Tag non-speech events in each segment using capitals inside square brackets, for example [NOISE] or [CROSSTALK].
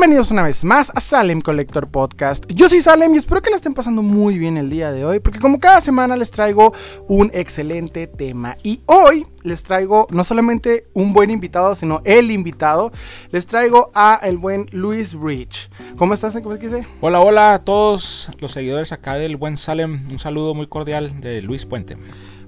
Bienvenidos una vez más a Salem Collector Podcast. Yo soy Salem y espero que la estén pasando muy bien el día de hoy, porque como cada semana les traigo un excelente tema. Y hoy les traigo no solamente un buen invitado, sino el invitado. Les traigo a el buen Luis Rich. ¿Cómo estás? ¿Cómo? Hola, hola a todos los seguidores acá del buen Salem. Un saludo muy cordial de Luis Puente.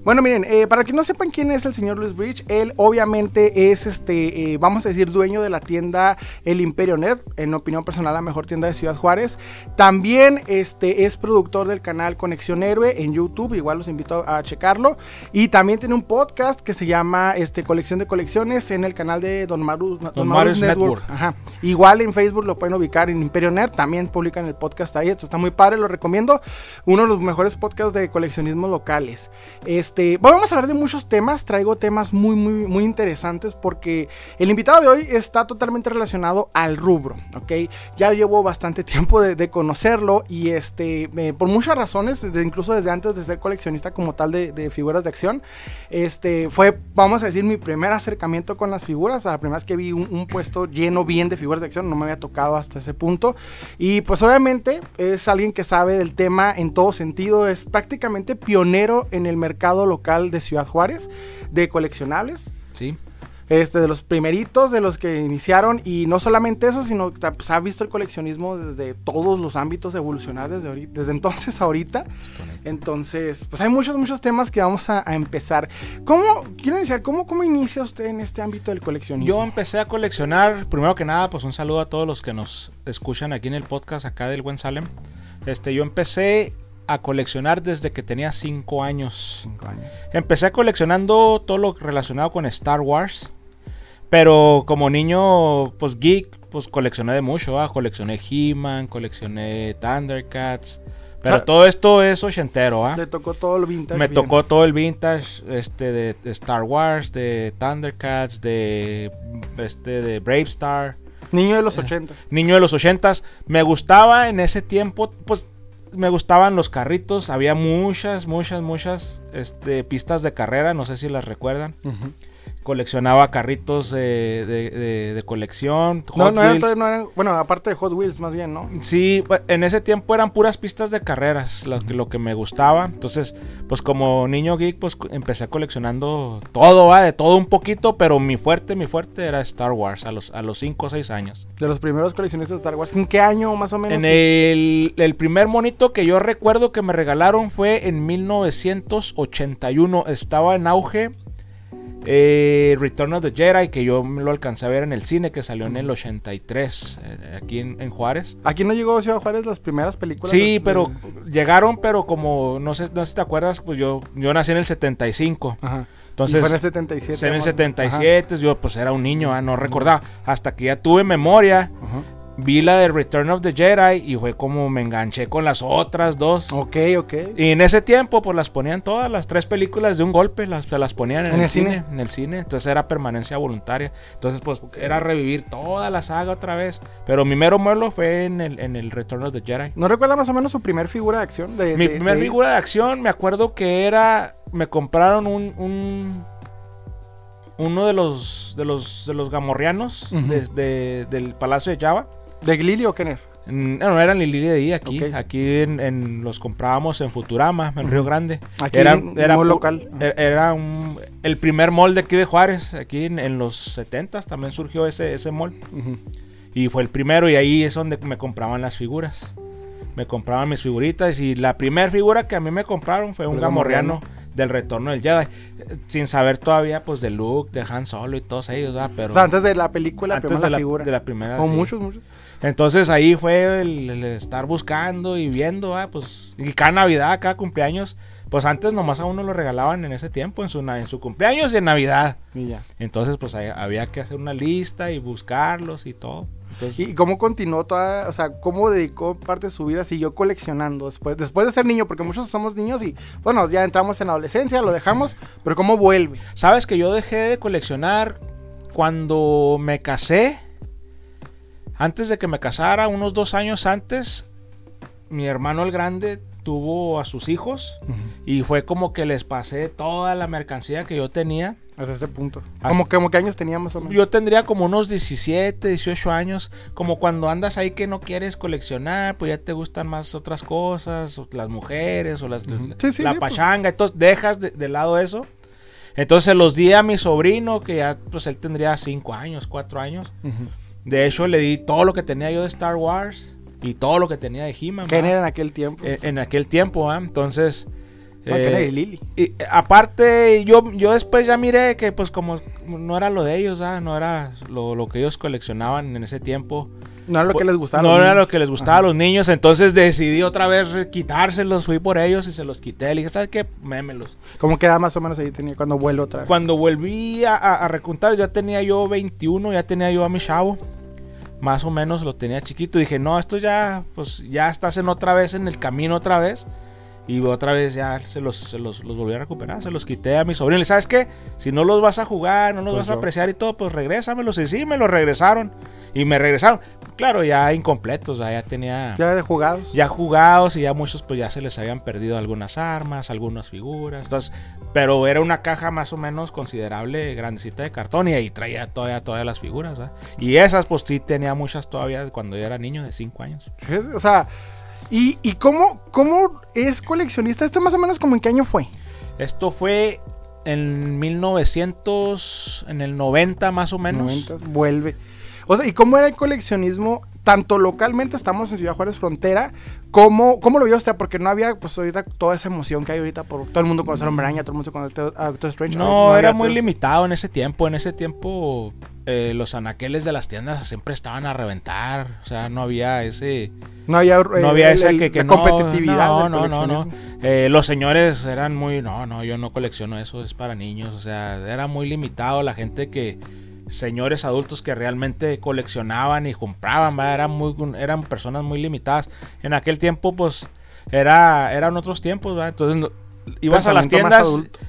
Bueno, miren, eh, para que no sepan quién es el señor Luis Bridge, él obviamente es, este, eh, vamos a decir, dueño de la tienda El Imperio Net, en opinión personal, la mejor tienda de Ciudad Juárez. También este, es productor del canal Conexión Héroe en YouTube, igual los invito a checarlo. Y también tiene un podcast que se llama este, Colección de Colecciones en el canal de Don Maru, Don, Network. Ajá. Igual en Facebook lo pueden ubicar en Imperio Net, también publican el podcast ahí, esto está muy padre, lo recomiendo. Uno de los mejores podcasts de coleccionismo locales. Este, este, vamos a hablar de muchos temas, traigo temas muy, muy, muy interesantes porque el invitado de hoy está totalmente relacionado al rubro, ¿ok? Ya llevo bastante [LAUGHS] tiempo de, conocerlo y este, por muchas razones, incluso desde antes de ser coleccionista como tal de, figuras de acción, este, fue, vamos a decir, mi primer acercamiento con las figuras, la primera vez que vi un, puesto lleno bien de figuras de acción, no me había tocado hasta ese punto y pues obviamente es alguien que sabe del tema en todo sentido, es prácticamente pionero en el mercado local de Ciudad Juárez de coleccionables. Sí. Este, de los primeritos, de los que iniciaron, y no solamente eso, sino que pues, ha visto el coleccionismo desde todos los ámbitos evolucionar desde, desde entonces a ahorita. Entonces, pues hay muchos, muchos temas que vamos a, empezar. ¿Cómo, quiero iniciar, cómo, cómo inicia usted en este ámbito del coleccionismo? Yo empecé a coleccionar, primero que nada, pues un saludo a todos los que nos escuchan aquí en el podcast acá del Buen Salem. Este, yo empecé a coleccionar desde que tenía 5 años. años. Empecé coleccionando todo lo relacionado con Star Wars. Pero como niño, pues geek, pues coleccioné de mucho. Coleccioné He-Man, coleccioné Thundercats. Pero todo esto es ochentero, ¿ah? tocó todo el vintage. Me tocó todo el vintage este, de, Star Wars, de Thundercats, de, este, de Brave Star. Niño de los ochentas. Niño de los ochentas. Me gustaba en ese tiempo, pues me gustaban los carritos. Había muchas, muchas, muchas este, pistas de carrera. No sé si las recuerdan coleccionaba carritos de, colección. no, no, eran, bueno, aparte de Hot Wheels más bien, ¿no? Sí, en ese tiempo eran puras pistas de carreras, lo, lo que me gustaba. Entonces, pues como niño geek, pues empecé coleccionando todo, ¿va? de todo un poquito, pero mi fuerte, mi fuerte era Star Wars a los, a los 5 o 6 años. De los primeros coleccionistas de Star Wars, ¿en qué año más o menos? En el, el primer monito que yo recuerdo que me regalaron fue en 1981. Estaba en auge eh, Return of the Jedi, que yo lo alcancé a ver en el cine, que salió en el 83, eh, aquí en, Juárez. ¿Aquí no llegó a Ciudad Juárez las primeras películas? Sí, pero llegaron, pero como, no sé, no sé si te acuerdas, pues yo, yo nací en el 75. Ajá. Entonces, fue en el 77. En el 77, yo pues era un niño, ah, no recordaba. Hasta que ya tuve memoria. Ajá vi la de Return of the Jedi y fue como me enganché con las otras dos. Ok, ok. Y en ese tiempo, pues las ponían todas las tres películas de un golpe, las, se las ponían en, el, cine? En el cine. Entonces era permanencia voluntaria. Entonces, pues era revivir toda la saga otra vez. Pero mi mero muerlo fue en el, en el Return of the Jedi. ¿No recuerda más o menos su primer figura de acción? De, mi primer figura de acción, me acuerdo que era. Me compraron un uno de los de los de los gamorrianos del Palacio de Java ¿De Glili o Kenner? No, no eran Lili de ahí, aquí. Aquí en, los comprábamos en Futurama, en Río Grande. Aquí era, era local. E, era el primer mall de aquí de Juárez. Aquí en, los 70 también surgió ese, ese mall. Y fue el primero y ahí es donde me compraban las figuras. Me compraban mis figuritas y la primera figura que a mí me compraron fue un gamorriano del retorno del Jedi. Sin saber todavía, pues, de Luke, de Han Solo y todos ellos, ¿verdad? Pero. antes de la película, antes de la, figura. De la primera. Con muchos, muchos. Entonces ahí fue el, estar buscando y viendo, pues. Y cada Navidad, cada cumpleaños. Pues antes nomás a uno lo regalaban en ese tiempo, en su, en su cumpleaños y en Navidad. Y ya. Entonces, pues había que hacer una lista y buscarlos y todo. ¿Y cómo continuó toda, o sea, cómo dedicó parte de su vida, siguió coleccionando después, después de ser niño? Porque muchos somos niños y, bueno, ya entramos en la adolescencia, lo dejamos, pero ¿cómo vuelve? Sabes que yo dejé de coleccionar cuando me casé. Antes de que me casara, unos dos años antes, mi hermano el grande tuvo a sus hijos y fue como que les pasé toda la mercancía que yo tenía Hasta ese punto. ¿Cómo, como qué años teníamos? Yo tendría como unos 17, 18 años. Como cuando andas ahí que no quieres coleccionar, pues ya te gustan más otras cosas, las mujeres o las, la pues. pachanga. Entonces dejas de, lado eso. Entonces los di a mi sobrino, que ya pues él tendría 5 años, 4 años. De hecho, le di todo lo que tenía yo de Star Wars y todo lo que tenía de He-Man. ¿Qué era en aquel tiempo? En, aquel tiempo, ¿ah? Entonces... Eh, Lily. Y, aparte, yo, yo después ya miré que pues como no era lo de ellos, ¿ah? no era lo, lo, que ellos coleccionaban en ese tiempo. No era lo que les gustaba. No era lo que les gustaba a los niños, entonces decidí otra vez quitárselos, fui por ellos y se los quité. Le dije, ¿sabes qué? Mémelos. ¿Cómo queda más o menos ahí tenía cuando vuelvo otra vez? Cuando volví a, a, recuntar, ya tenía yo 21, ya tenía yo a mi chavo. Más o menos lo tenía chiquito. Dije, no, esto ya, pues ya estás en otra vez en el camino otra vez. Y otra vez ya se los, se los, volví a recuperar, se los quité a mi sobrino. Y sabes qué, si no los vas a jugar, no los pues vas a apreciar y todo, pues regrésamelos. Y sí, me los regresaron. Y me regresaron. Claro, ya incompletos, ya tenía... Ya jugados. Ya jugados y ya muchos pues ya se les habían perdido algunas armas, algunas figuras. Entonces, pero era una caja más o menos considerable, grandecita de cartón y ahí traía todavía todas las figuras. Y esas pues sí tenía muchas todavía cuando yo era niño de 5 años. O sea, ¿y, y cómo, cómo es coleccionista? ¿Esto más o menos como en qué año fue? Esto fue en 1900, en el 90 más o menos. 90, vuelve. O sea, ¿y cómo era el coleccionismo? Tanto localmente, estamos en Ciudad Juárez Frontera, ¿cómo, cómo lo vio usted? Porque no había, pues ahorita, toda esa emoción que hay ahorita por todo el mundo conocer a Hombre todo el mundo conoce a Doctor Strange. No, era muy limitado en ese tiempo. En ese tiempo, eh, los anaqueles de las tiendas siempre estaban a reventar. O sea, no había ese. No había, no había ese que, competitividad. No, no, no, no. Eh, los señores eran muy. No, no, yo no colecciono eso, es para niños. O sea, era muy limitado la gente que señores adultos que realmente coleccionaban y compraban, Eran, muy, eran personas muy limitadas. En aquel tiempo, pues, era, eran otros tiempos, Entonces, ibas a las tiendas,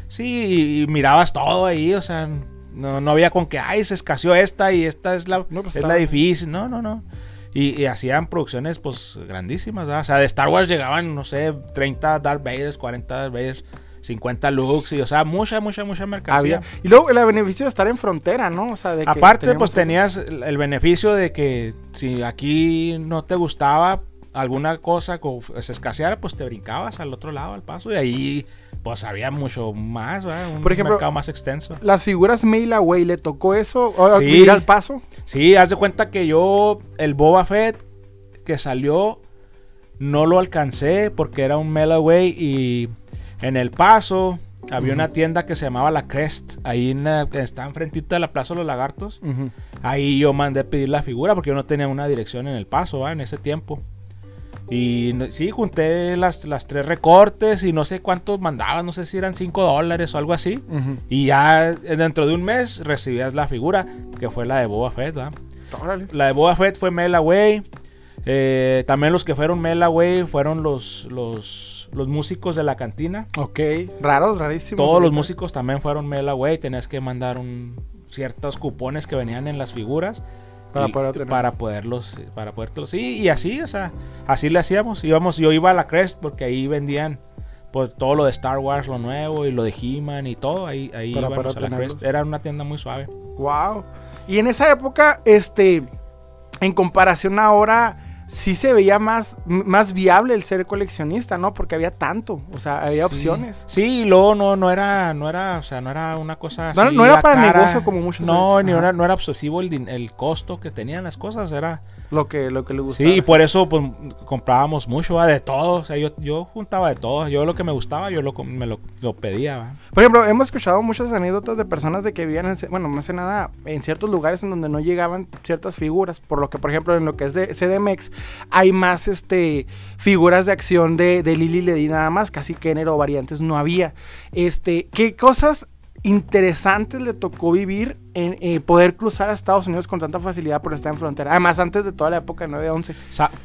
sí, y, mirabas todo ahí, o sea, no, había con que, ay, se escaseó esta y esta es la, pues es la difícil, no, no, no. Y, hacían producciones, pues, grandísimas, O sea, de Star Wars llegaban, no sé, 30 Darth Vader, 40 Darth Vader 50 looks y, o sea, mucha, mucha, mucha mercancía. Y luego el beneficio de estar en frontera, ¿no? O sea, de Aparte, pues tenías el beneficio de que si aquí no te gustaba alguna cosa que se escaseara, pues te brincabas al otro lado, al paso, y ahí pues había mucho más, un Por ejemplo, mercado más extenso. Las figuras Mail Away, ¿le tocó eso? ¿O sí, ir al paso? Sí, haz de cuenta que yo, el Boba Fett que salió, no lo alcancé porque era un Mail Away y en El Paso había una tienda que se llamaba La Crest. Ahí en, está enfrentito de la Plaza de los Lagartos. Ahí yo mandé pedir la figura porque yo no tenía una dirección en El Paso en ese tiempo. Y sí, junté las, las tres recortes y no sé cuántos mandabas, no sé si eran 5 dólares o algo así. Y ya dentro de un mes recibías la figura, que fue la de Boba Fett. La de Boba Fett fue Mela Way. Eh, también los que fueron Mela Way fueron los, los los músicos de la cantina. Ok, raros, rarísimos. Todos los músicos también fueron mail away. Tenías que mandar un, ciertos cupones que venían en las figuras. Para, poder para poderlos, para poderlos. Sí, y así, o sea, así le hacíamos. Íbamos, yo iba a la Crest porque ahí vendían pues, todo lo de Star Wars, lo nuevo, y lo de He-Man y todo. Ahí, ahí íbamos a la Crest. Era una tienda muy suave. Wow. Y en esa época, este, en comparación ahora sí se veía más, más viable el ser coleccionista, ¿no? Porque había tanto, o sea, había opciones. Sí, y luego no, no era, no era, o sea, no era una cosa no, no era para negocio como muchos. No, ni era, no era obsesivo el, el costo que tenían las cosas, era lo que, lo que le gustaba. Sí, por eso pues, comprábamos mucho, de todo. O sea, yo, yo juntaba de todo. Yo lo que me gustaba, yo lo, me lo, pedía. Por ejemplo, hemos escuchado muchas anécdotas de personas de que vivían, en, bueno, más que nada, en ciertos lugares en donde no llegaban ciertas figuras. Por lo que, por ejemplo, en lo que es de CDMX, hay más este figuras de acción de, de Lili Ledy nada más. Casi género o variantes no había. Este, ¿qué cosas interesantes le tocó vivir en eh, poder cruzar a Estados Unidos con tanta facilidad por estar en frontera. Además, antes de toda la época de 9-11.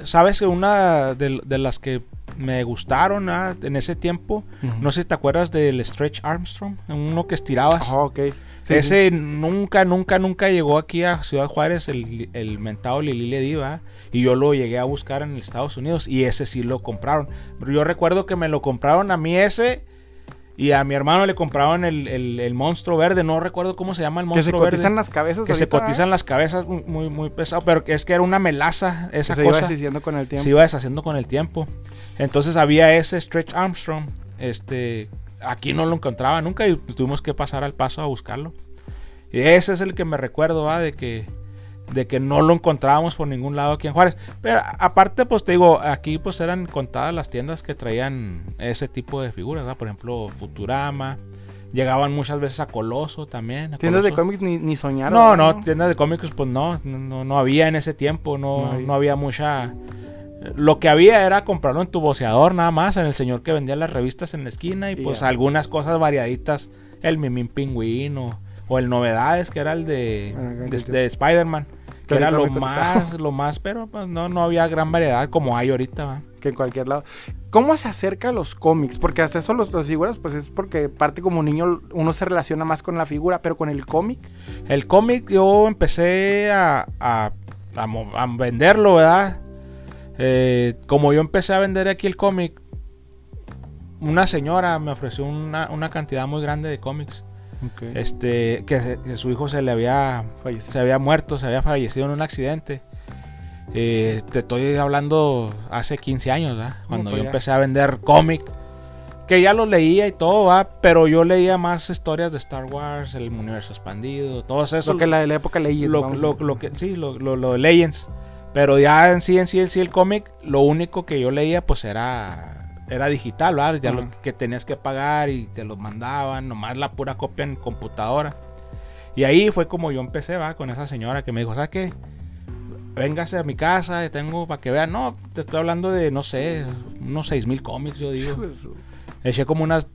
Sabes que una de, las que me gustaron ah, en ese tiempo, no sé si te acuerdas del Stretch Armstrong, uno que estirabas. Oh, ok. ese nunca, nunca, nunca llegó aquí a Ciudad Juárez, el, el mentado Lili le Diva. Y yo lo llegué a buscar en Estados Unidos y ese sí lo compraron. Yo recuerdo que me lo compraron a mí ese Y a mi hermano le compraban el, el, el monstruo verde, no recuerdo cómo se llama el Que se monstruo verde. cotizan las cabezas. que se cotizan las cabezas muy, muy, pesado, pero que es que era una melaza ¿eh? esa se iba cosa. deshaciendo con el tiempo. se iba deshaciendo con el tiempo. Entonces había ese Stretch Armstrong. Este, aquí no lo encontraba nunca y pues, tuvimos que pasar al paso a buscarlo. Y ese es el que me recuerdo, ¿va? De que, de que no lo encontrábamos por ningún lado aquí en Juárez. Pero aparte, pues te digo, aquí pues eran contadas las tiendas que traían ese tipo de figuras, ¿va? Por ejemplo, Futurama. Llegaban muchas veces a Coloso también. a Tiendas de cómics ni, ni soñaron. No, ¿verdad? no, tiendas de cómics pues no, no, no había en ese tiempo, no, No había. no había mucha... Lo que había era comprarlo en tu boceador nada más, en el señor que vendía las revistas en la esquina y pues algunas cosas variaditas, el Mimín Pingüino o el Novedades que era el de, Bueno, de, de Spider-Man, que era lo más, lo más, pero pues no, no había gran variedad como hay ahorita. ¿va? Que en cualquier lado. ¿Cómo se acerca a los cómics? Porque hasta eso los, las figuras, pues es porque parte como niño uno se relaciona más con la figura, pero con el cómic. El cómic yo empecé a, a, a venderlo, ¿verdad? Eh, como yo empecé a vender aquí el cómic, una señora me ofreció una, una cantidad muy grande de cómics. Este, que, se- que su hijo se le había, se había muerto, se había fallecido en un accidente. Eh, te estoy hablando hace 15 años, ¿verdad? Cuando yo ya. empecé a vender cómic. Que ya los leía y todo, ¿va? Pero yo leía más historias de Star Wars, el universo expandido, todo eso. Lo que la la época leí. lo, lo- lo que sí lo, lo, lo de Legends pero ya en sí en sí en sí el cómic lo único que yo leía pues era era digital ¿verdad? ya lo que tenías que pagar y te lo mandaban nomás la pura copia en computadora y ahí fue como yo empecé va con esa señora que me dijo ¿sabes qué? Véngase a mi casa, tengo para que vean. No, te estoy hablando de, no sé, unos seis mil cómics, yo digo. Eché como unas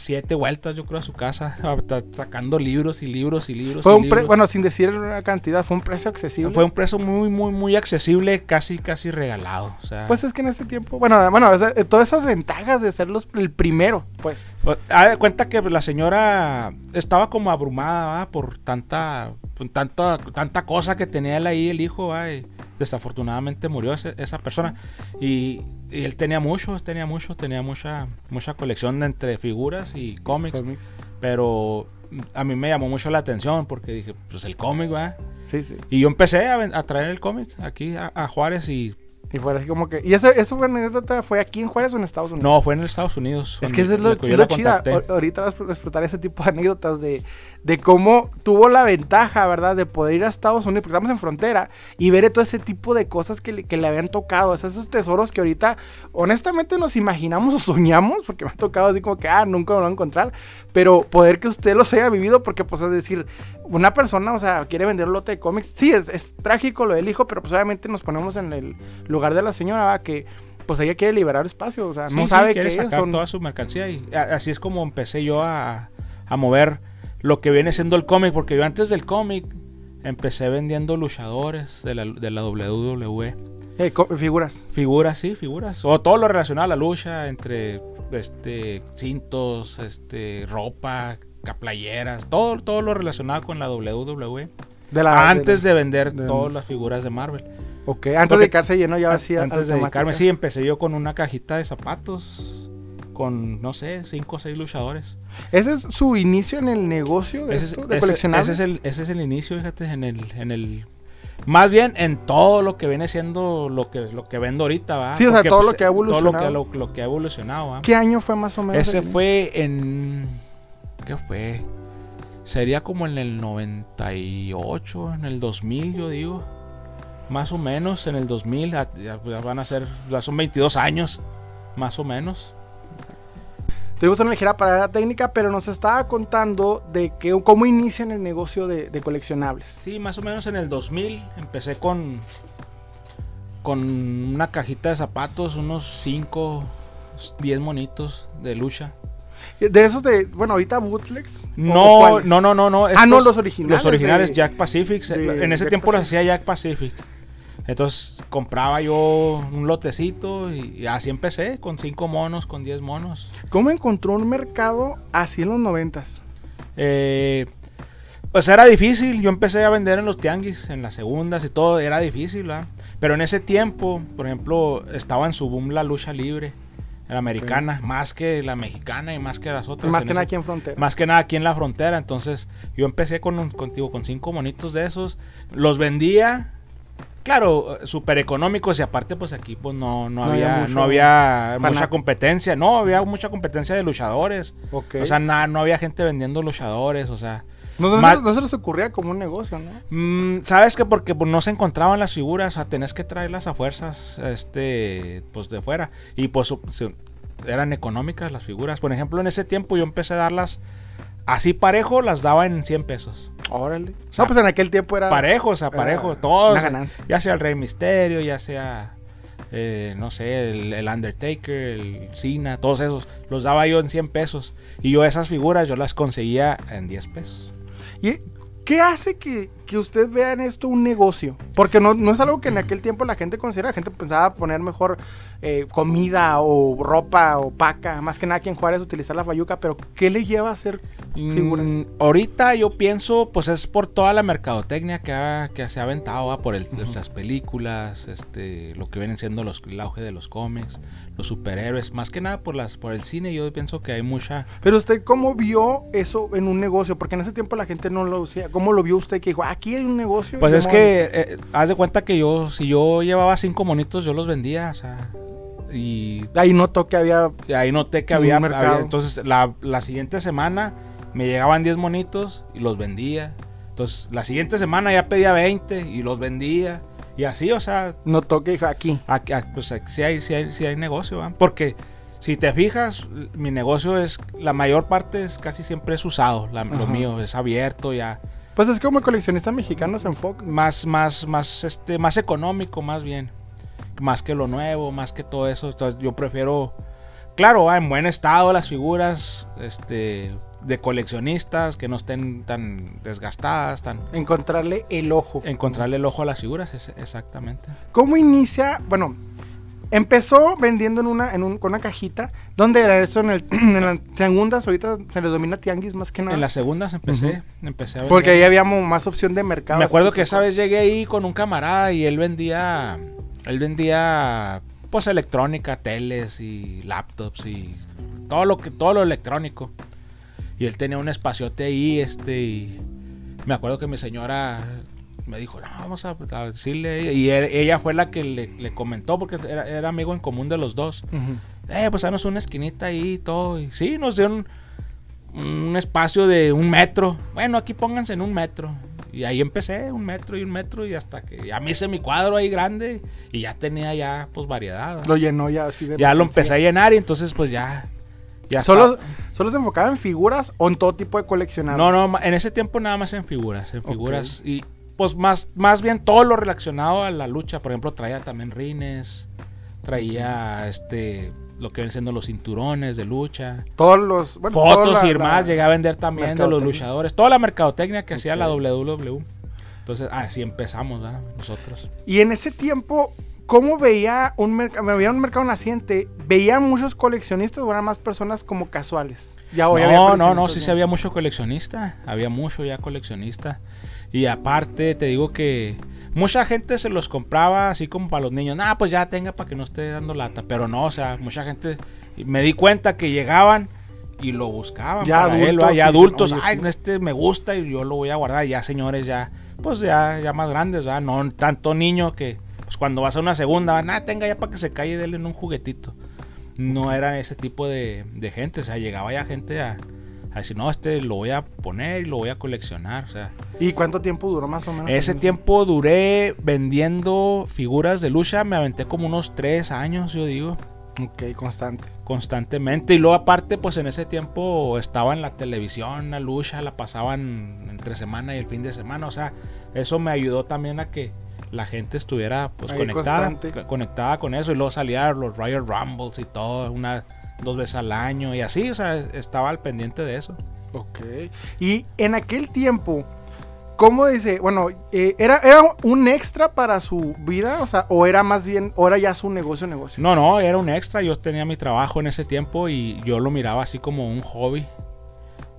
siete vueltas, yo creo, a su casa, [LAUGHS] a- sacando libros y libros y libros. Fue y un libros. bueno, sin decir una cantidad, fue un precio accesible. Fue un precio muy, muy, muy accesible, casi, casi regalado. O sea, Pues es que en ese tiempo, bueno, bueno, eh, todas esas ventajas de ser los, el primero, pues. haz de cuenta que la señora estaba como abrumada ¿va? por tanta, por tanta, tanta cosa que tenía él ahí, el hijo, ¿va? y desafortunadamente murió ese- esa persona. Y, y él tenía mucho, tenía mucho, tenía mucha, mucha colección de entre figuras y cómics. cómics. Pero a mí me llamó mucho la atención porque dije, pues el cómic, ¿va? Sí, sí. Y yo empecé a, traer el cómic aquí a, a Juárez y Y fuera así como que. ¿Y eso, eso fue anécdota? ¿Fue aquí en Juárez o en Estados Unidos? no, fue en Estados Unidos. Es que eso es lo, que chida. Ahorita vas a explotar ese tipo de anécdotas de, de cómo tuvo la ventaja, ¿verdad? De poder ir a Estados Unidos, porque estamos en frontera, y ver todo ese tipo de cosas que le, que le habían tocado. O sea, esos tesoros que ahorita, honestamente, nos imaginamos o soñamos, porque me ha tocado así como que, ah, nunca me lo voy a encontrar. Pero poder que usted los haya vivido, porque, pues, es decir, una persona, o sea, quiere vender un lote de cómics. Sí, es, es trágico lo del hijo, pero pues obviamente nos ponemos en el lugar de la señora. Que pues ella quiere liberar espacio, o sea, Sí, no sí, sabe quiere qué es. sacar son- toda su mercancía y así es como empecé yo a, a mover lo que viene siendo el cómic, porque yo antes del cómic empecé vendiendo luchadores de la, de la WWE. Eh, co- figuras. Figuras, sí, figuras. O todo lo relacionado a la lucha, entre este cintos, este ropa, playeras, todo, todo lo relacionado con la WWE. De la, antes de vender de- todas las figuras de Marvel. Ok, antes Porque- de dedicarse lleno ya así a- antes de dedicarme, sí, empecé yo con una cajita de zapatos con, no sé, cinco o seis luchadores. ¿Ese es su inicio en el negocio de Ese es, esto, de ese- coleccionables? ese es el, ese es el inicio, fíjate, en el, en el más bien en todo lo que viene siendo lo que, lo que vendo ahorita, ¿va? Sí, o sea, Porque, todo lo pues, que ha Todo lo que, evolucionado. lo, lo que ha evolucionado, ¿va? ¿Qué año fue más o menos? Ese fue en. ¿Qué fue? Sería como en el 98, en el 2000, yo digo. Más o menos, en el 2000. Ya, ya van a ser. Ya son 22 años, más o menos. Tuvimos una ligera parada técnica, pero nos estaba contando de que, cómo inician el negocio de, de coleccionables. Sí, más o menos en el 2000 empecé con. Con una cajita de zapatos, unos 5, 10 monitos de lucha. De esos de, bueno, ahorita bootlegs. ¿o No, no, no, no, no. Ah, no, los originales. Los originales de- Jack Pacific. en ese Jack tiempo los hacía Jack Pacific. Entonces compraba yo un lotecito y, y así empecé, con 5 monos, con 10 monos. ¿Cómo encontró un mercado así en los noventas? Eh, pues era difícil, yo empecé a vender en los tianguis, en las segundas y todo, era difícil, ¿verdad? Pero en ese tiempo, por ejemplo, estaba en su boom la lucha libre. La americana, más que la mexicana y más que las otras. más en que nada ese- aquí en frontera. Más que nada aquí en la frontera. Entonces, yo empecé con, un- contigo con cinco monitos de esos. Los vendía. Claro, súper económicos y aparte pues aquí pues no, no, No había había, mucho no había mucha competencia, no, había mucha competencia de luchadores. O sea, na- no había gente vendiendo luchadores, o sea, no, se, no se les ocurría como un negocio, ¿no? Mm, ¿Sabes que Porque pues, no se encontraban las figuras, o sea, tenés que traerlas a fuerzas, este, pues de fuera. Y pues eran económicas las figuras. Por ejemplo, en ese tiempo yo empecé a darlas así parejo, las daba en 100 pesos. Órale. sea, no, pues en aquel tiempo era. Parejo, o sea, parejo, todos. Una ganancia. Ya sea el Rey Misterio, ya sea, eh, no sé, el, el Undertaker, el Cena, todos esos. Los daba yo en 100 pesos. Y yo esas figuras yo las conseguía en 10 pesos. ¿Y qué hace que, que usted vea en esto un negocio? Porque no, no es algo que en aquel tiempo la gente considera. La gente pensaba poner mejor eh, comida o ropa o paca. Más que nada aquí en Juárez utilizar la fayuca. Pero ¿qué le lleva a hacer figuras? Mm, ahorita yo pienso, pues es por toda la mercadotecnia que, ha- que se ha aventado, ¿va? por el, esas películas, este, lo que vienen siendo los, el auge de los cómics, los superhéroes, más que nada por las, por el cine. Yo pienso que hay mucha, Pero usted, ¿cómo vio eso en un negocio? Porque en ese tiempo la gente no lo hacía. ¿Cómo lo vio usted que dijo, aquí hay un negocio? pues es que eh, haz de cuenta que yo, si yo llevaba cinco monitos, yo los vendía, o sea, y Ahí notó que había... Ahí noté que había, mercado. había- entonces la, la siguiente semana me llegaban 10 monitos y los vendía. Entonces la siguiente semana ya pedía 20 y los vendía. Y así, o sea, Notó que aquí. aquí, aquí, pues aquí sí hay, sí hay, sí hay negocio, ¿va? Porque si te fijas, mi negocio es, la mayor parte es casi siempre es usado, la- lo mío es abierto ya. Pues es que como coleccionista mexicano se enfoca. Más, más, más, este, más económico, más bien. Más que lo nuevo, más que todo eso. Entonces, yo prefiero, claro, va, en buen estado las figuras, este, de coleccionistas, que no estén tan desgastadas, tan Encontrarle el ojo. encontrarle el ojo a las figuras, es- exactamente. ¿Cómo inicia? Bueno, empezó vendiendo en una, en un, con una cajita. ¿Dónde era esto? En, el, [CLEARS THROAT] en las tiangundas, ahorita se le domina tianguis más que nada. En las segundas empecé, empecé a Porque vender. ahí había más opción de mercado. Me acuerdo que esa vez llegué ahí con un camarada y él vendía, él vendía, pues electrónica, teles y laptops y todo lo que, todo lo electrónico. Y él tenía un espaciote ahí, este, y me acuerdo que mi señora me dijo, no, vamos a, a decirle, y él- ella fue la que le, le comentó porque era, era amigo en común de los dos. Eh, pues danos una esquinita ahí y todo. Y sí, nos dieron un espacio de un metro. Bueno, aquí pónganse en un metro. Y ahí empecé, un metro y un metro. Y hasta que ya me hice mi cuadro ahí grande. Y ya tenía ya, pues, variedad. ¿va? Lo llenó ya así de. Ya lo empecé a llenar y entonces, pues, ya... ya ¿Solo, estaba- ¿Solo se enfocaba en figuras o en todo tipo de coleccionables? No, no, en ese tiempo nada más en figuras. En figuras. Y, pues, más, más bien todo lo relacionado a la lucha. Por ejemplo, traía también rines. Traía, este... Lo que vienen siendo los cinturones de lucha. Todos los. bueno, fotos la- y demás, llegué a vender también de los luchadores, toda la mercadotecnia que hacía la. WWE. Entonces, así empezamos, ¿verdad? Nosotros. Y en ese tiempo, ¿cómo veía un mercado? Me veía un mercado naciente. ¿Veía muchos coleccionistas o eran más personas como casuales? Ya hoy había No, no, no, sí se había mucho coleccionista, había mucho ya coleccionista. Y aparte, te digo que mucha gente se los compraba así como para los niños. Nah, pues ya tenga para que no esté dando lata. Pero no, o sea, mucha gente, me di cuenta que llegaban y lo buscaban. Ya para él, adultos, ¿va? ya adultos. Ay, sí. este me gusta y yo lo voy a guardar. Ya señores, ya, pues ya, ya más grandes, ¿verdad? No tanto niño que, pues cuando vas a una segunda, nada, tenga ya para que se calle denle un juguetito. No era ese tipo de, de gente, o sea, llegaba ya gente a, a decir, no, este lo voy a poner y lo voy a coleccionar, o sea. ¿Y cuánto tiempo duró más o menos? Ese tiempo duré vendiendo figuras de lucha, me aventé como unos tres años, yo digo, Ok, constante. constantemente. Y luego aparte, pues en ese tiempo estaba en la televisión, la lucha, la pasaban entre semana y el fin de semana, o sea, eso me ayudó también a que la gente estuviera pues Ahí conectada, constante. co- conectada con eso. Y luego salían los Royal Rumbles y todo, una, dos veces al año y así, o sea, estaba al pendiente de eso. Ok. Y en aquel tiempo, ¿cómo dice? Bueno, eh, ¿era, ¿era un extra para su vida? O sea, ¿o era más bien, o era ya su negocio, negocio? No, no, era un extra. Yo tenía mi trabajo en ese tiempo y yo lo miraba así como un hobby.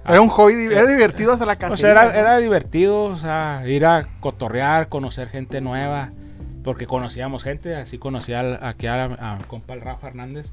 Era un hobby, era divertido hasta la casa. Pues era, era divertido, o sea, ir a cotorrear, conocer gente nueva, porque conocíamos gente, así conocía aquí a, a mi compa el Rafa Hernández.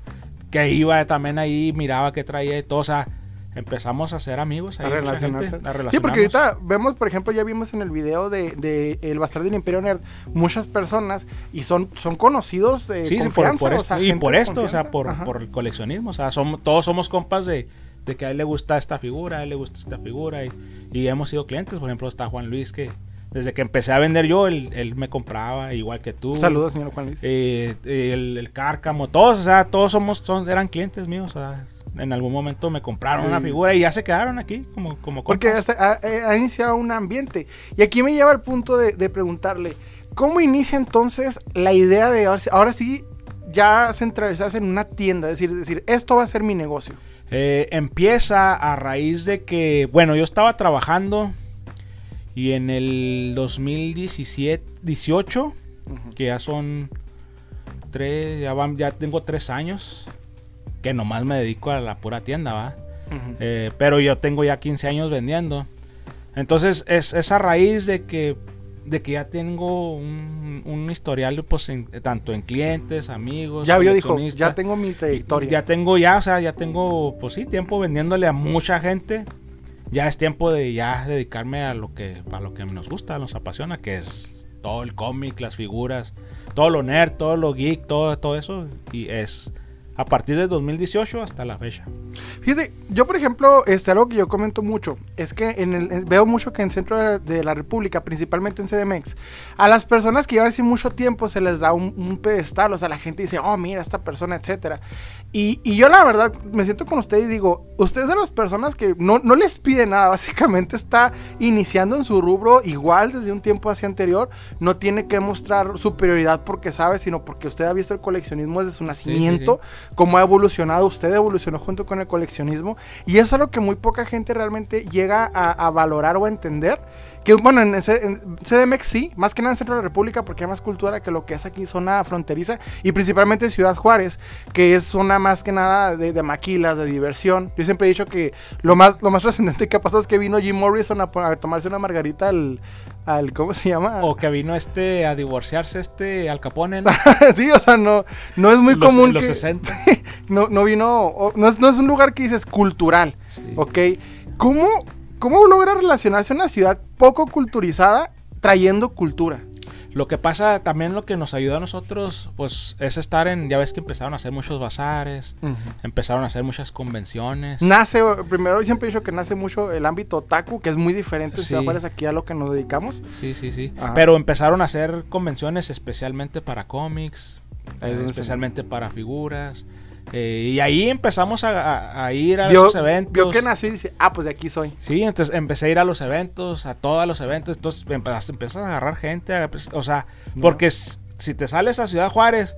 Que iba también ahí, miraba que traía y todo, o sea, empezamos a ser amigos. A ahí, mucha relacionarse. gente, a Sí, porque ahorita vemos, por ejemplo, ya vimos en el video de, de El Bastardo del Imperio Nerd muchas personas y son, son conocidos de Sí, sí, por, confianza. por o esto, sea, y por esto, o sea, confianza. por, por el coleccionismo, o sea, somos, todos somos compas de, de que a él le gusta esta figura, a él le gusta esta figura, y, y hemos sido clientes, por ejemplo, está Juan Luis, que desde que empecé a vender yo, él, él me compraba, igual que tú. Saludos, señor Juan Luis. Eh, eh, el, el Cárcamo, todos, o sea, todos somos, son, eran clientes míos, o sea, en algún momento me compraron una Sí. figura y ya se quedaron aquí como, como Porque hasta- ha, ha iniciado un ambiente. Y aquí me lleva al punto de, de preguntarle, ¿cómo inicia entonces la idea de ahora, sí- ahora sí ya centralizarse en una tienda? Es decir, es decir, esto va a ser mi negocio. Eh, empieza a raíz de que, bueno, yo estaba trabajando y en el 2017, 18, que ya son tres, ya, van, ya tengo tres años, que nomás me dedico a la pura tienda, ¿va? Eh, pero yo tengo ya 15 años vendiendo. Entonces es, es a raíz de que, de que ya tengo un, un historial pues, en- tanto en clientes, amigos. ya vio, dijo, ya tengo mi trayectoria. Ya tengo ya, o sea, ya tengo, pues sí, tiempo vendiéndole a mucha gente. Ya es tiempo de ya dedicarme a lo que, a lo que nos gusta, nos apasiona, que es todo el cómic, las figuras, todo lo nerd, todo lo geek, todo, todo eso. Y es a partir de 2018 hasta la fecha. Fíjate, yo por ejemplo, este, algo que yo comento mucho, es que en el, veo mucho que en centro de, de la República, principalmente en CDMX, a las personas que llevan así mucho tiempo se les da un, un pedestal, o sea, la gente dice, oh, mira, esta persona, etcétera. Y, y yo la verdad me siento con usted y digo, usted es de las personas que no, no les pide nada, [LAUGHS] básicamente está iniciando en su rubro igual desde un tiempo hacia anterior, no tiene que mostrar superioridad porque sabe, sino porque usted ha visto el coleccionismo desde su nacimiento, cómo ha evolucionado, usted evolucionó junto con el coleccionismo y eso es algo que muy poca gente realmente llega a, valorar o a entender. Que bueno, en, en CDMX sí, más que nada en Centro de la República porque hay más cultura que lo que es aquí zona fronteriza y principalmente Ciudad Juárez, que es zona más que nada de, maquilas, de diversión. Yo siempre he dicho que lo más, lo más trascendente que ha pasado es que vino Jim Morrison a, a tomarse una margarita al, al ¿cómo se llama? O que vino este a divorciarse este Al Capone, ¿no? [LAUGHS] sí, o sea, no, no es muy Los- común los que- 60. [LAUGHS] no, no vino, no es, no es un lugar que dices cultural, Sí. ¿ok? ¿Cómo, ¿Cómo logra relacionarse una ciudad poco culturizada trayendo cultura? Lo que pasa también lo que nos ayuda a nosotros, pues, es estar en, ya ves que empezaron a hacer muchos bazares, empezaron a hacer muchas convenciones. Nace, primero siempre he dicho que nace mucho el ámbito otaku, que es muy diferente Sí. Juárez aquí a lo que nos dedicamos. Sí, sí, sí. Ajá. Pero empezaron a hacer convenciones especialmente para cómics, especialmente para figuras. Eh, y ahí empezamos a, a- a ir a esos eventos. vio que nació y dice, ah, pues de aquí soy. Sí, entonces empecé a ir a los eventos, a todos los eventos, entonces empezaste, empiezas a agarrar gente, a- pues, o sea, porque si te sales a Ciudad Juárez,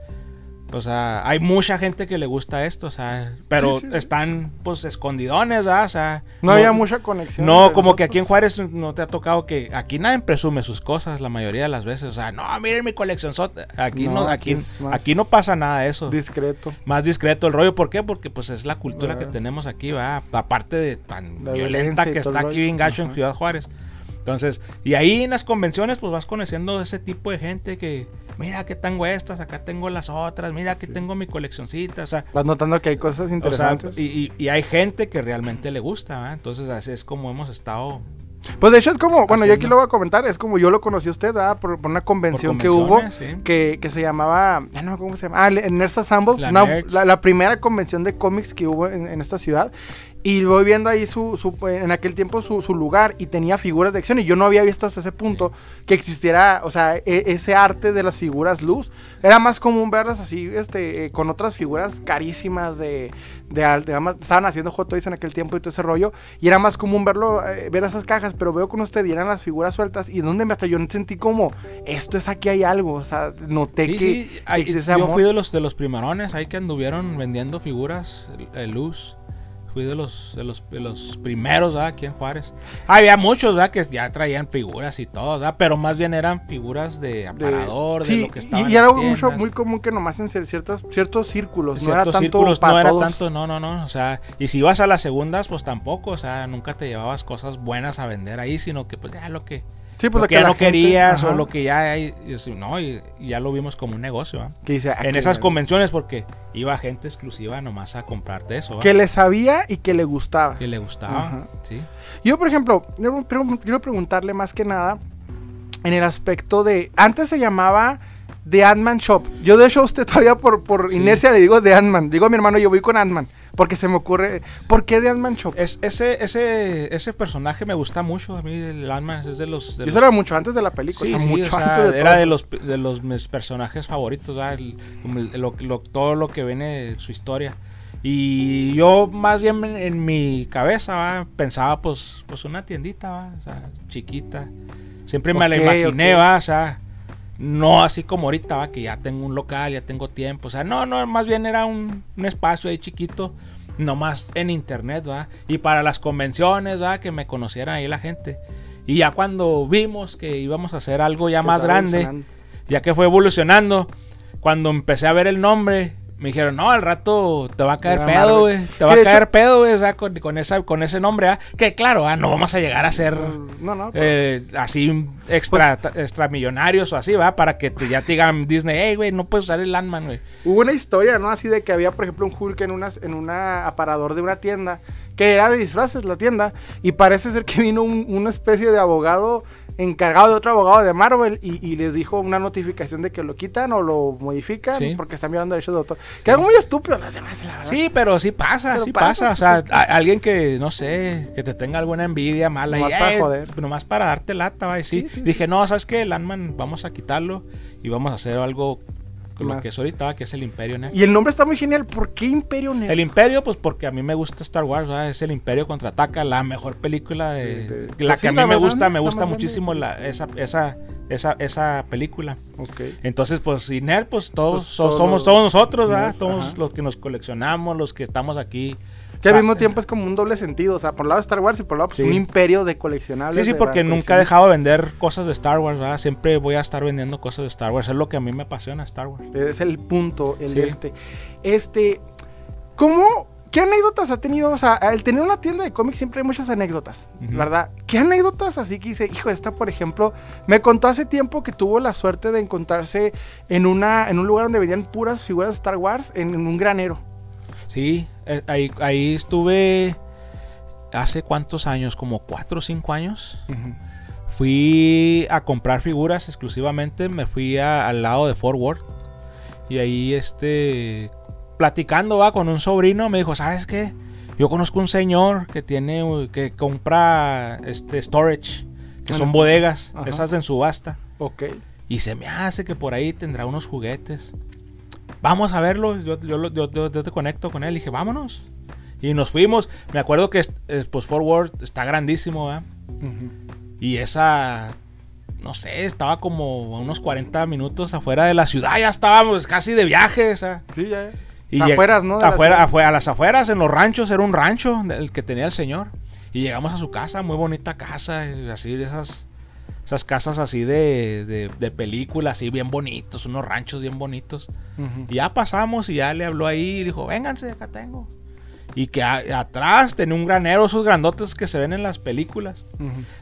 o sea, hay mucha gente que le gusta esto, o sea, pero Sí, sí, sí. están pues escondidones, ¿verdad? O sea, No, había mucha conexión. No, como que aquí en. Juárez no te ha tocado que aquí nadie presume sus cosas la mayoría de las veces, o sea, no, miren mi colección, aquí No, no, aquí no pasa nada de eso Discreto. más discreto el rollo. ¿Por qué? Porque pues es la cultura que tenemos aquí, va. Aparte de tan La violenta que está aquí bien gacho en. Ciudad Juárez. Entonces, y ahí en las convenciones pues vas conociendo ese tipo de gente que, mira que tengo estas, acá tengo las otras, mira que tengo mi coleccioncita, o sea, Vas notando que hay cosas o sea, interesantes. y, y- y hay gente que realmente le gusta, ¿va? Entonces así es como hemos estado Pues de hecho es como, bueno, yo aquí Haciendo. lo voy a comentar, es como yo lo conocí a usted, ¿verdad? Por, por una convención que hubo, sí. que, que se llamaba, ya no me acuerdo cómo se llama, ah, el Nerds Assemble, La Nerds. la, la primera convención de cómics que hubo en, en esta ciudad. Y voy viendo ahí su, su- en aquel tiempo su, su lugar y tenía figuras de acción y yo no había visto hasta ese punto que existiera, o sea, e- ese arte de las figuras luz. Era más común verlas así, este, eh, con otras figuras carísimas de, de, de- estaban haciendo Hot Toys en aquel tiempo y todo ese rollo y era más común verlo, eh, ver esas cajas, pero veo con usted y eran las figuras sueltas y donde me hasta yo sentí como, esto es aquí hay algo, o sea, noté Sí, que sí, ese yo amor. fui de los de los primerones, ahí que anduvieron vendiendo figuras, el luz. Fui de los, de los, de los primeros, ¿verdad? Aquí en Juárez. Había muchos, ¿verdad? Que ya traían figuras y todo, ¿verdad? Pero más bien eran figuras de aparador, de, sí, lo que estaba y, y era mucho, muy común que nomás en cier- ciertas, ciertos círculos, no Ciertos era tanto círculos para no era todos. tanto, no, no, no. O sea, y si ibas a las segundas, pues tampoco. O sea, nunca te llevabas cosas buenas a vender ahí, sino que pues ya lo que Sí, pues lo, que, ya no gente- querías o lo que ya y no, y, y ya lo vimos como un negocio, ¿va? Que dice, ah, En esas convenciones porque iba gente exclusiva nomás a comprarte eso. Que le sabía y que le gustaba. Que le gustaba, Ajá. sí. Yo, por ejemplo, quiero pre- quiero preguntarle más que nada en el aspecto de. Antes se llamaba The Ant-Man Shop. Yo, de hecho, a usted todavía por, por Sí. inercia le digo The Ant-Man. Digo a mi hermano, yo voy con Ant-Man. Porque se me ocurre. ¿Por qué The Ant-Man Shop? Es, ese, ese, ese personaje me gusta mucho, a mí el Ant-Man es de los... De los- eso era mucho antes de la película. Sí, o sea, sí, mucho o sea, antes de era todo de los, de los mis personajes favoritos. El- como el- lo- lo- todo lo que viene de su historia. Y yo más bien en, en mi cabeza ¿va? pensaba pues, pues una tiendita, ¿va? O sea, chiquita. Siempre me la imaginé, ok. ¿va? O sea, no así como ahorita, ¿va? que ya tengo un local, ya tengo tiempo. O sea, no, no, más bien era un, un espacio ahí chiquito, nomás en internet, ¿va? Y para las convenciones, ¿va? Que me conocieran ahí la gente. Y ya cuando vimos que íbamos a hacer algo ya más grande, ya que fue evolucionando, cuando empecé a ver el nombre, me dijeron, no, al rato te va a caer pedo, güey. Te va a caer hecho- pedo, güey, o sea, con, con esa, con ese nombre, ¿ah? Que claro, ah, no vamos a llegar a ser No, no. pero- eh, así extra, Pues extra millonarios o así, ¿va? Para que te- ya te digan Disney, hey, güey, no puedes usar el Landman, güey. Hubo una historia, ¿no? Así de que había, por ejemplo, un Hulk en, una, en una aparador de una tienda, que era de disfraces la tienda, y parece ser que vino un- una especie de abogado encargado de otro abogado de Marvel y, y les dijo una notificación de que lo quitan o lo modifican Sí. porque están violando derechos de autor. Que algo muy estúpido las demás, la verdad. Sí, pero sí pasa, Pero sí pasa, pasa. O pues, sea, es a- alguien que, no sé, que te tenga alguna envidia mala. Nomás y, para eh, joder. Nomás para darte lata, va. Sí, sí, dije, no, ¿sabes qué? El Ant-Man vamos a quitarlo y vamos a hacer algo con lo que es ahorita, que es el Imperio Nerd. Y el nombre está muy genial. ¿Por qué Imperio Nerd? El Imperio, pues porque a mí me gusta Star Wars, ¿verdad? es el Imperio contraataca, la mejor película de, De- de- la pues que sí, a mí me gusta, me gusta muchísimo la, esa, esa, esa, esa película. Ok. Entonces, pues, y nerd, pues todos Pues, todos somos todos nosotros, ¿verdad? nerds, ajá. los que nos coleccionamos, los que estamos aquí. Que al O sea, mismo tiempo es como un doble sentido. O sea, por un lado Star Wars y por el lado pues, Sí. un imperio de coleccionables. Sí, sí, porque nunca he dejado de vender cosas de Star Wars, ¿verdad? Siempre voy a estar vendiendo cosas de Star Wars. Es lo que a mí me apasiona Star Wars. Es el punto, el Sí. este. Este, ¿cómo, qué anécdotas ha tenido? O sea, al tener una tienda de cómics siempre hay muchas anécdotas. ¿verdad? ¿Qué anécdotas así que dice, hijo, esta, por ejemplo, me contó hace tiempo que tuvo la suerte de encontrarse en, una, en un lugar donde vendían puras figuras de Star Wars, en, en un granero. Sí, eh, ahí, ahí estuve hace cuántos años, como cuatro o cinco años. Fui a comprar figuras exclusivamente, me fui a- al lado de Fort Worth y ahí este platicando va con un sobrino me dijo, "¿Sabes qué? Yo conozco un señor que tiene que compra este storage, que Ah, son bodegas, Ajá. esas en subasta Ok. y se me hace que por ahí tendrá unos juguetes. Vamos a verlo, yo, yo, te conecto con él, y dije, "Vámonos." Y nos fuimos. Me acuerdo que es- es, pues Fort Worth está grandísimo, ¿verdad? Y esa, no sé, estaba como a unos 40 minutos afuera de la ciudad. Ya estábamos casi de viaje. Sí, ya. y Afueras, ¿no? de Afuera, a las afueras, en los ranchos. Era un rancho el que tenía el señor. Y llegamos a su casa, muy bonita casa. y Así, esas, esas casas así de, de, de película, así bien bonitos. Unos ranchos bien bonitos. Y ya pasamos y ya le habló ahí y dijo, vénganse, acá tengo. Y que a- atrás tenía un granero, esos grandotes que se ven en las películas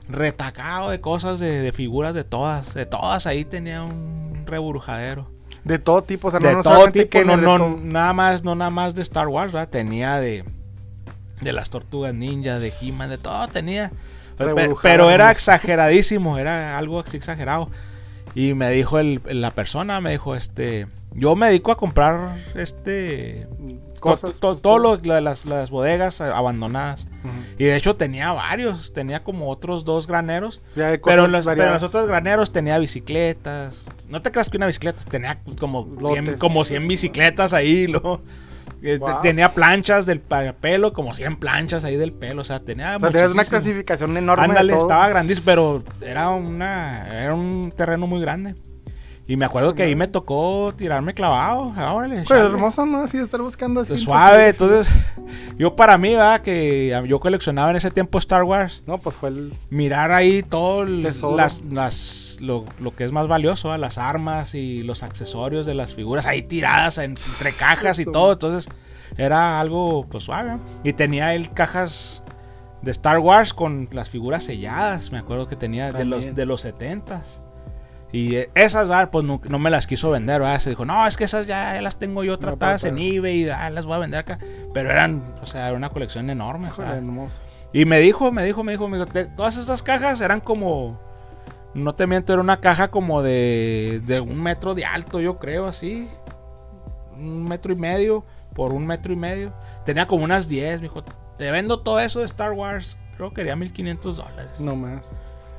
retacado de cosas, de, de figuras de todas. De todas ahí tenía un reburujadero. De todo tipo, o sea, de no, todo tipo, no, no, todo. nada más, no nada más de Star Wars, ¿verdad? Tenía de, de las tortugas ninja, de he de todo tenía. Pero era exageradísimo, era algo así exagerado. Y me dijo el- la persona, me dijo, este, yo me dedico a comprar, este, Cosas. to- to- todo lo, la- las, las bodegas abandonadas. Ujú. Y de hecho tenía varios, tenía como otros dos graneros. Pero los, pero los otros graneros tenía bicicletas. No te creas que una bicicleta tenía como 100, Lotes. como 100 bicicletas ahí. [LAUGHS] ¿no? Eh, Wow. Tenía planchas del pelo, como 100 planchas ahí del pelo. O sea, tenía. O sea, tenías una clasificación enorme Ándale, de todo. estaba grandísimo, pero era una era un terreno muy grande. Y me acuerdo que ahí me tocó tirarme clavado. Ah, Órale, Pues chale. hermoso, ¿no? Así estar buscando así. Suave, entonces yo para mí, va que yo coleccionaba en ese tiempo Star Wars, No, pues fue el... mirar ahí todo el- Tesoro. las, las, lo, lo que es más valioso, ¿va? las armas y los accesorios de las figuras ahí tiradas en- entre [LAUGHS] cajas y todo, entonces era algo pues suave. Y tenía él cajas de Star Wars con las figuras selladas. Me acuerdo que tenía de los, de los 70s. Y eh, esas, pues no, no me las quiso vender, ¿verdad? Se dijo, no, es que esas ya, ya las tengo yo tratadas en eBay, ah, las voy a vender acá. Pero eran, o sea, era una colección enorme. hermoso. Y me dijo, me dijo, me dijo, me dijo, "Te- todas estas cajas eran como, no te miento, era una caja como de, de un metro de alto, yo creo, así. Un metro y medio por un metro y medio. Tenía como unas 10, me dijo, te vendo todo eso de Star Wars. Creo que quería 1500 dólares. No más.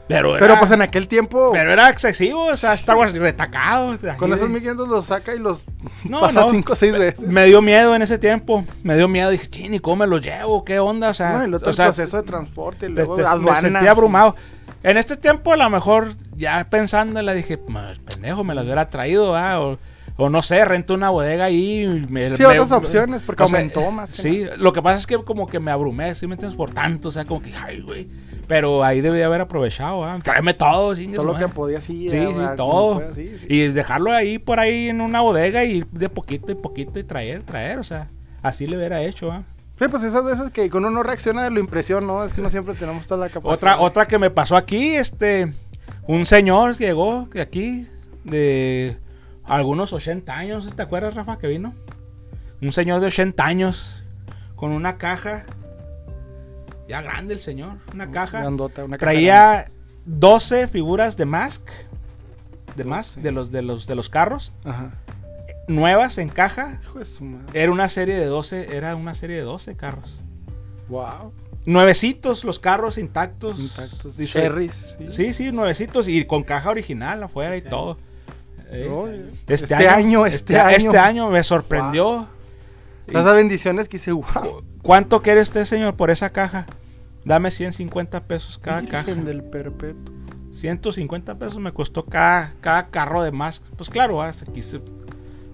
Pero, era, Pero pues en aquel tiempo, pero era excesivo, o sea, Star Wars retacado. con esos de- 1500 los saca y los No, pasa no. 5 o 6 veces. Me dio miedo en ese tiempo. Me dio miedo. Dije, ching, ¿y cómo me los llevo? ¿Qué onda? O sea, No, o sea, el proceso de transporte, y luego te- me sentí abrumado. En este tiempo, a lo mejor, ya pensándola, dije, "Ma, pendejo, me las hubiera traído, ¿ah? O, o no sé, rento una bodega ahí. Me, Sí, me- otras opciones, porque o sea, aumentó más que Sí, lo que pasa es que como que me abrumé, ¿sí me entiendes? Por tanto, o sea, como que, ay, güey. Pero ahí debí haber aprovechado, ¿ah? Tráeme todo, Todo lo que podía, sí. Sí, sí, todo. Sí, sí. Y dejarlo ahí por ahí en una bodega y de poquito y poquito y traer, traer, o sea, así le hubiera hecho, ¿ah? Sí, pues esas veces que con uno no reacciona de lo impresión, ¿no? Es que no siempre tenemos toda la capacidad. Otra, otra que me pasó aquí, este, un señor llegó de aquí, de algunos 80 años, ¿te acuerdas, Rafa, que vino? Un señor de 80 años, con una caja, ya grande el señor, una caja. Grandota, una caja Traía 12 figuras de Mask, de Mask, 12. de los, de los, de los carros, grande. Ajá. nuevas en caja. Hijo de su madre. Era una serie de 12, era una serie de 12 carros. Wow. Nuevecitos los carros intactos. Intactos. Dice- Cherries. Sí, sí, nuevecitos y con caja original afuera y todo. Este, este año, año, este este, año. este año me sorprendió. Y- Esas bendiciones que hice, wow. ¿cu- ¿Cuánto quiere usted, señor, por esa caja? Dame 150 pesos cada caja. Virgen del perpetuo. 150 pesos me costó cada, cada carro de más. Pues claro, ah, aquí se-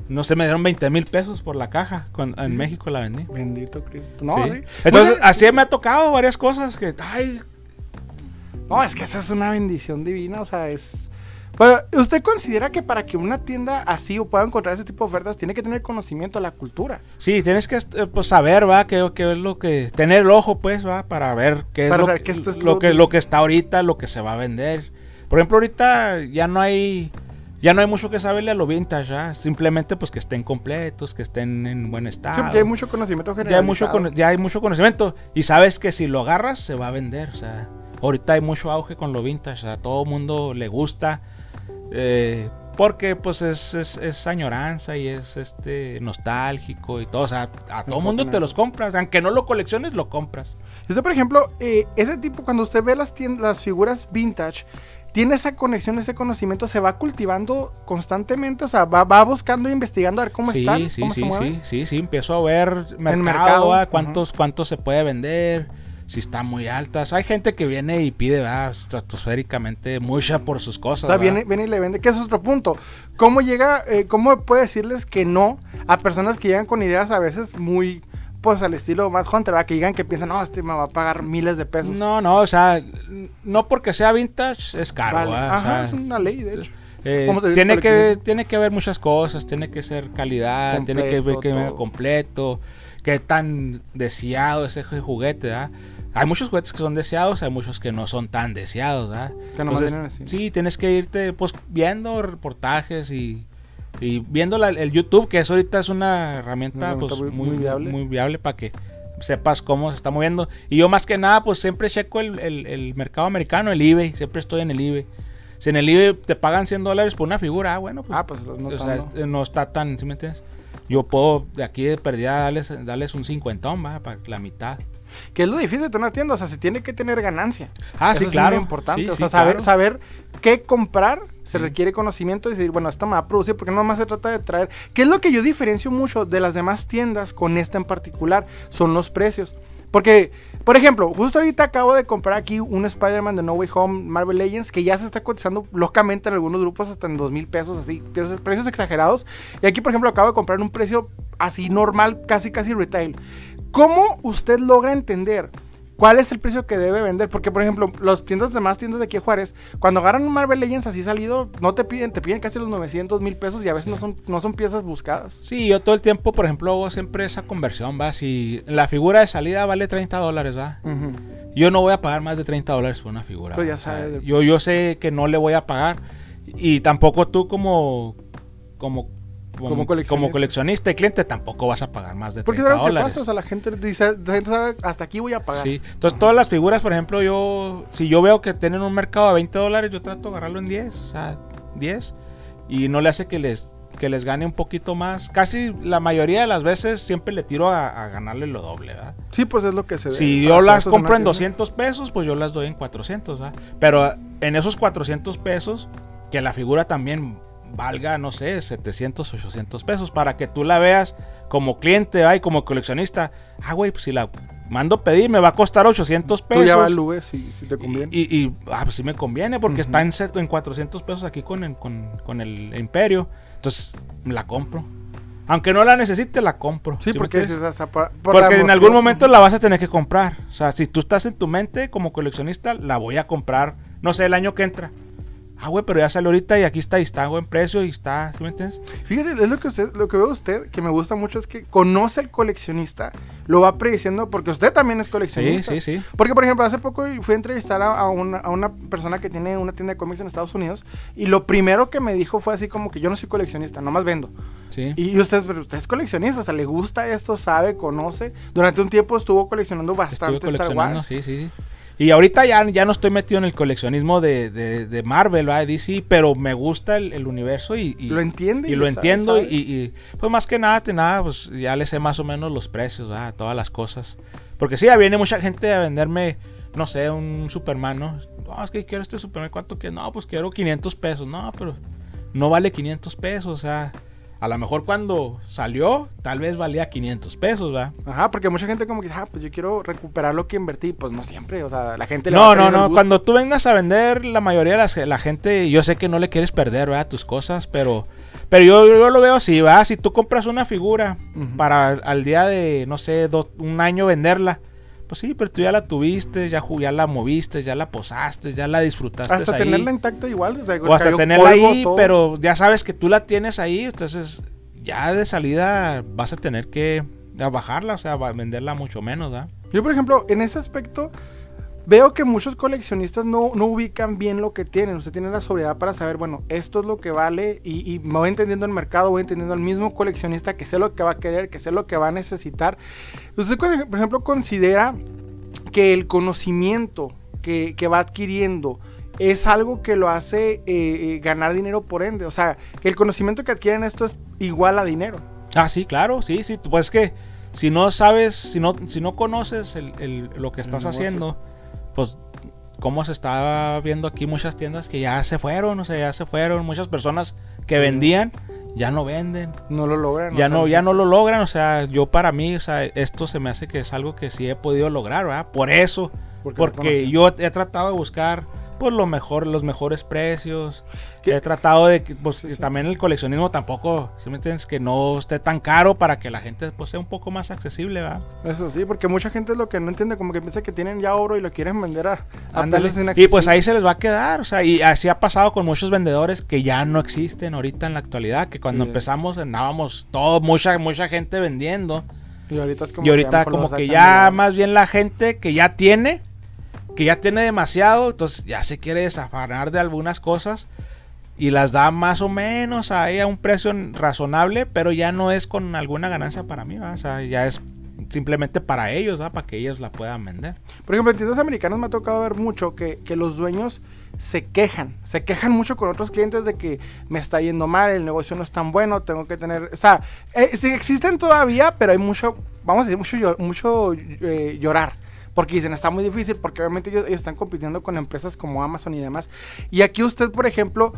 no sé, me dieron 20 mil pesos por la caja. cuando- en México la vendí. Bendito Cristo. No, Sí. sí. Entonces, Pues, así me ha tocado varias cosas que, ay, No, es que esa es una bendición divina, o sea, es... Bueno, ¿usted considera que para que una tienda así o pueda encontrar ese tipo de ofertas tiene que tener conocimiento de la cultura? Sí, tienes que eh, pues, saber, va, qué es lo que tener el ojo, pues, va, para ver qué es Para lo, que, que esto es lo lo- que lo que está ahorita, lo que se va a vender. Por ejemplo, ahorita ya no hay ya no hay mucho que saberle a lo vintage, ¿ya? simplemente pues que estén completos, que estén en buen estado. Sí, porque hay mucho conocimiento ya generalizado. cono- ya hay mucho conocimiento y sabes que si lo agarras se va a vender, o sea, ahorita hay mucho auge con lo vintage, o sea, a todo mundo le gusta eh, porque pues es, es, es añoranza y es este nostálgico y todo, o sea, a todo mundo te eso. los compras, aunque no lo colecciones, lo compras. Usted, por ejemplo, eh, ese tipo, cuando usted ve las, las figuras vintage, tiene esa conexión, ese conocimiento, se va cultivando constantemente, o sea, va, va buscando e investigando a ver cómo sí, están, sí, cómo sí, se mueven. sí, sí, sí, empiezo a ver mercado, mercado, ah, cuántos, cuántos se puede vender, si están muy altas. Hay gente que viene y pide, ¿verdad? estratosféricamente mucha por sus cosas. ¿verdad? viene, viene y le vende, que es otro punto. ¿Cómo llega, eh, cómo puede decirles que no a personas que llegan con ideas a veces muy, pues al estilo más Hunter, ¿verdad? que llegan que piensan, no, este me va a pagar miles de pesos. No, no, o sea, no porque sea vintage es caro. Vale. Ajá, sea, es una ley, de este, hecho. eh, tiene que tiene que ver muchas cosas, tiene que ser calidad, tiene que ver que todo. completo, qué tan deseado ese ju- juguete, ¿verdad? Hay muchos juguetes que son deseados, hay muchos que no son tan deseados, ¿verdad? Que Entonces, así. sí, tienes que irte pues viendo reportajes y, y viendo la- el YouTube, que eso ahorita es una herramienta, Una herramienta pues, muy- viable. muy viable para que sepas cómo se está moviendo. Y yo más que nada, pues siempre checo el, el- el mercado americano, el eBay, siempre estoy en el eBay. Si en el eBay te pagan 100 dólares por una figura, ah, bueno, pues, Ah, pues o sea, ¿no? no está tan, ¿sí me entiendes? Yo puedo de aquí de perdida darles, darles un cincuentón, va, para la mitad. Que es lo difícil de tener una tienda, o sea, se tiene que tener ganancia. Ah, Eso sí, es claro. muy importante, Sí, o sí, sea, saber, claro. saber qué comprar se Sí. requiere conocimiento y decir, bueno, esta me va a producir, porque no más se trata de traer. ¿Qué es lo que yo diferencio mucho de las demás tiendas con esta en particular? Son los precios. Porque, por ejemplo, justo ahorita acabo de comprar aquí un Spider-Man de No Way Home Marvel Legends que ya se está cotizando locamente en algunos grupos hasta en dos mil pesos, así, precios, exagerados. Y aquí, por ejemplo, acabo de comprar un precio así normal, casi, casi retail. ¿Cómo usted logra entender ¿cuál es el precio que debe vender? Porque, por ejemplo, los tiendas demás tiendas de aquí Juárez, cuando agarran un Marvel Legends así salido, no te piden, te piden casi los 900 mil pesos y a veces no, son, no son piezas buscadas. Sí, yo todo el tiempo, por ejemplo, hago siempre esa conversión, va. Si la figura de salida vale 30 dólares, va. Yo no voy a pagar más de 30 dólares por una figura. Pues ya sabes. Yo, yo sé que no le voy a pagar. Y tampoco tú como, como como, coleccionista. y cliente tampoco vas a pagar más de 30 Porque dólares. Pasa? O sea, la gente dice, la gente sabe, hasta aquí voy a pagar. Sí, entonces todas las figuras, por ejemplo, yo, si yo veo que tienen un mercado de 20 dólares, yo trato de agarrarlo en 10, o sea, 10, y no le hace que les, que les gane un poquito más. Casi la mayoría de las veces siempre le tiro a, ganarle lo doble, ¿verdad? Sí, pues es lo que se ve. Si yo las compro en 200 pesos, pues yo las doy en 400, ¿verdad? Pero en esos 400 pesos, que la figura también valga, no sé, 700, 800 pesos para que tú la veas como cliente y como coleccionista. Ah, güey, pues si la mando pedir me va a costar 800 pesos. Tú ya evalúes si, si te conviene. Y, y, ah, pues sí me conviene porque está en, en 400 pesos aquí con, con, con el Imperio. Entonces la compro. Aunque no la necesite, la compro. Sí, porque, es porque en algún momento la vas a tener que comprar. O sea, si tú estás en tu mente como coleccionista, la voy a comprar, no sé, el año que entra. Ah, güey, pero ya salió ahorita y aquí está, y está buen precio y está, ¿sí me entiendes? Fíjate, es lo que usted, lo que veo usted, que me gusta mucho es que conoce al coleccionista, lo va prediciendo, porque usted también es coleccionista. Sí, sí, sí. Porque, por ejemplo, hace poco fui a entrevistar a, una, a una persona que tiene una tienda de cómics en Estados Unidos, y lo primero que me dijo fue así como que yo no soy coleccionista, nomás vendo. Sí. Y usted, pero usted es coleccionista, o sea, le gusta esto, sabe, conoce. Durante un tiempo estuvo coleccionando bastante Star Wars. Sí, sí, sí. Y ahorita ya, ya no estoy metido en el coleccionismo de, de, Marvel, ¿va? DC, pero me gusta el, universo y, Lo entiende. Y, lo entiendo y, pues más que nada, nada, pues ya le sé más o menos los precios, ¿va? Todas las cosas. Porque sí, viene mucha gente a venderme, no sé, un Superman, ¿no? No, es que quiero este Superman, ¿cuánto quieres? No, pues quiero 500 pesos. No, pero no vale 500 pesos, o sea... A lo mejor cuando salió, tal vez valía 500 pesos, ¿verdad? Ajá, porque mucha gente como que, ah, pues yo quiero recuperar lo que invertí. Pues no siempre, o sea, la gente le No, no, no. Cuando tú vengas a vender, la mayoría de la, gente, yo sé que no le quieres perder, ¿verdad? Tus cosas, pero, pero yo, lo veo así, ¿verdad? Si tú compras una figura para al día de, no sé, un año venderla pues sí, pero tú ya la tuviste, ya, ya la moviste, ya la posaste, ya la disfrutaste. Hasta tenerla intacta igual. O, hasta tenerla ahí, pero ya sabes que tú la tienes ahí, entonces ya de salida vas a tener que bajarla, o sea, venderla mucho menos, ¿verdad? Yo, por ejemplo, en ese aspecto, veo que muchos coleccionistas no, ubican bien lo que tienen. Usted tiene la sobriedad para saber, bueno, esto es lo que vale y, me voy entendiendo el mercado, voy entendiendo al mismo coleccionista que sé lo que va a querer, que sé lo que va a necesitar. Usted, por ejemplo, considera que el conocimiento que, va adquiriendo es algo que lo hace eh, eh, ganar dinero por ende. O sea, que el conocimiento que adquieren esto es igual a dinero. Ah, sí, claro, sí, sí. Pues que si no sabes, si no, si no conoces lo que estás haciendo pues como se está viendo aquí muchas tiendas que ya se fueron, o sea, ya se fueron, muchas personas que vendían ya no venden. No lo logran. Ya no, ya no lo logran, o sea, yo para mí, o sea, esto se me hace que es algo que sí he podido lograr, ¿verdad? Por eso, porque yo he tratado de buscar pues lo mejor, los mejores precios. He tratado de que pues, también el coleccionismo tampoco, si me entiendes, que no esté tan caro para que la gente pues, sea un poco más accesible, ¿verdad? Eso sí, porque mucha gente es lo que no entiende, como que piensa que tienen ya oro y lo quieren vender a, a Y pues ahí se les va a quedar, o sea, y así ha pasado con muchos vendedores que ya no existen ahorita en la actualidad, que cuando empezamos andábamos todo, mucha, mucha gente vendiendo. Y ahorita, es como, y ahorita como que ya más bien la gente que ya tiene que ya tiene demasiado, entonces ya se quiere desafanar de algunas cosas y las da más o menos a un precio razonable, pero ya no es con alguna ganancia para mí, o sea, ya es simplemente para ellos, para que ellos la puedan vender. Por ejemplo, en tiendas americanas me ha tocado ver mucho que, los dueños se quejan, se quejan mucho con otros clientes de que me está yendo mal, el negocio no es tan bueno, tengo que tener, o sea, eh, sí existen todavía, pero hay mucho, vamos a decir, mucho, mucho eh, llorar porque dicen, está muy difícil, porque obviamente ellos, están compitiendo con empresas como Amazon y demás. Y aquí usted, por ejemplo,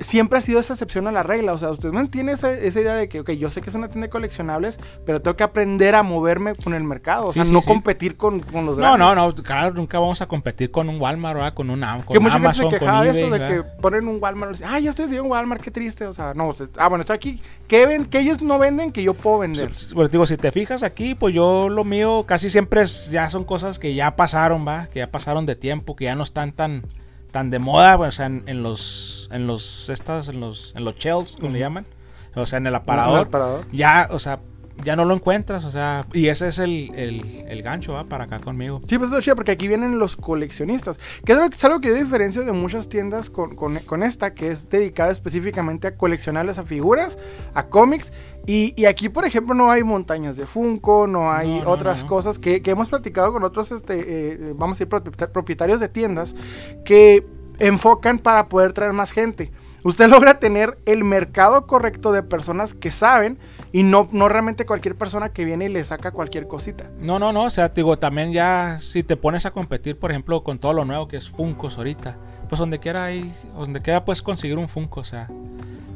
siempre ha sido esa excepción a la regla. O sea, usted no tiene esa, esa idea de que, ok, yo sé que es una tienda de coleccionables, pero tengo que aprender a moverme con el mercado. O sea, sí, no sí. competir con, con los No, grandes. no, no, claro, nunca vamos a competir con un Walmart, ¿verdad? Con un con Que mucha Amazon, gente se quejaba de eso, de que ponen un Walmart. y dicen, Ah, ya estoy en Walmart, qué triste. O sea, no, usted- ah, bueno, estoy aquí. ¿Qué, ven, que ellos no venden que yo puedo vender? Pues digo, si te fijas aquí, pues yo lo mío casi siempre es, ya son cosas que ya pasaron, va, que ya pasaron de tiempo, que ya no están tan tan de moda, pues, o sea, en, en los en los estas en los en los shelves, como le llaman, o sea, en el aparador, aparador. ya, o sea, ya no lo encuentras, o sea, y ese es el, el, el gancho, va, para acá conmigo. Sí, pues es lo chido, porque aquí vienen los coleccionistas. Que es algo, es algo que yo diferencio de muchas tiendas con, con- con esta, que es dedicada específicamente a coleccionables, a figuras, a cómics. Y, y aquí, por ejemplo, no hay montañas de Funko, no hay No, no, otras no. cosas que, que hemos platicado con otros, este, eh, vamos a decir, propieta- propietarios de tiendas, que enfocan para poder traer más gente. Usted logra tener el mercado correcto de personas que saben y no, no realmente cualquier persona que viene y le saca cualquier cosita. No, no, no, o sea, te digo, también ya si te pones a competir, por ejemplo, con todo lo nuevo que es Funkos ahorita, pues donde quiera hay, donde quiera puedes conseguir un Funko, o sea,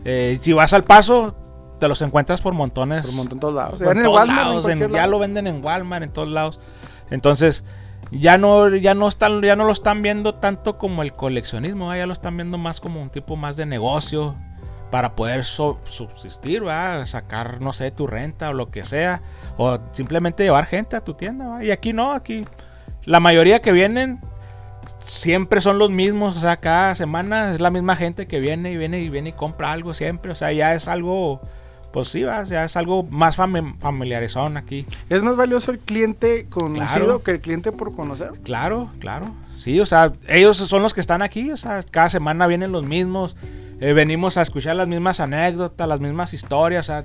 eh, si vas al paso, te los encuentras por montones. Por montón de todos lados. En todos Walmart, en lados, en- ya lo venden en Walmart, en todos lados. Entonces, ya no, ya no están, ya no lo están viendo tanto como el coleccionismo, ya lo están viendo más como un tipo más de negocio para poder subsistir, ¿va? sacar, no sé, tu renta o lo que sea, o simplemente llevar gente a tu tienda. ¿va? Y aquí no, aquí la mayoría que vienen siempre son los mismos, o sea, cada semana es la misma gente que viene y viene y viene y compra algo siempre, o sea, ya es algo, pues sí, ¿va? ya es algo más fami- familiarizón aquí. Es más valioso el cliente conocido Claro. que el cliente por conocer. Claro, claro. Sí, o sea, ellos son los que están aquí, o sea, cada semana vienen los mismos, eh, venimos a escuchar las mismas anécdotas, las mismas historias, o sea,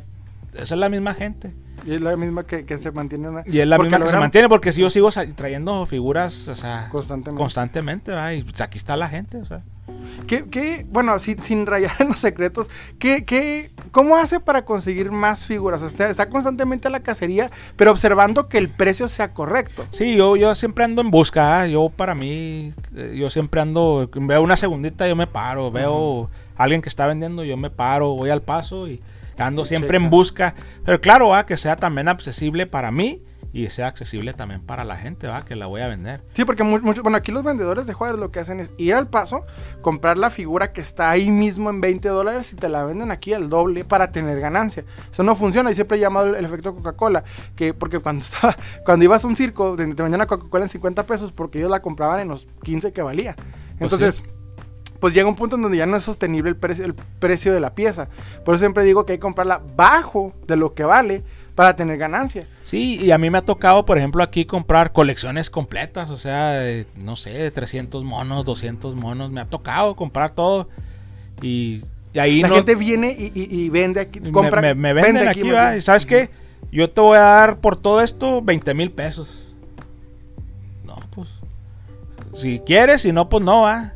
esa es la misma gente. Y es la misma que, que se mantiene una- Y es la porque misma que se mantiene, porque si yo sigo trayendo figuras, o sea, Constantemente. constantemente, y pues, aquí está la gente, o sea. ¿Qué, qué- bueno, sin, sin rayar en los secretos, ¿qué, qué, ¿cómo hace para conseguir más figuras? O sea, está constantemente a la cacería, pero observando que el precio sea correcto. Sí, yo, yo siempre ando en busca. ¿ah? Yo para mí, eh, yo siempre ando, veo una segundita, yo me paro. Veo a alguien que está vendiendo, yo me paro, voy al paso y ando siempre Checa. en busca. Pero claro, ¿va? que sea también accesible para mí y sea accesible también para la gente, ¿va? que la voy a vender. Sí, porque mu- muchos, bueno, aquí los vendedores de Juárez lo que hacen es ir al paso, comprar la figura que está ahí mismo en 20 dólares y te la venden aquí al doble para tener ganancia. Eso no funciona y siempre he llamado el, efecto Coca-Cola, que porque cuando [LAUGHS] estaba, cuando ibas a un circo te vendían la Coca-Cola en 50 pesos porque ellos la compraban en los 15 que valía. Entonces, pues llega un punto en donde ya no es sostenible el, precio el precio de la pieza. Por eso siempre digo que hay que comprarla bajo de lo que vale para tener ganancia. Sí, y a mí me ha tocado, por ejemplo, aquí comprar colecciones completas, o sea, de, no sé, de 300 monos, 200 monos, me ha tocado comprar todo. Y, y ahí La no... gente viene y, y- y vende aquí, compra, me, me venden vende aquí. ¿Y sabes qué? Yo te voy a dar por todo esto 20 mil pesos. No, pues. Si quieres, si no, pues no, va.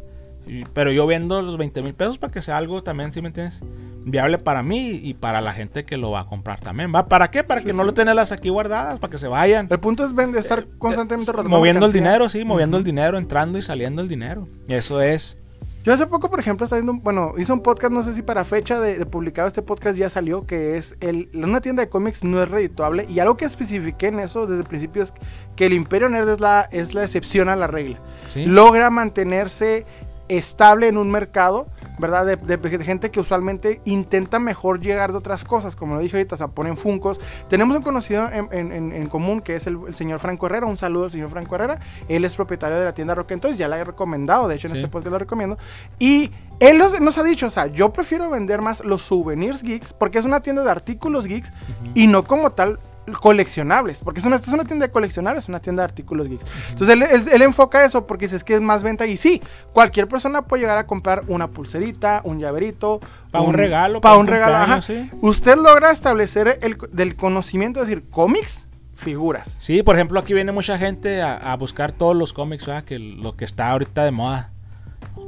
Pero yo vendo los 20 mil pesos para que sea algo también, ¿sí me entiendes? Viable para mí y para la gente que lo va a comprar también, ¿va? ¿Para qué? Para Sí, que no lo tenerlas aquí guardadas, para que se vayan. El punto es vender, estar constantemente rotando Eh, Moviendo el dinero, sí, moviendo el dinero, entrando y saliendo el dinero. Eso es. Yo hace poco, por ejemplo, estaba viendo, bueno, hice un podcast, no sé si para fecha de, de publicado este podcast ya salió, que es el, una tienda de cómics no es redituable. Y algo que especifiqué en eso desde el principio es que el Imperio Nerd es la, es la excepción a la regla. ¿sí? Logra mantenerse estable en un mercado, ¿verdad? De, de- de gente que usualmente intenta mejor llegar de otras cosas, como lo dije ahorita, o sea, ponen funcos. Tenemos un conocido en, en- en- en común que es el, el señor Franco Herrera, un saludo al señor Franco Herrera, él es propietario de la tienda Rock entonces ya la he recomendado, de hecho en Sí. este podcast lo recomiendo, y él nos, nos ha dicho, o sea, yo prefiero vender más los souvenirs geeks, porque es una tienda de artículos geeks, y no como tal coleccionables, porque es una, es una tienda de coleccionables, es una tienda de artículos geeks. Entonces él, él- él enfoca eso porque dice es que es más venta y sí, cualquier persona puede llegar a comprar una pulserita, un llaverito, Pa' un regalo, para pa' un regalo, ajá. cumpleaños, sí. Usted logra establecer el del conocimiento, es decir, cómics, figuras. Sí, por ejemplo, aquí viene mucha gente a, a buscar todos los cómics, ¿verdad? Que lo que está ahorita de moda.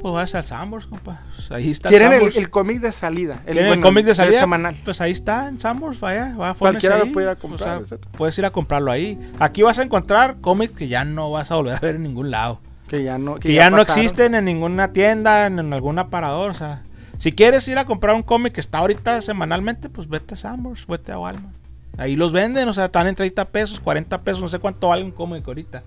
Pues vas al Sambors, compa. Pues ahí está Quieren el, cómic de salida, ¿Quieren el bueno, cómic de salida? semanal. Pues ahí está, en Sambors, vaya, va, Cualquiera lo puede ir a comprar, o sea, etcétera. puedes ir a comprarlo ahí. Aquí vas a encontrar cómics que ya no vas a volver a ver en ningún lado. Que ya no, Que, ya, no existen en ninguna tienda, en, en algún aparador, o sea. Si quieres ir a comprar un cómic que está ahorita semanalmente, pues vete a Sambors, vete a Walmart. Ahí los venden, o sea, están en 30 pesos, 40 pesos, no sé cuánto vale un cómic ahorita.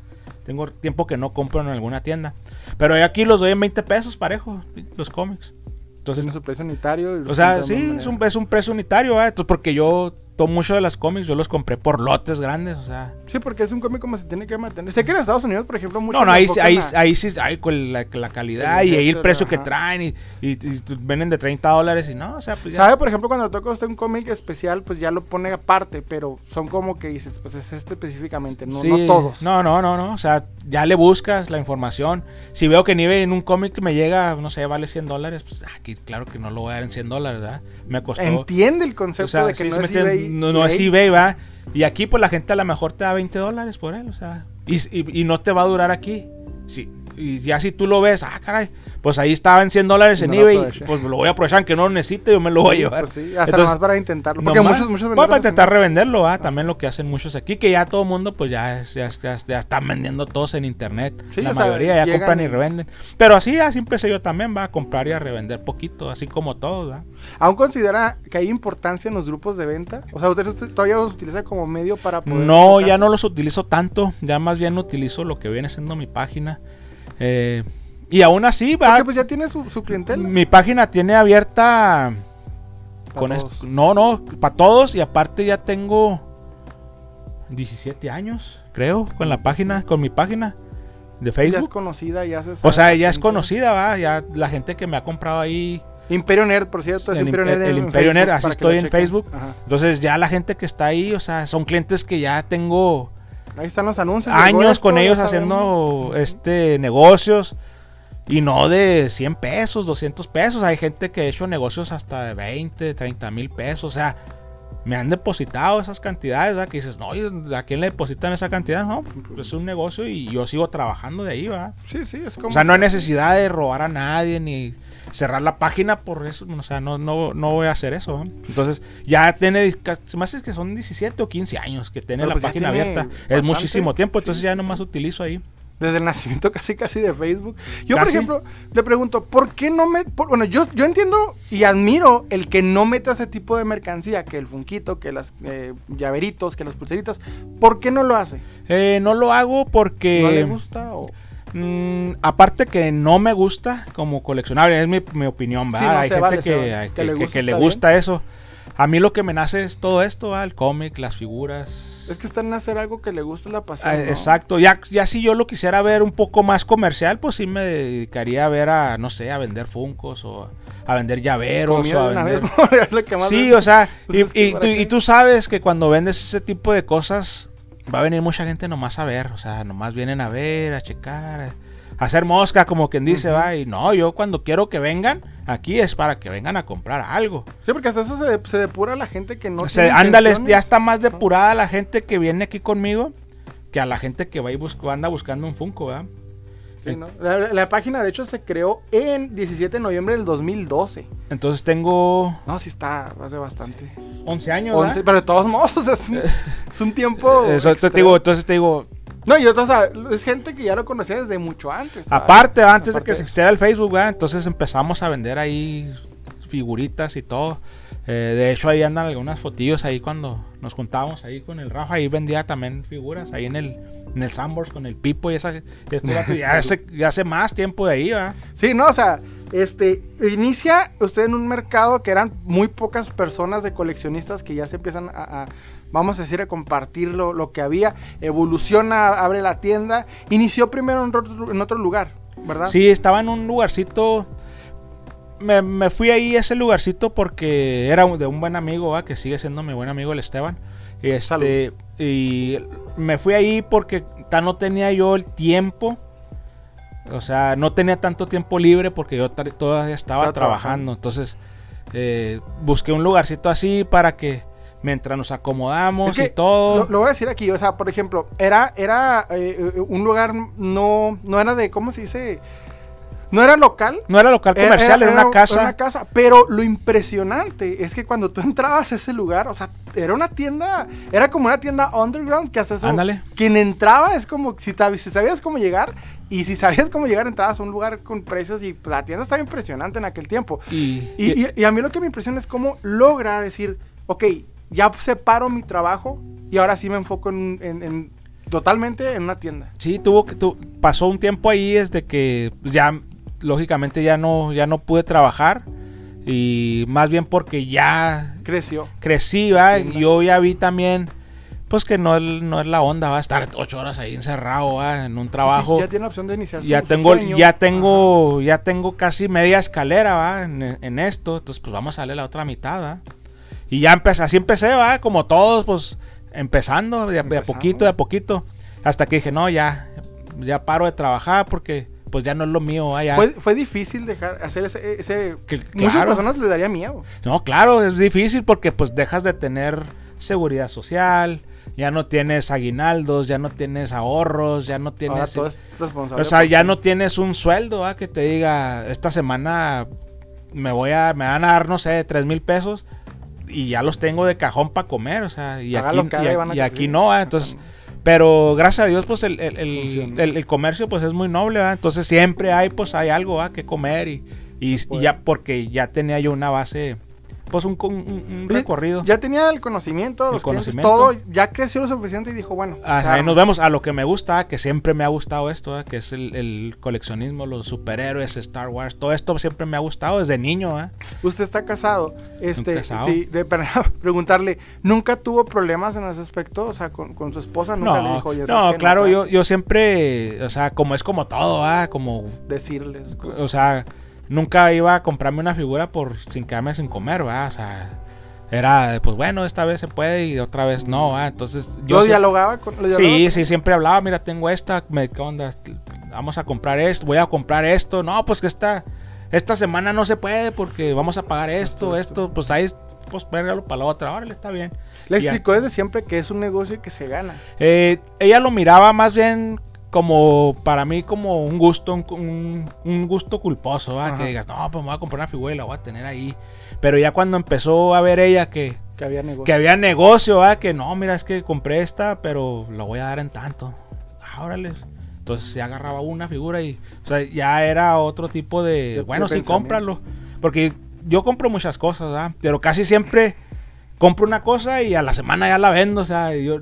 Tengo tiempo que no compro en alguna tienda. Pero aquí los doy en 20 pesos parejo, los cómics. Entonces, ¿Tiene su precio unitario? O sea, sí, es un, es un precio unitario, ¿eh? Entonces, porque yo mucho de las cómics yo los compré por lotes grandes, o sea. Sí, porque es un cómic como se tiene que mantener. Sé que en Estados Unidos, por ejemplo, mucho. No, no, ahí, ahí, ahí, sí, hay con la, calidad y ahí el precio que traen y, y, venden de 30 dólares y no, o sea, pues ¿Sabe, por ejemplo, cuando toca usted un cómic especial, pues ya lo pone aparte, pero son como que dices, pues es este específicamente, no, no todos. No, no, no, no, o sea, ya le buscas la información. Si veo que ni en un cómic me llega, no sé, vale 100 dólares, pues aquí claro que no lo voy a dar en 100 dólares, ¿verdad? Me costó. Entiende el concepto de que no es no, no es eBay, va. Y aquí, pues la gente a lo mejor te da 20 dólares por él, o sea. Y, y, no te va a durar aquí. Sí, y ya si tú lo ves, ah, caray, pues ahí estaba en 100 dólares en eBay, pues lo voy a aprovechar, que no lo necesite, yo me lo voy a llevar. Pues sí, hasta más para intentarlo. Porque muchos, muchos para intentar revenderlo, ¿ah? también lo que hacen muchos aquí, que ya todo el mundo, pues ya, ya, ya, están vendiendo todos en internet. la mayoría ya compran y, revenden. Pero así, así empecé yo también, va a comprar y a revender poquito, así como todos, ¿va? ¿Aún considera que hay importancia en los grupos de venta? O sea, ¿usted todavía los utiliza como medio para poder No, ya no los utilizo tanto, ya más bien utilizo lo que viene siendo mi página. Eh, y aún así va. Porque pues ya tiene su, su clientela. Mi página tiene abierta. Con esto. No, no, para todos. Y aparte ya tengo 17 años, creo, con la página, con mi página de Facebook. Ya es conocida, ya se O sea, ya es conocida, va. Ya la gente que me ha comprado ahí. Imperio Nerd, por cierto, es el, Imperio Nerd. El, Imperio Nerd, así estoy en Facebook. Entonces ya la gente que está ahí, o sea, son clientes que ya tengo. Ahí están los anuncios. Años con ellos haciendo este negocios. Y no de 100 pesos, 200 pesos. Hay gente que ha hecho negocios hasta de 20, 30 mil pesos. O sea, me han depositado esas cantidades, ¿verdad? Que dices, no, ¿a quién le depositan esa cantidad? No, pues es un negocio y yo sigo trabajando de ahí, ¿verdad? Sí, sí, es como... O sea, no hay necesidad de robar a nadie ni cerrar la página por eso. O sea, no, no, no voy a hacer eso. Entonces, ya tiene, más es que son 17 o 15 años que tiene la pues página abierta. Es muchísimo tiempo, entonces ya nomás utilizo ahí desde el nacimiento [LAUGHS] casi casi de Facebook. Yo, por ejemplo, le pregunto, ¿por qué no me... bueno, yo, yo entiendo y admiro el que no meta ese tipo de mercancía, que el funquito, que las eh, llaveritos, que las pulseritas. ¿Por qué no lo hace? Eh, no lo hago porque... ¿No le gusta o...? Mm, aparte que no me gusta como coleccionable, es mi, opinión, ¿verdad? Hay gente que, le gusta, eso. A mí lo que me nace es todo esto, el cómic, las figuras, es que están en hacer algo que le gusta la pasión. Ah, exacto. Ya, ya si yo lo quisiera ver un poco más comercial, pues sí me dedicaría a ver a, no sé, a vender funcos o a vender llaveros. O a vender... [LAUGHS] sí, o sea, pues y, tú, y tú sabes que cuando vendes ese tipo de cosas, va a venir mucha gente nomás a ver. O sea, nomás vienen a ver, a checar hacer mosca, como quien dice, va. Y no, yo cuando quiero que vengan, aquí es para que vengan a comprar algo. Sí, porque hasta eso se, depura la gente que no se, Ándale, ya está más depurada la gente que viene aquí conmigo que a la gente que va y anda buscando un Funko, ¿verdad? Sí, ¿no? la, página, de hecho, se creó en 17 de noviembre del 2012. Entonces tengo... No, sí está, hace bastante. 11 años, 11, Pero de todos modos, [LAUGHS] es un, es un tiempo... Eso te digo, entonces te digo, no, y o sea, es gente que ya lo conocía desde mucho antes. Aparte, antes de que se existiera el Facebook, entonces empezamos a vender ahí figuritas y todo. Eh, de hecho, ahí andan algunas fotillos ahí cuando nos juntábamos ahí con el Rafa. Ahí vendía también figuras ahí en el, en el Sambors con el Pipo y esa. ya, hace, ya hace más tiempo de ahí, ¿verdad? Sí, no, o sea, este, inicia usted en un mercado que eran muy pocas personas de coleccionistas que ya se empiezan a vamos a decir, a compartir lo, que había, evoluciona, abre la tienda, inició primero en otro, lugar, ¿verdad? Sí, estaba en un lugarcito, me, fui ahí a ese lugarcito porque era de un buen amigo, que sigue siendo mi buen amigo el Esteban, y, este, y me fui ahí porque no tenía yo el tiempo. O sea, no tenía tanto tiempo libre porque yo todavía estaba, trabajando. Entonces, eh, busqué un lugarcito así para que mientras nos acomodamos y todo. Lo, voy a decir aquí, o sea, por ejemplo, era, era eh, un lugar, no, no era de, ¿cómo se dice? No era local. No era local comercial, era, una casa. Era una casa. Pero lo impresionante es que cuando tú entrabas a ese lugar, o sea, era una tienda, era como una tienda underground que hasta eso. Ándale. Quien entraba es como si, si sabías cómo llegar y si sabías cómo llegar, entrabas a un lugar con precios y pues, la tienda estaba impresionante en aquel tiempo. Y, y, a mí lo que me impresiona es cómo logra decir, ok, ya separo mi trabajo y ahora sí me enfoco en, totalmente en una tienda. Sí, tuvo que tu, pasó un tiempo ahí desde que ya lógicamente ya no ya no pude trabajar y más bien porque ya creció. Crecí, ¿va? yo ya vi también pues que no, no es la onda, va a estar ocho horas ahí encerrado, ¿va? en un trabajo. ya tiene la opción de iniciar ya tengo, Ya tengo, ya tengo casi media escalera, ¿va? En, esto, entonces pues vamos a darle la otra mitad, Y ya empecé, así empecé, va, como todos, pues empezando de, a poquito, de a poquito, hasta que dije, no, ya, ya paro de trabajar porque pues ya no es lo mío. Fue, fue difícil dejar hacer ese... ese Muchas personas le daría miedo. No, claro, es difícil porque pues dejas de tener seguridad social, ya no tienes aguinaldos, ya no tienes ahorros, ya no tienes... todo es responsable o sea, ya no tienes un sueldo que te diga, esta semana me voy a, me van a dar, no sé, tres mil pesos y ya los tengo de cajón para comer, o sea, y aquí, y, aquí no, entonces... Pero gracias a Dios, pues el, el, comercio pues es muy noble, Entonces siempre hay, pues hay algo que comer y, y, ya porque ya tenía yo una base pues un, un, recorrido. Ya tenía el conocimiento, los conocimiento. todo, ya creció lo suficiente y dijo, bueno. ahí nos vemos a lo que me gusta, que siempre me ha gustado esto, que es el, coleccionismo, los superhéroes, Star Wars, todo esto siempre me ha gustado desde niño. ¿eh? Usted está casado, este, sí, de, para [LAUGHS] preguntarle, ¿nunca tuvo problemas en ese aspecto? O sea, con, su esposa nunca le dijo, No, claro, yo, yo siempre, o sea, como es como todo, ¿ah? Como... Decirles. O sea nunca iba a comprarme una figura por sin quedarme sin comer, ¿verdad? O sea, era, pues bueno, esta vez se puede y otra vez no, ¿verdad? Entonces yo... ¿Lo dialogaba con...? sí, sí, siempre hablaba, mira, tengo esta, me, ¿qué onda? Vamos a comprar esto, voy a comprar esto. No, pues que esta, esta semana no se puede porque vamos a pagar esto, esto, pues ahí pues pérgalo para la otra, órale, está bien. Le explicó desde siempre que es un negocio y que se gana. Eh, ella lo miraba más bien como para mí como un gusto, un, gusto culposo, que digas, no, pues me voy a comprar una figura y la voy a tener ahí. Pero ya cuando empezó a ver ella que, que había negocio, que había negocio, que no, mira, es que compré esta, pero la voy a dar en tanto. Ah, órale. Entonces se agarraba una figura y, o sea, ya era otro tipo de, bueno, sí, cómpralo. Porque yo compro muchas cosas, pero casi siempre compro una cosa y a la semana ya la vendo, o sea, yo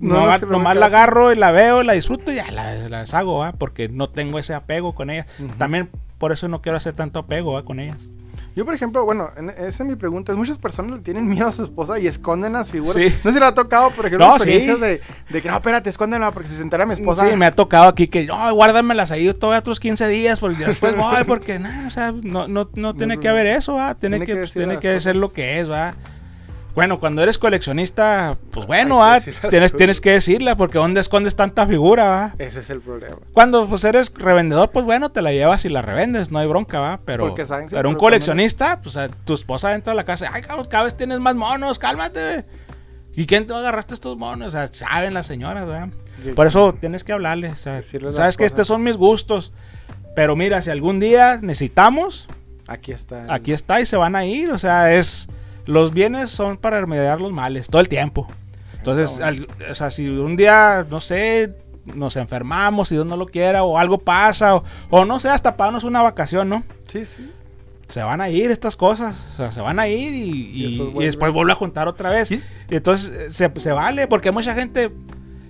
no, nomás la agarro y la veo, la disfruto y ya la, las hago, porque no tengo ese apego con ellas. También por eso no quiero hacer tanto apego con ellas. Yo, por ejemplo, bueno, esa es mi pregunta. Muchas personas le tienen miedo a su esposa y esconden las figuras. No sé si le ha tocado, por ejemplo, experiencias de, de, que no, espérate, escóndenla porque si se entera mi esposa. Sí, me ha tocado aquí que, no, guárdamelas ahí todavía otros 15 días porque después [LAUGHS] voy, porque, no, o sea, no, no, no tiene que haber eso, ¿va? Tiene, que, tiene que ser lo que es, ¿va? Bueno, cuando eres coleccionista, pues bueno, ah, tienes, tienes que decirla, porque ¿dónde escondes tanta figura? ¿va? Ese es el problema. Cuando pues eres revendedor, pues bueno, te la llevas y la revendes, no hay bronca, ¿va? Pero, pero un coleccionista, pues tu esposa dentro de la casa, ay, cabrón, cada vez tienes más monos, cálmate. ¿Y quién te agarraste estos monos? O sea, saben las señoras, ¿verdad? Por eso tienes que hablarles. sabes que estos son mis gustos. Pero mira, si algún día necesitamos, aquí está. Aquí está y se van a ir. O sea, es los bienes son para remediar los males todo el tiempo. Entonces, o sea, si un día, no sé, nos enfermamos, si Dios no lo quiera, o algo pasa, o, no sé, hasta pagarnos una vacación, ¿no? Sí, sí. Se van a ir estas cosas, o sea, se van a ir y, después vuelve a juntar otra vez. Y entonces se, se, vale, porque mucha gente,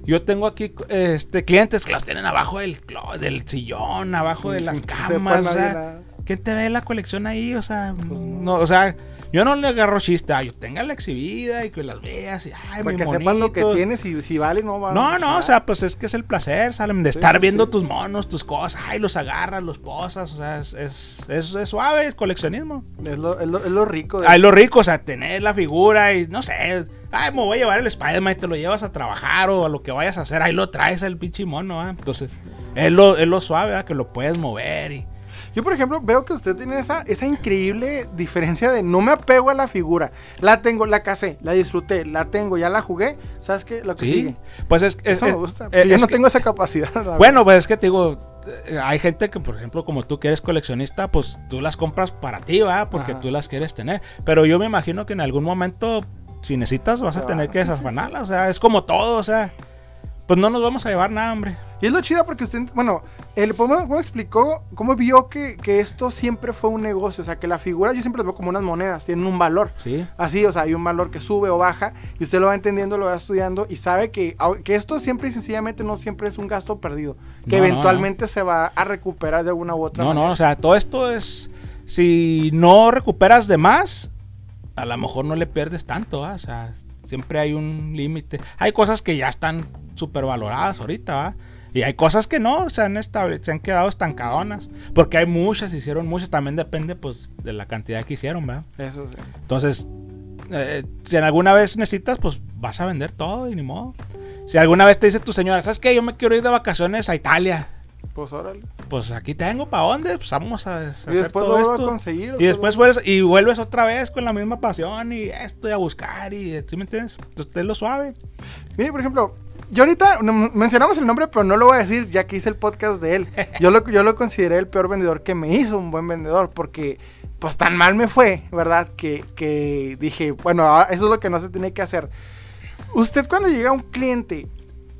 yo tengo aquí este, clientes que los tienen abajo del, del sillón, abajo de las camas, o sea, ¿quién te ve la colección ahí? O sea, pues no, o sea yo no le agarro chiste, yo tenga la exhibida y que las veas y ay, Para que sepas lo que tienes y si vale no vale. No, no, o sea, pues es que es el placer, salen de estar viendo tus monos, tus cosas, ay, los agarras, los posas, o sea, es, es, es, suave el coleccionismo. Es lo, es lo, es lo rico. De... Ay, lo rico, o sea, tener la figura y no sé, ay, me voy a llevar el Spider-Man y te lo llevas a trabajar o a lo que vayas a hacer, ahí lo traes el pinche mono, ¿eh? Entonces, es lo, es lo suave, ¿eh? que lo puedes mover y yo, por ejemplo, veo que usted tiene esa, esa increíble diferencia de no me apego a la figura. La tengo, la casé, la disfruté, la tengo, ya la jugué. ¿Sabes qué? Lo que sí. Pues es Eso me gusta. Eh, yo no tengo esa capacidad. Bueno, pues es que te digo, eh, hay gente que, por ejemplo, como tú que eres coleccionista, pues tú las compras para ti, ¿va? Porque tú las quieres tener. Pero yo me imagino que en algún momento, si necesitas, vas a tener que desafanarla. O sea, es como todo, o sea, pues no nos vamos a llevar nada, hombre. Y es lo chido porque usted, bueno, él ¿cómo, explicó, cómo vio que, esto siempre fue un negocio? O sea, que la figura yo siempre las veo como unas monedas, tienen un valor. Sí. Así, o sea, hay un valor que sube o baja y usted lo va entendiendo, lo va estudiando y sabe que, que esto siempre y sencillamente no siempre es un gasto perdido, que eventualmente se va a recuperar de alguna u otra manera. No, no, o sea, todo esto es, si no recuperas de más, a lo mejor no le pierdes tanto, o sea, siempre hay un límite. Hay cosas que ya están súper valoradas ahorita, ¿va? Y hay cosas que no, se han, se han quedado estancadonas. Porque hay muchas, hicieron muchas. También depende pues de la cantidad que hicieron, ¿verdad? Eso sí. Entonces, eh, si en alguna vez necesitas, pues vas a vender todo y ni modo. Si alguna vez te dice tu señora, ¿sabes qué? Yo me quiero ir de vacaciones a Italia. Pues órale. Pues aquí tengo, ¿para dónde? Pues vamos a, y después todo esto. a conseguir. Y después vuelves, y vuelves otra vez con la misma pasión y esto y a buscar y, ¿sí me entiendes? Entonces, es lo suave. Mire, por ejemplo, yo ahorita mencionamos el nombre, pero no lo voy a decir ya que hice el podcast de él. [LAUGHS] Yo lo, yo lo consideré el peor vendedor que me hizo un buen vendedor, porque pues tan mal me fue, ¿verdad? Que, dije, bueno, eso es lo que no se tiene que hacer. Usted cuando llega a un cliente,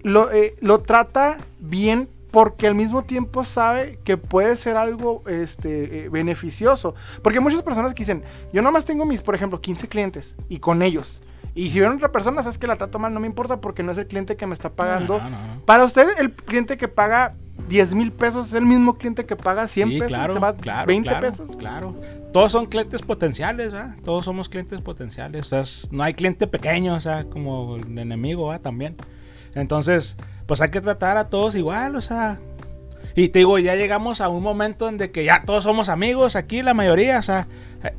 lo, eh, lo trata bien porque al mismo tiempo sabe que puede ser algo este, eh, beneficioso. Porque muchas personas que dicen, yo nomás tengo mis, por ejemplo, 15 clientes y con ellos y si viene otra persona, sabes que la trato mal, no me importa porque no es el cliente que me está pagando. Para usted, el cliente que paga 10 mil pesos es el mismo cliente que paga 100 pesos. Claro, claro, 20 pesos. Claro. Todos son clientes potenciales, ¿verdad? Todos somos clientes potenciales. O sea, no hay cliente pequeño, o sea, como el enemigo, ¿verdad? También. Entonces, pues hay que tratar a todos igual, o sea, y te digo, ya llegamos a un momento en de que ya todos somos amigos aquí, la mayoría. O sea,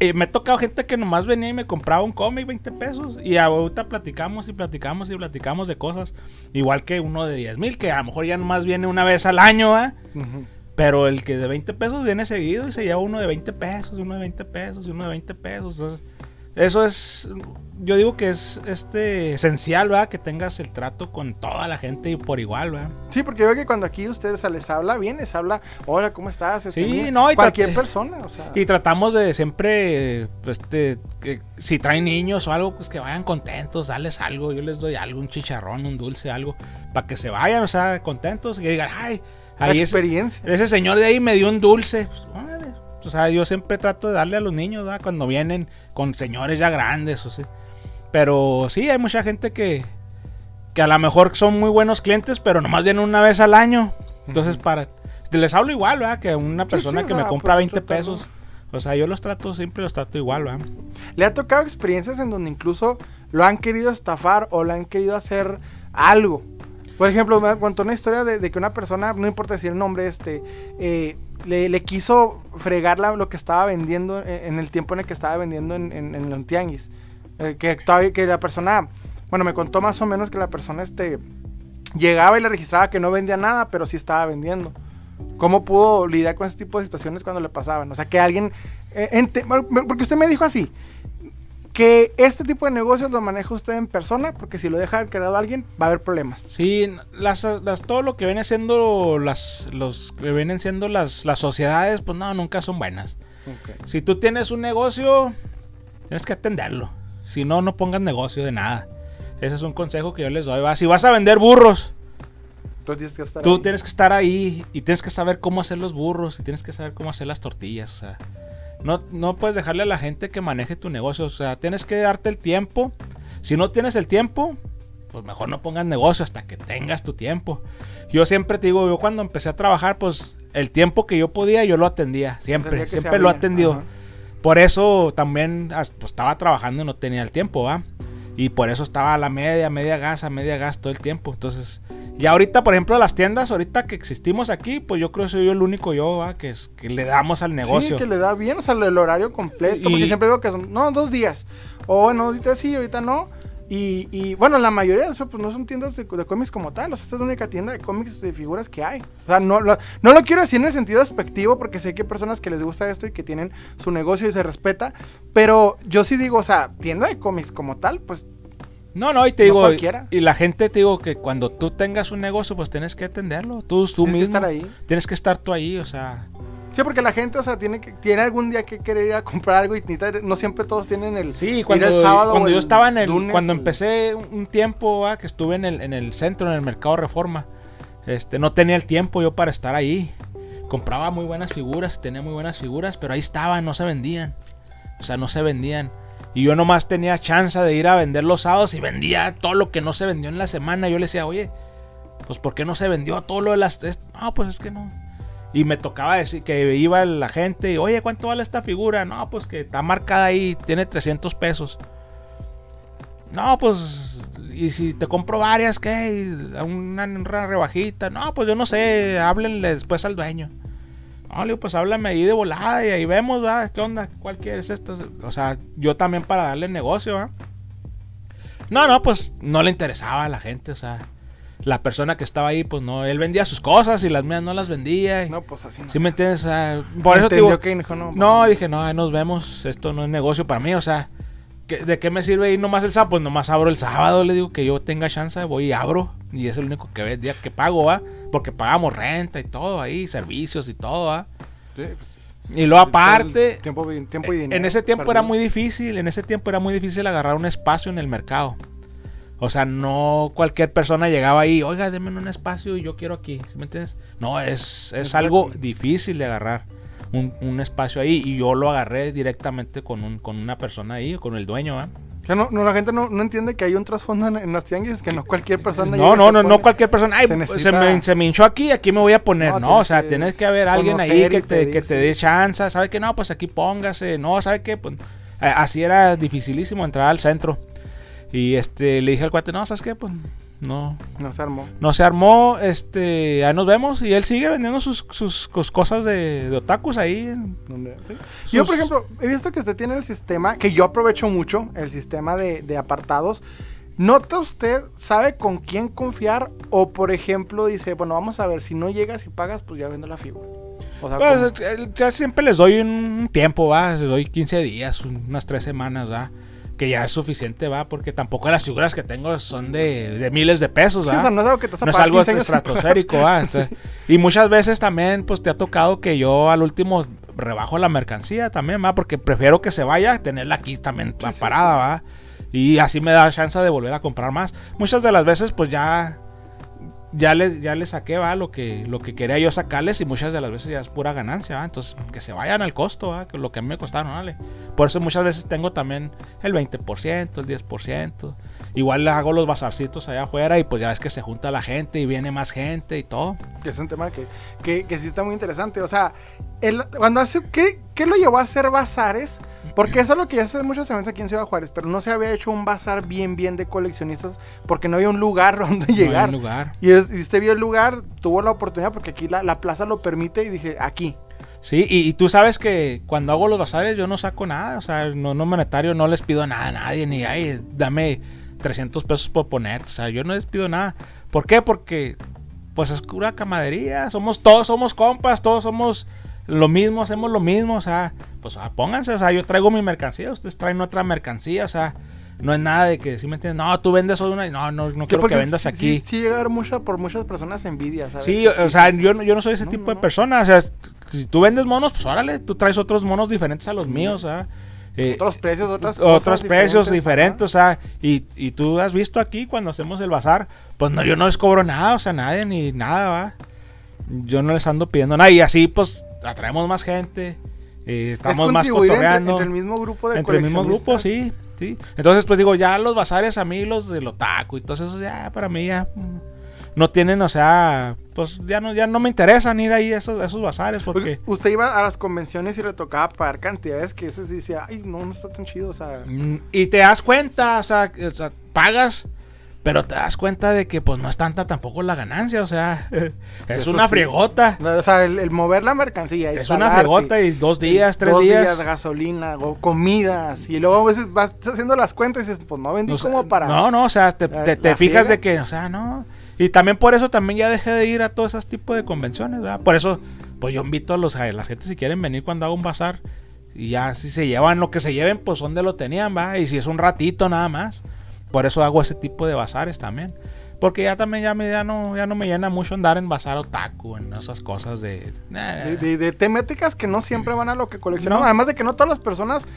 eh, me he tocado gente que nomás venía y me compraba un cómic 20 pesos. Y ahorita platicamos y platicamos y platicamos de cosas. Igual que uno de 10 mil, que a lo mejor ya nomás viene una vez al año, ¿eh? Pero el que de 20 pesos viene seguido y se lleva uno de 20 pesos, uno de 20 pesos, uno de 20 pesos. Entonces, eso es, yo digo que es este esencial, ¿verdad? Que tengas el trato con toda la gente y por igual, ¿verdad? Sí, porque yo veo que cuando aquí ustedes les habla bien, les habla, hola, ¿cómo estás? Este, sí, no, y cualquier persona, o sea. Y tratamos de siempre, este, que si traen niños o algo, pues que vayan contentos, darles algo, yo les doy algo, un chicharrón, un dulce, algo, para que se vayan, o sea, contentos y que digan, ay, ahí experiencia. Ese, señor de ahí me dio un dulce, pues, o sea, yo siempre trato de darle a los niños, ¿verdad? Cuando vienen con señores ya grandes, o sea. Pero sí, hay mucha gente que, que a lo mejor son muy buenos clientes, pero nomás vienen una vez al año. Entonces, para. Les hablo igual, ¿verdad? Que una persona que me compra 20 pues, pesos. O sea, yo los trato, siempre los trato igual, ¿verdad? ¿Le ha tocado experiencias en donde incluso lo han querido estafar o le han querido hacer algo? Por ejemplo, me contó una historia de, que una persona, no importa decir el nombre, este, eh, le, quiso fregar lo que estaba vendiendo en, el tiempo en el que estaba vendiendo en, en, en tianguis. Eh, que, que la persona, bueno, me contó más o menos que la persona este, llegaba y le registraba que no vendía nada, pero sí estaba vendiendo. ¿Cómo pudo lidiar con ese tipo de situaciones cuando le pasaban? O sea, que alguien... Eh, porque usted me dijo así, que este tipo de negocios lo maneja usted en persona, porque si lo deja creado alguien, va a haber problemas. Sí, las, todo lo que viene siendo las, los que vienen siendo las, las sociedades, pues no, nunca son buenas. Si tú tienes un negocio, tienes que atenderlo. Si no, no pongas negocio de nada. Ese es un consejo que yo les doy. Si vas a vender burros, tú, tienes que, estar tú tienes que estar ahí y tienes que saber cómo hacer los burros y tienes que saber cómo hacer las tortillas. O sea, no, no puedes dejarle a la gente que maneje tu negocio. O sea, tienes que darte el tiempo. Si no tienes el tiempo, pues mejor no pongas negocio hasta que tengas tu tiempo. Yo siempre te digo, yo cuando empecé a trabajar, pues el tiempo que yo podía, yo lo atendía. Siempre, siempre lo he atendido. Por eso también pues, estaba trabajando y no tenía el tiempo, ¿va? Y por eso estaba a la media, media gas, a media gas todo el tiempo. Entonces, y ahorita, por ejemplo, las tiendas, ahorita que existimos aquí, pues yo creo que soy yo el único yo, ¿va? Que, es, que le damos al negocio. Sí, que le da bien, o sea, el horario completo. Porque siempre digo que son, no, dos días. O bueno, ahorita sí, ahorita no. Y, bueno, la mayoría de eso pues, no son tiendas de, cómics como tal. O sea, esta es la única tienda de cómics de figuras que hay. O sea, no lo, no lo quiero decir en el sentido despectivo porque sé que hay personas que les gusta esto y que tienen su negocio y se respeta. Pero yo sí digo, o sea, tienda de cómics como tal, pues No, no, y te digo, y, la gente te digo que cuando tú tengas un negocio, pues tienes que atenderlo. Tú, tú tienes mismo. Que estar ahí. Tienes que estar tú ahí, o sea. Sí, porque la gente, o sea, tiene que, tiene algún día que querer ir a comprar algo y no siempre todos tienen el. Sí, cuando, el sábado cuando yo estaba en el. cuando empecé un tiempo que estuve en el, en el centro, en el mercado Reforma, este, no tenía el tiempo yo para estar ahí. Compraba muy buenas figuras, tenía muy buenas figuras, pero ahí estaban, no se vendían. O sea, no se vendían. Y yo nomás tenía chance de ir a vender los sábados y vendía todo lo que no se vendió en la semana. Yo le decía, oye, pues ¿por qué no se vendió todo lo de las... No, pues es que no. Y me tocaba decir que iba la gente y, oye, ¿cuánto vale esta figura? No, pues que está marcada ahí, tiene 300 pesos. No, pues, y si te compro varias, ¿qué? Una, una rebajita. No, pues yo no sé, háblenle después al dueño. No, le pues háblame ahí de volada y ahí vemos, ¿verdad? ¿Qué onda? ¿Cuál quieres esto? O sea, yo también para darle negocio, ¿verdad? No, no, pues no le interesaba a la gente, o sea, la persona que estaba ahí, pues no, él vendía sus cosas y las mías no las vendía. no, pues así. No ¿Sí me entiendes? por eso digo, no, no, dije, no, ahí nos vemos, esto no es negocio para mí, o sea, ¿de qué me sirve ir nomás el sábado? Pues nomás abro el sábado, le digo que yo tenga chance, voy y abro. Y es el único que ve, día que pago, ¿va? Porque pagamos renta y todo ahí, servicios y todo, ¿va? Sí, pues, y luego aparte, tiempo, tiempo y dinero, en ese tiempo era muy difícil, en ese tiempo era muy difícil agarrar un espacio en el mercado. O sea, no cualquier persona llegaba ahí, oiga, denme un espacio y yo quiero aquí, ¿sí me entiendes? No, es, es algo difícil de agarrar un, espacio ahí y yo lo agarré directamente con, un, con una persona ahí, con el dueño, ¿ah? O sea, no, la gente no, entiende que hay un trasfondo en, en, los tianguis, que no cualquier persona. No, no, no, no cualquier persona. Ay, se, me, se, me, hinchó aquí, aquí me voy a poner. No, o sea, tienes que haber alguien ahí que te, que te dé chance. ¿Sabe que no? Pues aquí póngase. No, ¿sabe qué? Pues, así era dificilísimo entrar al centro. Y este le dije al cuate, no, ¿sabes qué? Pues no. No se armó. No se armó, este, ahí nos vemos y él sigue vendiendo sus, sus, cosas de, de, otakus ahí. Yo, por ejemplo, he visto que usted tiene el sistema, que yo aprovecho mucho, el sistema de, de apartados. ¿Nota usted, sabe con quién confiar? O, por ejemplo, dice, bueno, vamos a ver, si no llegas y pagas, pues ya vendo la figura. O sea, pues, ya siempre les doy un tiempo, va, les doy 15 días, unas 3 semanas, va que ya es suficiente, va, porque tampoco las figuras que tengo son de, miles de pesos, va. no es algo que te no es algo estratosférico, va. [LAUGHS] Este, y muchas veces también, pues te ha tocado que yo al último rebajo la mercancía también, va, porque prefiero que se vaya, tenerla aquí también parada, va. Y así me da chance de volver a comprar más. Muchas de las veces, pues ya ya le, ya le saqué va lo que, lo que quería yo sacarles y muchas de las veces ya es pura ganancia, ¿va? entonces que se vayan al costo, ¿va? que lo que a mí me costaron, ¿vale? Por eso muchas veces tengo también el 20%, el 10%. Igual le hago los bazarcitos allá afuera y pues ya ves que se junta la gente y viene más gente y todo. Que es un tema que, que, que sí está muy interesante. O sea, el, cuando hace, ¿qué, ¿qué lo llevó a hacer bazares? Porque eso es lo que ya hace muchos eventos aquí en Ciudad Juárez, pero no se había hecho un bazar bien, bien de coleccionistas porque no había un lugar [LAUGHS] donde llegar. No lugar. Y, usted vio el lugar, tuvo la oportunidad porque aquí la, plaza lo permite y dije, aquí. Sí, y, tú sabes que cuando hago los bazares yo no saco nada, o sea, no, no monetario, no les pido nada a nadie, ni, ay, dame 300 pesos por poner, o sea, yo no les pido nada. ¿Por qué? Porque, pues es pura camadería, somos todos, somos compas, todos somos lo mismo, hacemos lo mismo, o sea, pues ah, pónganse, o sea, yo traigo mi mercancía, ustedes traen otra mercancía, o sea, no es nada de que, si me entiendes? No, tú vendes solo una, no, no, no quiero que vendas aquí. Sí, sí llegar mucha, por muchas personas envidia, ¿sabes? Sí, o, sea, yo, yo no soy ese tipo de persona, o sea, si tú vendes monos, pues órale, tú traes otros monos diferentes a los míos, o sea. Eh, otros precios, otras Otros precios diferentes, o sea, y, y, tú has visto aquí cuando hacemos el bazar, pues no, yo no les cobro nada, o sea, nadie ni nada, va. Yo no les ando pidiendo nada, y así pues atraemos más gente, eh, estamos más cotorreando. Entre, el mismo grupo de Entre el mismo grupo, sí, sí. Entonces, pues digo, ya los bazares a mí, los del otaku y todo eso, ya para mí ya mm, no tienen, o sea, pues ya no, ya no me interesan ir ahí a esos, esos bazares porque... Usted iba a las convenciones y le tocaba pagar cantidades que ese decía, ay, no, no está tan chido, o sea... Mm, y te das cuenta, o sea, o sea pagas pero te das cuenta de que pues no es tanta tampoco la ganancia, o sea, [LAUGHS] es una friegota. o sea, el, mover la mercancía. Es una friegota y dos días, tres dos días. de gasolina, o comidas. Y luego a veces vas haciendo las cuentas y dices, pues no vendí como para... No, no, o sea, te, te, fijas de que, o sea, no. Y también por eso también ya dejé de ir a todos esos tipos de convenciones, ¿verdad? Por eso, pues yo invito a, los, a la gente si quieren venir cuando hago un bazar. Y ya si se llevan lo que se lleven, pues donde lo tenían, va. Y si es un ratito nada más por eso hago ese tipo de bazares también. Porque ya también ya, me, ya, no, ya no me llena mucho andar en bazar otaku, en esas cosas de... De, temáticas que no siempre van a lo que coleccionamos. Además de que no todas las personas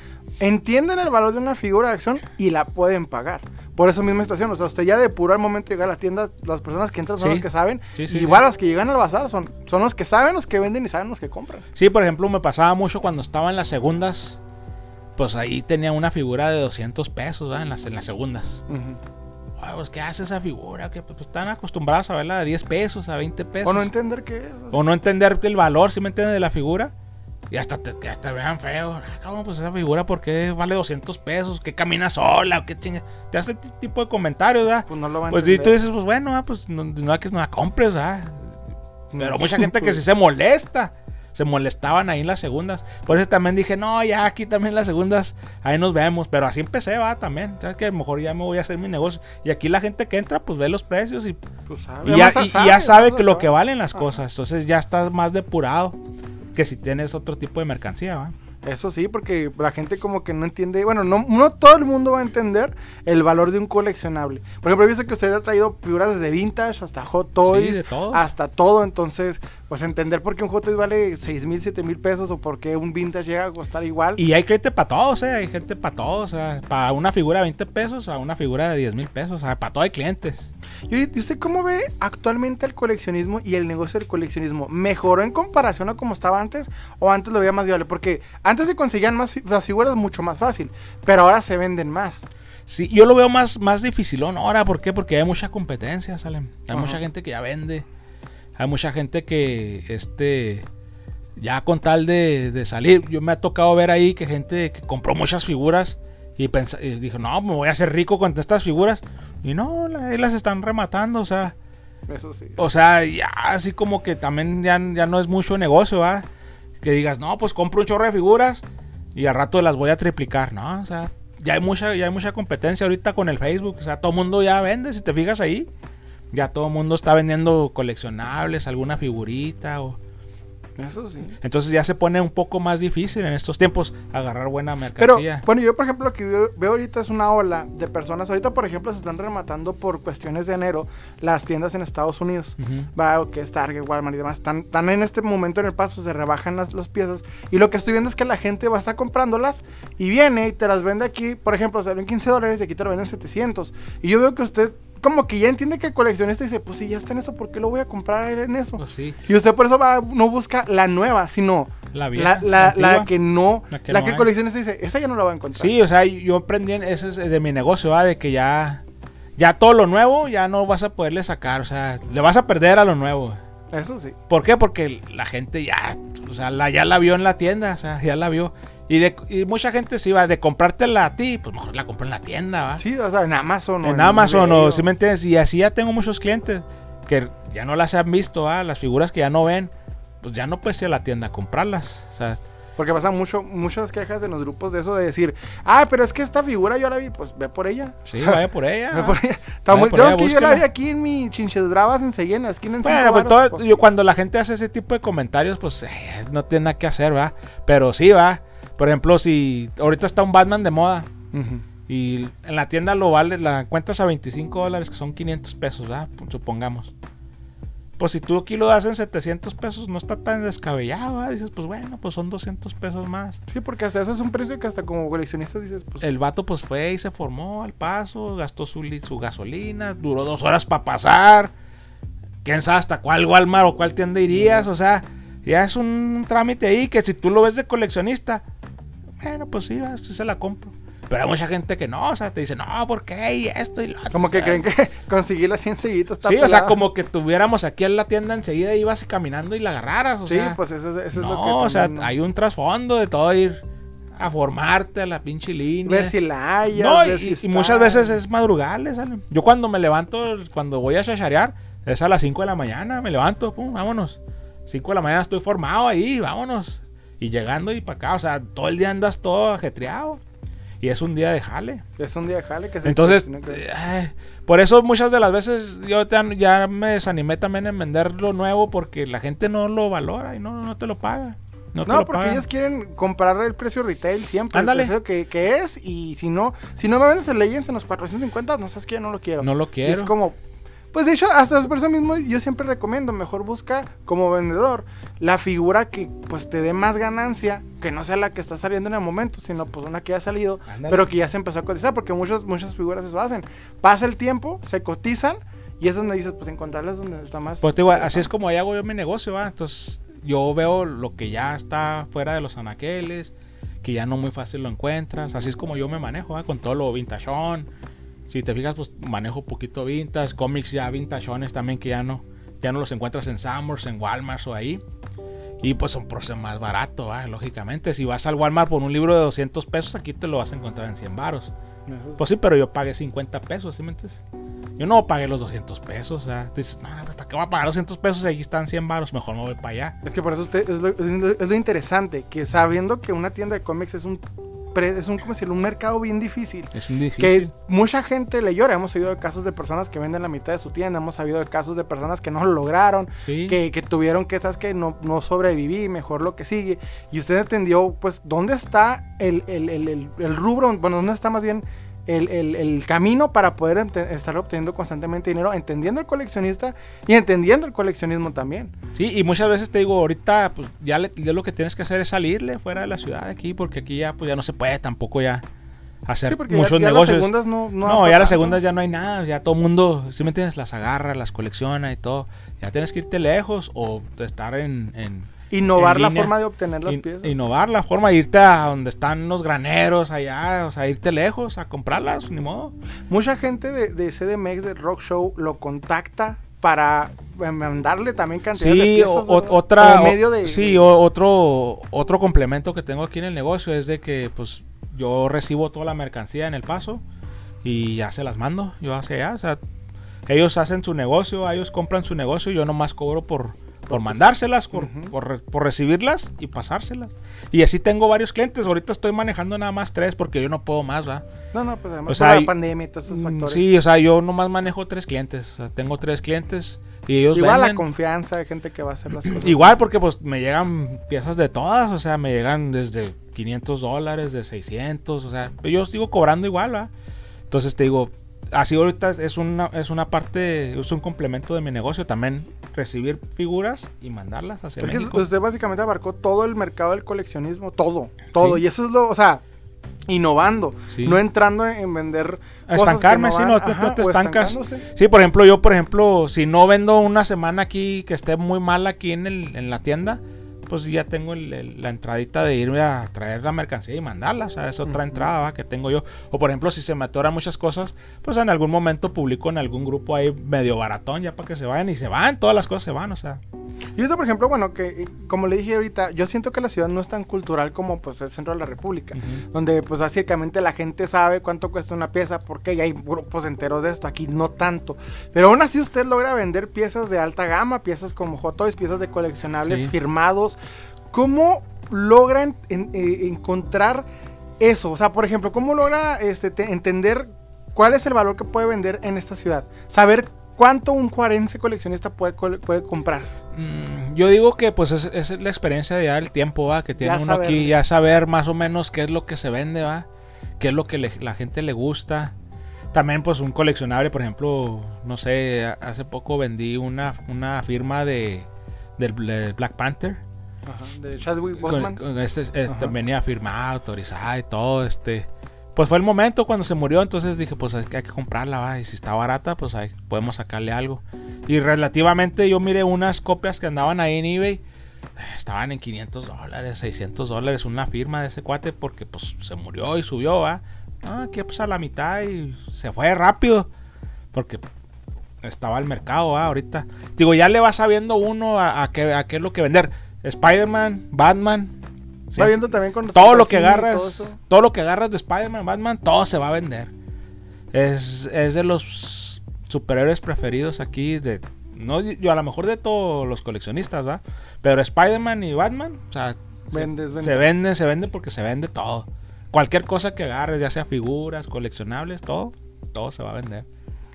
entienden el valor de una figura de acción y la pueden pagar. Por eso misma estación. O sea, usted ya de puro al momento de llegar a la tienda, las personas que entran son los que saben. igual los que llegan al bazar son, son los que saben, los que venden y saben los que compran. Sí, por ejemplo, me pasaba mucho cuando estaba en las segundas. Pues ahí tenía una figura de 200 pesos, En las, en las segundas pues, ¿qué hace esa figura? Que pues, están acostumbrados a verla de 10 pesos, a 20 pesos. O no entender qué es. O no entender el valor, si me entienden, de la figura. Y hasta te, te vean feo. ¿Cómo ah, pues esa figura por qué vale 200 pesos? ¿Qué camina sola? ¿Qué chinga? Te hace este tipo de comentarios, ¿verdad? Pues no lo van a Pues y tú dices, pues bueno, ah, pues no, no, que no la compres, ¿verdad? Pero mucha gente que [LAUGHS] sí se molesta se molestaban ahí en las segundas. Por eso también dije, no, ya aquí también las segundas, ahí nos vemos. Pero así empecé, va, también. ¿Sabes que a lo mejor ya me voy a hacer mi negocio. Y aquí la gente que entra, pues ve los precios y, pues ya, sabe, sabe que lo que valen las cosas. Entonces ya estás más depurado que si tienes otro tipo de mercancía, va. Eso sí, porque la gente como que no entiende, bueno, no, no todo el mundo va a entender el valor de un coleccionable. Por ejemplo, he visto que usted ha traído figuras desde vintage hasta hot toys, hasta todo, entonces pues entender por qué un Hot Toys vale 6 mil, 7 mil pesos o por qué un vintage llega a costar igual. Y hay gente para todos, ¿eh? Hay gente para todos. Para una figura de 20 pesos a una figura de 10 mil pesos. Sea, para todo hay clientes. ¿Y usted cómo ve actualmente el coleccionismo y el negocio del coleccionismo? ¿Mejoró en comparación a como estaba antes o antes lo veía más viable? Porque antes se conseguían más las figuras mucho más fácil, pero ahora se venden más. Sí, yo lo veo más, más dificilón ahora. ¿Por qué? Porque hay mucha competencia, salen. Hay mucha gente que ya vende. Hay mucha gente que, este, ya con tal de, salir, yo me ha tocado ver ahí que gente que compró muchas figuras y, dijo, no, me voy a hacer rico con estas figuras. Y no, ahí las están rematando, o sea. Eso sí. O sea, ya así como que también ya, ya no es mucho negocio, ¿va? Que digas, no, pues compro un chorro de figuras y al rato las voy a triplicar, ¿no? O sea, ya hay mucha, ya hay mucha competencia ahorita con el Facebook. O sea, todo el mundo ya vende, si te fijas ahí. Ya todo el mundo está vendiendo coleccionables, alguna figurita o... Eso sí. Entonces ya se pone un poco más difícil en estos tiempos agarrar buena mercancía. Pero, bueno, yo por ejemplo lo que veo, ahorita es una ola de personas. Ahorita, por ejemplo, se están rematando por cuestiones de enero las tiendas en Estados Unidos. Va, que es Target, Walmart y demás. Están, están, en este momento en el paso, se rebajan las, las, piezas. Y lo que estoy viendo es que la gente va a estar comprándolas y viene y te las vende aquí. Por ejemplo, salen 15 dólares y aquí te lo venden 700. Y yo veo que usted como que ya entiende que el coleccionista dice, pues si ya está en eso, ¿por qué lo voy a comprar en eso? Pues sí. Y usted por eso va, no busca la nueva, sino la, vieja, la, que no, la que, el coleccionista dice, esa ya no la va a encontrar. Sí, o sea, yo aprendí, eso es de mi negocio, ¿va? de que ya, ya todo lo nuevo ya no vas a poderle sacar, o sea, le vas a perder a lo nuevo. Eso sí. ¿Por qué? Porque la gente ya, o sea, la, ya la vio en la tienda, o sea, ya la vio. Y, de, mucha gente se iba de comprártela a ti, pues mejor la compro en la tienda, ¿va? Sí, o sea, en Amazon. En, Amazon, o si me entiendes. Y así ya tengo muchos clientes que ya no las han visto, ¿va? Las figuras que ya no ven, pues ya no puedes ir a la tienda a comprarlas. O sea. Porque pasan mucho, muchas quejas en los grupos de eso de decir, ah, pero es que esta figura yo la vi, pues ve por ella. Sí, [LAUGHS] vaya por ella. Ve por ella. yo, es que yo la vi aquí en mi Chinches Bravas enseguida en la esquina en Bueno, pues todo, pues yo, cuando la gente hace ese tipo de comentarios, pues eh, no tiene nada que hacer, ¿va? Pero sí, va. Por ejemplo, si ahorita está un Batman de moda y en la tienda lo vale, la encuentras a 25 dólares, que son 500 pesos, ¿verdad? Supongamos. Pues si tú aquí lo das en 700 pesos, no está tan descabellado, ¿verdad? Dices, pues bueno, pues son 200 pesos más. Sí, porque hasta eso es un precio que hasta como coleccionista dices, pues... El vato pues fue y se formó al paso, gastó su, su gasolina, duró dos horas para pasar. ¿Quién sabe hasta cuál Walmart o cuál tienda irías? O sea, ya es un trámite ahí que si tú lo ves de coleccionista, bueno, pues sí, se la compro. Pero hay mucha gente que no, o sea, te dice, no, ¿por qué? Y esto y lo otro. Como que creen que [LAUGHS] conseguirla así enseguida está Sí, o sea, como que tuviéramos aquí en la tienda enseguida y ibas caminando y la agarraras, o sí, sea. pues eso, es lo que... o sea, hay un trasfondo de todo ir a formarte a la pinche línea. Ver si la hay, no, y, muchas veces es madrugales, Yo cuando me levanto, cuando voy a chacharear, es a las 5 de la mañana, me levanto, pum, vámonos. 5 de la mañana estoy formado ahí, vámonos. Y llegando y para acá, o sea, todo el día andas todo ajetreado. Y es un día de jale. Es un día de jale que se Entonces, eh, por eso muchas de las veces yo ya me desanimé también en vender lo nuevo porque la gente no lo valora y no, no te lo paga. No, porque pagan. ellos quieren comprar el precio retail siempre. Ándale. El precio que, que es. Y si no, si no me vendes el Legends en los 450, no sabes que yo no lo quiero. No lo Y quiero. es como. Pues de hecho, hasta por eso mismo yo siempre recomiendo, mejor busca como vendedor la figura que pues te dé más ganancia, que no sea la que está saliendo en el momento, sino pues una que ya ha salido, pero que ya se empezó a cotizar, porque muchas, muchas figuras eso hacen. Pasa el tiempo, se cotizan, y es donde dices, pues encontrarlas donde está más... Pues te digo, así es como ahí hago yo mi negocio, ¿va? Entonces, yo veo lo que ya está fuera de los anaqueles, que ya no muy fácil lo encuentras. Así es como yo me manejo, ¿va? Con todo lo vintachón. Si te fijas, pues manejo poquito vintage, cómics ya vintachones también que ya no, ya no los encuentras en Summers, en Walmart o ahí. Y pues son procesos más barato. Lógicamente. Si vas al Walmart por un libro de 200 pesos, aquí te lo vas a encontrar en 100 baros. Es- Pues sí, pero yo pagué 50 pesos, ¿sí me entiendes? Yo no pagué los 200 pesos, o sea, dices, no, ¿para qué voy a pagar 200 pesos? Ahí están 100 baros, mejor me voy para allá. Es que por eso usted, es, lo, es lo- es lo interesante, que sabiendo que una tienda de cómics es un, es un, ¿cómo decirlo? un mercado bien difícil. Es Que difícil. mucha gente le llora. Hemos oído de casos de personas que venden la mitad de su tienda. Hemos sabido de casos de personas que no lo lograron. Sí. Que, que tuvieron que, ¿sabes que No, no sobreviví, mejor lo que sigue. Y usted entendió, pues, dónde está el, el, el- el rubro, bueno, dónde está más bien el, el- el camino para poder estar obteniendo constantemente dinero, entendiendo el coleccionista y entendiendo el coleccionismo también. Sí, y muchas veces te digo, ahorita pues ya, le- ya lo que tienes que hacer es salirle fuera de la ciudad de aquí, porque aquí ya pues ya no se puede tampoco ya hacer Sí, ya- muchos ya, negocios. las segundas no... No, No, ya pa' las tanto. segundas ya no hay nada, ya todo el mundo, si me entiendes, las agarra, las colecciona y todo. Ya tienes que irte lejos o estar en- en Innovar la forma de obtener las In- piezas. Innovar la forma de irte a donde están los graneros allá, o sea, irte lejos a comprarlas, ni modo. Mucha gente de, de CDMX, del Rock Show, lo contacta para eh, mandarle también cantidad de Sí, piezas. o- otra, medio de, sí, de- o- otro, otro complemento que tengo aquí en el negocio es de que pues yo recibo toda la mercancía en el paso y ya se las mando, yo hacia allá, o sea, ellos hacen su negocio, ellos compran su negocio, yo nomás cobro por, por mandárselas, por, por, re- por recibirlas y pasárselas. Y así tengo varios clientes, ahorita estoy manejando nada más tres porque yo no puedo más, ¿va? No, no, pues además O sea, por la pandemia y todos esos Mm, factores. Sí, o sea, yo nomás manejo tres clientes, o sea, tengo tres clientes y ellos Igual la venden. confianza de gente que va a hacer las cosas. Igual porque pues me llegan piezas de todas, o sea, me llegan desde 500 dólares, de 600, o sea, yo sigo cobrando igual, ¿va? Entonces te digo, así ahorita es una, es una parte, es un complemento de mi negocio también recibir figuras y mandarlas hacia Es que usted básicamente abarcó todo el mercado del coleccionismo, todo, todo. Sí. Y eso es lo, o sea, innovando, Sí. no entrando en vender A cosas que estancarme, sí, van- no ajá, no te estancas. Sí, por ejemplo, yo, por ejemplo, si no vendo una semana aquí que esté muy mal aquí en, el, en la tienda, pues ya tengo el- el- la entradita de irme a traer la mercancía y mandarla. O sea, es otra entrada ¿va? que tengo yo. O por ejemplo, si se me atoran muchas cosas, pues en algún momento publico en algún grupo ahí medio baratón ya para que se vayan y se van, todas las cosas se van, o sea. Y esto, por ejemplo, bueno, que eh, como le dije ahorita, yo siento que la ciudad no es tan cultural como pues el centro de la República, donde pues básicamente la gente sabe cuánto cuesta una pieza porque ya hay grupos enteros de esto, aquí no tanto. Pero aún así usted logra vender piezas de alta gama, piezas como Hot Toys, piezas de coleccionables Sí. firmados. ¿Cómo logra en- en- eh, encontrar eso? O sea, por ejemplo, ¿cómo logra este, te- entender cuál es el valor que puede vender en esta ciudad? Saber cuánto un juarense coleccionista puede, puede comprar. Mm, yo digo que pues es, es la experiencia de ya el tiempo, ¿va? Que tiene Ya uno saber. aquí, ya saber más o menos qué es lo que se vende, ¿va? Qué es lo que le- la gente le gusta. También pues un coleccionable, por ejemplo, no sé, hace poco vendí una, una firma de del, del Black Panther. Ajá, de Chadwick Con- Boseman. con este, este Ajá. venía firmada, autorizada y todo, este. Pues fue el momento cuando se murió, entonces dije, pues hay que, hay que comprarla, va, y si está barata, pues ahí podemos sacarle algo. Y relativamente yo miré unas copias que andaban ahí en eBay, estaban en 500 dólares, 600 dólares, una firma de ese cuate, porque pues se murió y subió, va. Ah, que pues a la mitad y se fue rápido, porque estaba el mercado, va, ahorita. Digo, ya le va sabiendo uno a, a qué, a qué es lo que vender. Spider-Man, Batman. sí. Va viendo también con Todo lo que agarras, todo todo, lo que agarras de Spider-Man, Batman, todo se va a vender. Es, es de los superhéroes preferidos aquí de no yo a lo mejor de todos los coleccionistas, ¿va? Pero Spider-Man y Batman, o sea, se- Vendes, se, vende, se vende porque se vende todo. Cualquier cosa que agarres, ya sea figuras, coleccionables, todo, todo se va a vender.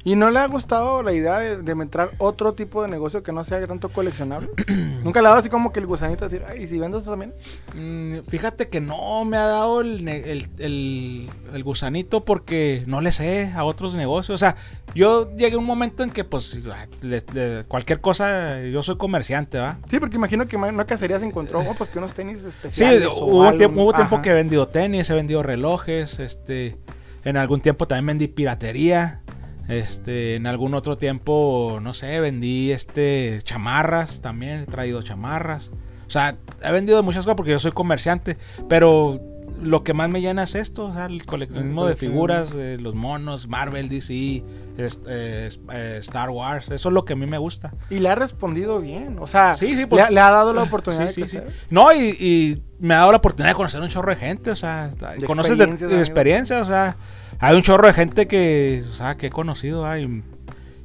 ¿Y no le ha gustado la idea de, de entrar otro tipo de negocio que no sea tanto coleccionable? [CLEARS THROAT] ¿Nunca le ha dado así como que el gusanito de decir, ay, ¿y si vendo esto también? Mm, fíjate que no me ha dado el, el- el- el gusanito porque no le sé a otros negocios. O sea, yo llegué a un momento en que, pues, le- le- cualquier cosa, yo soy comerciante, ¿va? Sí, porque imagino que una cacería se encontró, oh, pues que unos tenis Sí, especiales. o hubo, algo, tiempo, hubo tiempo que he vendido tenis, he vendido relojes, este, en algún tiempo también vendí piratería, este, en algún otro tiempo, no sé, vendí, este, chamarras también, he traído chamarras, o sea, he vendido muchas cosas porque yo soy comerciante, pero lo que más me llena es esto, o sea, el coleccionismo de figuras, eh, los monos, Marvel, DC, eh, es- eh, Star Wars, eso es lo que a mí me gusta. Y le ha respondido bien, o sea, Sí, sí, le, pues- ha- le ha dado la oportunidad Sí, de sí, sí. crecer. No, y, y me ha dado la oportunidad de conocer un chorro de gente, o sea, conoces experiencias, de experiencia, o sea, hay un chorro de gente que, o sea, que he conocido, hay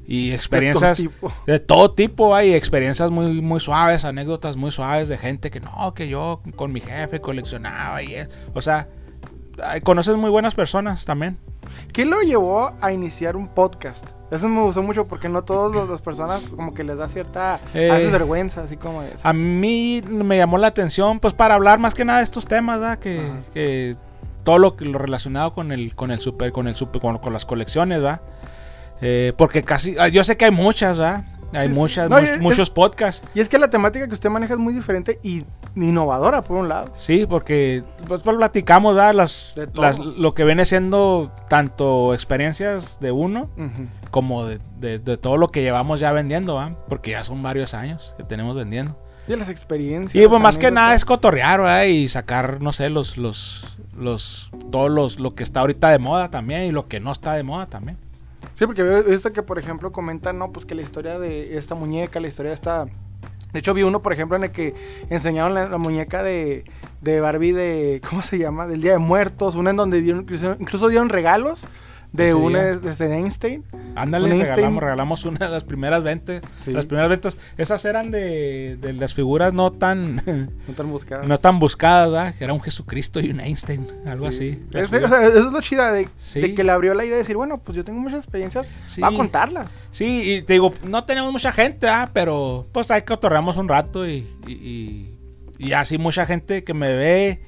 y experiencias De todo tipo. de todo tipo, hay experiencias muy muy suaves, anécdotas muy suaves de gente que no, que yo con mi jefe coleccionaba y o sea, conoces muy buenas personas también. ¿Qué lo llevó a iniciar un podcast? Eso me gustó mucho porque no todas las personas como que les da cierta Eh, a veces vergüenza, así como A mí me llamó la atención, pues para hablar más que nada de estos temas, ¿verdad? Que todo lo, que- lo relacionado con el, con el super, con el super, con, con las colecciones, ¿verdad? Eh, porque casi, ah, yo sé que hay muchas, ¿verdad? Hay Sí, sí. muchas, No, mu- y es- muchos podcasts. Y es que la temática que usted maneja es muy diferente y innovadora por un lado. Sí, porque pues, pues, platicamos, ¿verdad? Las, las- lo que viene siendo tanto experiencias de uno como de, de- de todo lo que llevamos ya vendiendo, ¿verdad? Porque ya son varios años que tenemos vendiendo. Y las experiencias. Y pues más que nada es anécdotas. cotorrear, ¿verdad? Y sacar, no sé, los, los, los, todos los, lo que está ahorita de moda también y lo que no está de moda también. Sí, porque he visto que, por ejemplo, comentan, no, pues que la historia de esta muñeca, la historia de esta... De hecho, vi uno, por ejemplo, en el que enseñaron la, la muñeca de, de Barbie de... ¿Cómo se llama? Del Día de Muertos. Una en donde dieron, incluso, incluso dieron regalos de Ese un día. es- desde Einstein. Ándale, Un Einstein. regalamos, regalamos una de las primeras ventas. Sí. Las primeras ventas, esas eran de, de las figuras no tan, [LAUGHS] No tan buscadas. no tan buscadas, ¿verdad? Que era un Jesucristo y un Einstein, algo Sí. así. Este, o sea, eso es lo chida de, Sí. de que le abrió la idea de decir, bueno, pues yo tengo muchas experiencias, Sí. va a contarlas. Sí, y te digo, no tenemos mucha gente, ¿ah? pero pues ahí cotorreamos un rato y, y, y- y así mucha gente que me ve,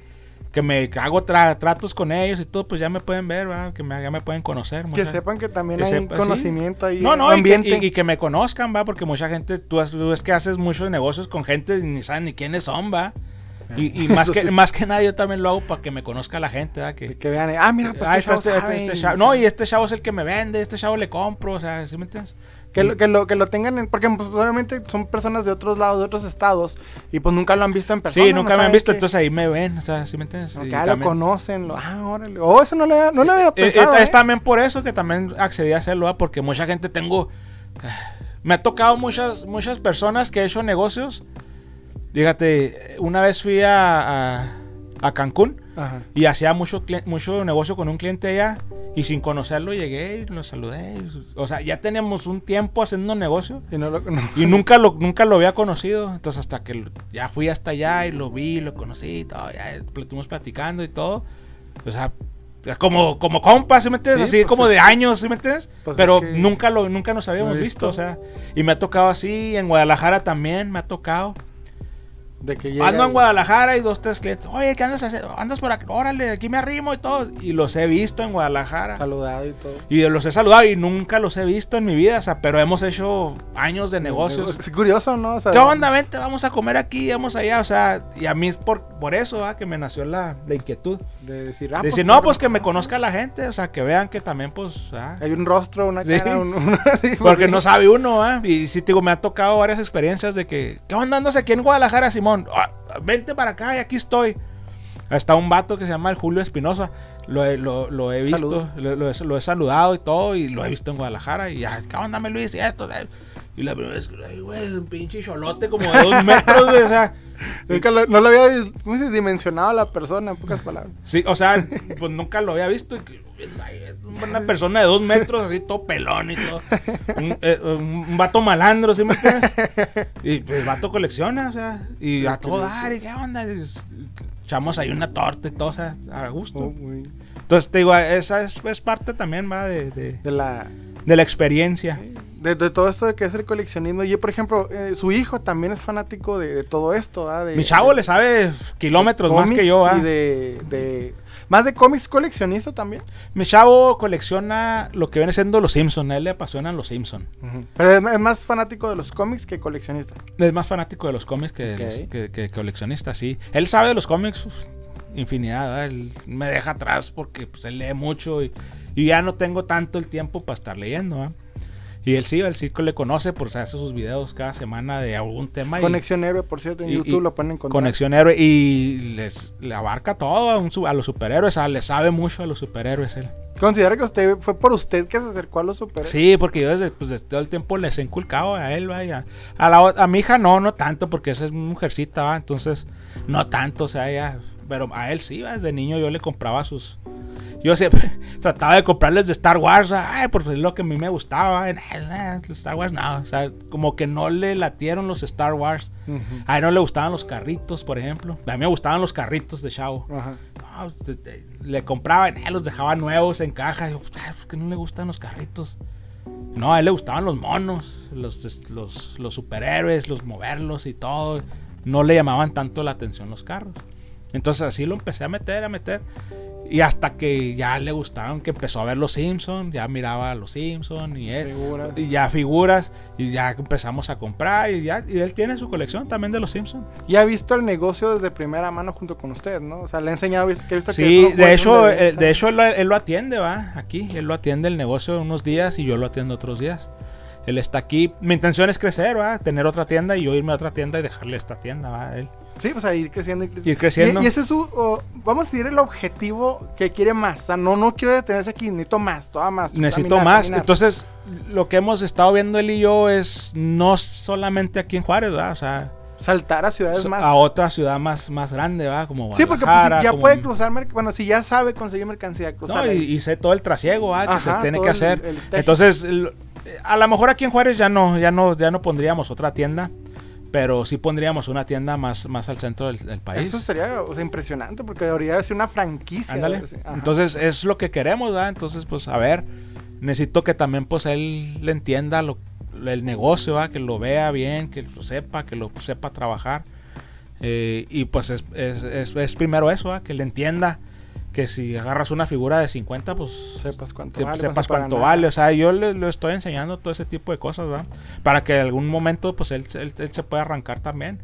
que me hago tra- tratos con ellos y todo, pues ya me pueden ver, ¿verdad? que me, ya me pueden conocer. Que mucha- sepan que también que hay sepa- conocimiento ahí, No, no, y que, ambiente. y- y que me conozcan, va, porque mucha gente, tú, has- tú ves que haces muchos negocios con gente y ni saben ni quiénes son, va. Y, y [LAUGHS] más, que, sí. más que nada yo también lo hago para que me conozca la gente, ¿verdad? Que, que vean, ah, mira, pues Ah, este, este- chavo este- este chavo- no, y este chavo es el que me vende, este chavo le compro, o sea, ¿sí me entiendes? Que lo, que, lo, que lo tengan en... Porque pues, obviamente son personas de otros lados, de otros estados, y pues nunca lo han visto en persona. Sí, no nunca me han visto, que- entonces ahí me ven, o sea, ¿sí me entiendes? no, lo conocen, lo, ah, órale. Oh, eso no lo había, no lo había Eh, pensado, eh, ¿eh? Es también por eso que también accedí a hacerlo, porque mucha gente tengo... Me ha tocado muchas, muchas personas que he hecho negocios. Fíjate, una vez fui a, a, a Cancún Ajá. y hacía mucho, mucho negocio con un cliente allá y sin conocerlo llegué y lo saludé. O sea, ya teníamos un tiempo haciendo negocio Y no lo... no. y nunca lo, nunca lo había conocido. Entonces hasta que ya fui hasta allá y lo vi, lo conocí y todo, ya estuvimos platicando y todo. O sea, como, como compas, ¿sí me entiendes? Sí, Así pues como es- de años, ¿sí me entiendes? Pues Pero es que- nunca lo, nunca nos habíamos visto, visto. o sea. Y me ha tocado así, en Guadalajara también me ha tocado. De que llega Ando en y- Guadalajara y dos, tres clientes. Oye, ¿qué andas haciendo? Andas por aquí, órale, aquí me arrimo y todo. Y los he visto en Guadalajara. Saludado y todo. Y los he saludado y nunca los he visto en mi vida, o sea, pero hemos hecho años de negocios. Es curioso, ¿no? O sea, ¿Qué onda? Vente, vamos a comer aquí, vamos allá, o sea, y a mí es por, por eso ¿ah? que me nació la, la inquietud. De decir, ah, De decir, pues, no, pues que me conozca la gente, o sea, que vean que también, pues, ah, Hay un rostro, una Sí. cara, un, un- [LAUGHS] pues, porque sí. no sabe uno, ¿ah? Y sí, te digo, me ha tocado varias experiencias de que, ¿qué onda andas aquí en Guadalajara, Simón? "Ah, vente para acá y aquí estoy. Está un vato que se llama el Julio Espinosa. Lo he, lo, lo he visto, lo, lo he, saludado y todo, y lo he visto en Guadalajara. Y ya, ¿qué onda, me Luis? Y esto. Y la primera vez, ay, güey, un pinche cholote como de dos [LAUGHS] metros, güey, o sea. Nunca lo, no lo había ¿cómo se dimensionado a la persona, en pocas palabras. Sí, o sea, pues nunca lo había visto. y que, Una persona de dos metros, así todo pelón y todo. Un, eh, un- vato malandro, ¿sí me entiendes? Y pues el vato colecciona, o sea, y a todo dar, y qué onda. Y echamos ahí una torta y todo, o sea, a gusto. Oh, Entonces te digo, esa es, es parte también, va, de, de, de la de la experiencia. De, todo esto de que es el coleccionismo. Yo, por ejemplo, eh, su hijo también es fanático de, todo esto. De, Mi chavo le sabe kilómetros más que yo. Y de, ¿Más de cómics coleccionista también? Mi chavo colecciona lo que viene siendo los Simpsons. A él le apasionan los Simpsons. Pero es, más fanático de los cómics que coleccionista. Es más fanático de los cómics que, coleccionista, sí. Él sabe de los cómics pues, infinidad. Él me deja atrás porque pues, él lee mucho y, ya no tengo tanto el tiempo para estar leyendo. Y él sí, el circo le conoce, por hace sus videos cada semana de algún tema. Conexión Héroe, por cierto, en YouTube lo pueden encontrar. Conexión Héroe y les, le abarca todo a, los superhéroes, le sabe mucho a los superhéroes él. ¿Considera que usted fue por usted que se acercó a los superhéroes? Sí, porque yo desde, pues, todo el tiempo les he inculcado a él, vaya. A, la, a mi hija no, no tanto, porque esa es mujercita, ¿va? entonces no tanto, o sea, ella, pero a él sí, desde niño yo le compraba sus, yo siempre [LAUGHS] trataba de comprarles de Star Wars, ay, es lo que a mí me gustaba. Star Wars no, o sea, como que no le latieron los Star Wars. A él no le gustaban los carritos, por ejemplo. A mí me gustaban los carritos de Chavo. le compraba, los dejaba nuevos en caja. Yo, ¿por qué no le gustan los carritos? No, a él le gustaban los monos, los, los, los superhéroes, los moverlos y todo. No le llamaban tanto la atención los carros. Entonces así lo empecé a meter, a meter. Y hasta que ya le gustaron, que empezó a ver los Simpsons, ya miraba a los Simpsons y, y ya figuras, y ya empezamos a comprar, y ya y él tiene su colección también de los Simpsons. Y ha visto el negocio desde primera mano junto con usted, ¿no? O sea, le ha enseñado que visto sí, de hecho, de, de hecho él, lo atiende, va, aquí, él lo atiende el negocio unos días y yo lo atiendo otros días. Él está aquí, mi intención es crecer, va, tener otra tienda y yo irme a otra tienda y dejarle esta tienda, va, él. Sí, pues a ir creciendo y creciendo. Ir creciendo. Y, ese es su, vamos a decir, el objetivo que quiere más. O sea, no, no quiero detenerse aquí, necesito más, toda más. Necesito más. Entonces, lo que hemos estado viendo él y yo es no solamente aquí en Juárez, ¿verdad? O sea, saltar a ciudades más a otra ciudad más más grande va como sí porque pues, ya puede cruzar bueno si ya sabe conseguir mercancía cruzar no, y, sé todo el trasiego ¿va? que se tiene que hacer entonces a lo mejor aquí en Juárez ya no ya no ya no pondríamos otra tienda pero sí pondríamos una tienda más, más al centro del, país. Eso sería impresionante porque debería ser una franquicia. Entonces es lo que queremos, ¿verdad? Entonces, pues a ver, necesito que también pues él le entienda lo, el negocio, ¿verdad? que lo vea bien, que lo sepa, que lo sepa trabajar. Eh, y pues es, es, es, primero eso, ¿verdad? que le entienda que si agarras una figura de 50, pues sepas cuánto vale. Sepas cuánto vale. O sea, yo le, estoy enseñando todo ese tipo de cosas, ¿verdad? Para que en algún momento, pues él, él, se pueda arrancar también.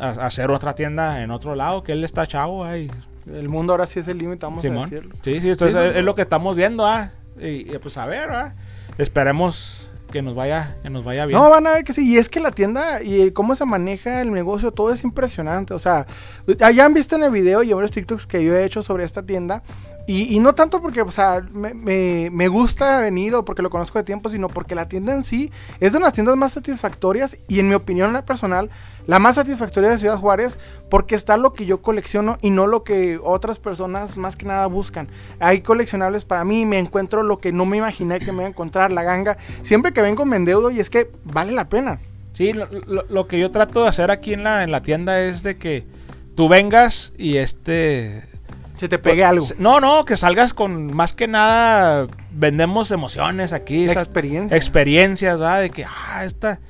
A, hacer otra tienda en otro lado, que él está chavo, ahí. El mundo ahora sí es el límite, vamos a decirlo. Sí, sí, esto es, lo que estamos viendo, ¿ah? Y, pues a ver, ¿ah? Esperemos que nos vaya, que nos vaya bien. No, van a ver que sí. Y es que la tienda y cómo se maneja el negocio, todo es impresionante. O sea, ya han visto en el video y en los TikToks que yo he hecho sobre esta tienda. Y, no tanto porque, o sea, me, me, gusta venir o porque lo conozco de tiempo, sino porque la tienda en sí es de las tiendas más satisfactorias y en mi opinión personal, la más satisfactoria de Ciudad Juárez porque está lo que yo colecciono y no lo que otras personas más que nada buscan. Hay coleccionables para mí, me encuentro lo que no me imaginé que me iba a encontrar, la ganga. Siempre que vengo me endeudo y es que vale la pena. Sí, lo, lo que yo trato de hacer aquí en la, en la tienda es de que tú vengas y este se te pegue algo. No, no, que salgas con más que nada. Vendemos emociones aquí. Experiencias. Experiencias, ¿verdad? De que, ah, esta.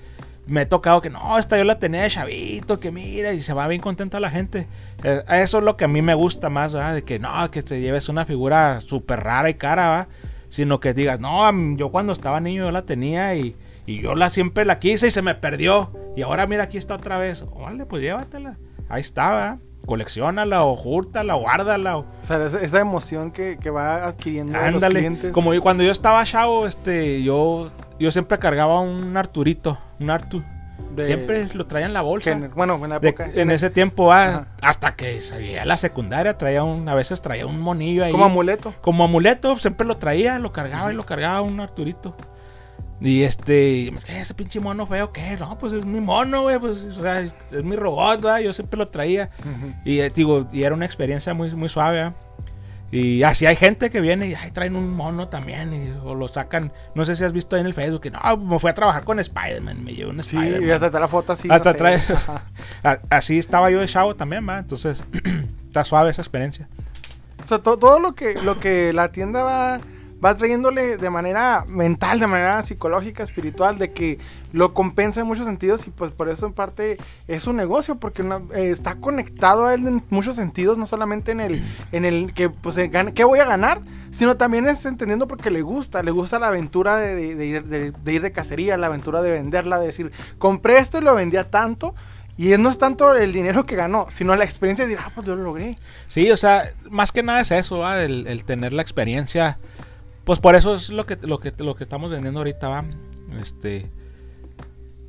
Me he tocado que no, esta yo la tenía de chavito, que mira, y se va bien contenta la gente. Eh, eso es lo que a mí me gusta más, ¿verdad? De que no, que te lleves una figura súper rara y cara, ¿verdad? Sino que digas, no, yo cuando estaba niño yo la tenía y, y yo la siempre la quise y se me perdió. Y ahora mira, aquí está otra vez. Vale, pues llévatela. Ahí está, ¿verdad? Coleccionala o júrtala o guárdala. O, sea, esa, emoción que, va adquiriendo los clientes. Como cuando yo estaba chavo, este, yo, yo siempre cargaba un Arturito, un Artu. siempre lo traía en la bolsa. bueno, en, la época, en, ese tiempo, ah, hasta que salía a la secundaria, traía un, a veces traía un monillo ahí. Como amuleto. Como amuleto, siempre lo traía, lo cargaba y lo cargaba un Arturito. Y este, ese pinche mono feo, ¿qué? No, pues es mi mono, güey, pues, o sea, es mi robot, ¿verdad? Yo siempre lo traía. Y eh, digo, y era una experiencia muy, muy suave, ¿verdad? Y así hay gente que viene y ay, traen un mono también, y, o lo sacan, no sé si has visto ahí en el Facebook, que no, me fui a trabajar con Spider-Man, me llevo un Spider-Man. Sí, y hasta está la foto así. Hasta trae, [LAUGHS] así estaba yo de chavo también, ¿verdad? Entonces, [CLEARS THROAT] está suave esa experiencia. O sea, todo lo que, lo que la tienda va va trayéndole de manera mental, de manera psicológica, espiritual, de que lo compensa en muchos sentidos y pues por eso en parte es un negocio, porque eh, está conectado a él en muchos sentidos, no solamente en el, en el que pues qué voy a ganar, sino también es entendiendo porque le gusta, le gusta la aventura de, ir, de ir de cacería, la aventura de venderla, de decir, compré esto y lo vendía tanto y no es tanto el dinero que ganó, sino la experiencia de decir, ah, pues yo lo logré. Sí, o sea, más que nada es eso, ¿va? El, tener la experiencia. Pues por eso es lo que, lo que, lo que estamos vendiendo ahorita, ¿va? Este,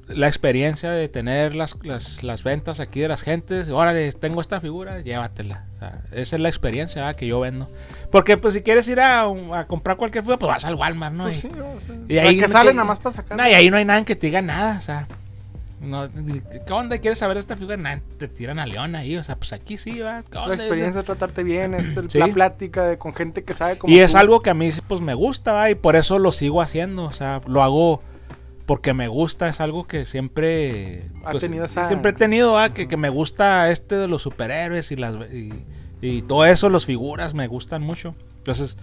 la experiencia de tener las, las, ventas aquí de las gentes. Órale, tengo esta figura, llévatela. esa es la experiencia que yo vendo. Porque pues si quieres ir a, comprar cualquier figura, pues vas al Walmart, ¿no? Pues sí, o sea, y ahí que sale nada más para sacar. y ahí no hay nada que te diga nada, o sea. No, ¿Qué onda? ¿Quieres saber esta figura? te tiran a León ahí. O sea, pues aquí sí va. La experiencia de tratarte bien, es la plática de, con gente que sabe cómo. Y es algo que a mí pues me gusta, ¿va? Y por eso lo sigo haciendo. O sea, lo hago porque me gusta. Es algo que siempre. Pues, siempre he tenido, ¿va? Que, que, me gusta este de los superhéroes y las. Y, todo eso, los figuras, me gustan mucho. Entonces.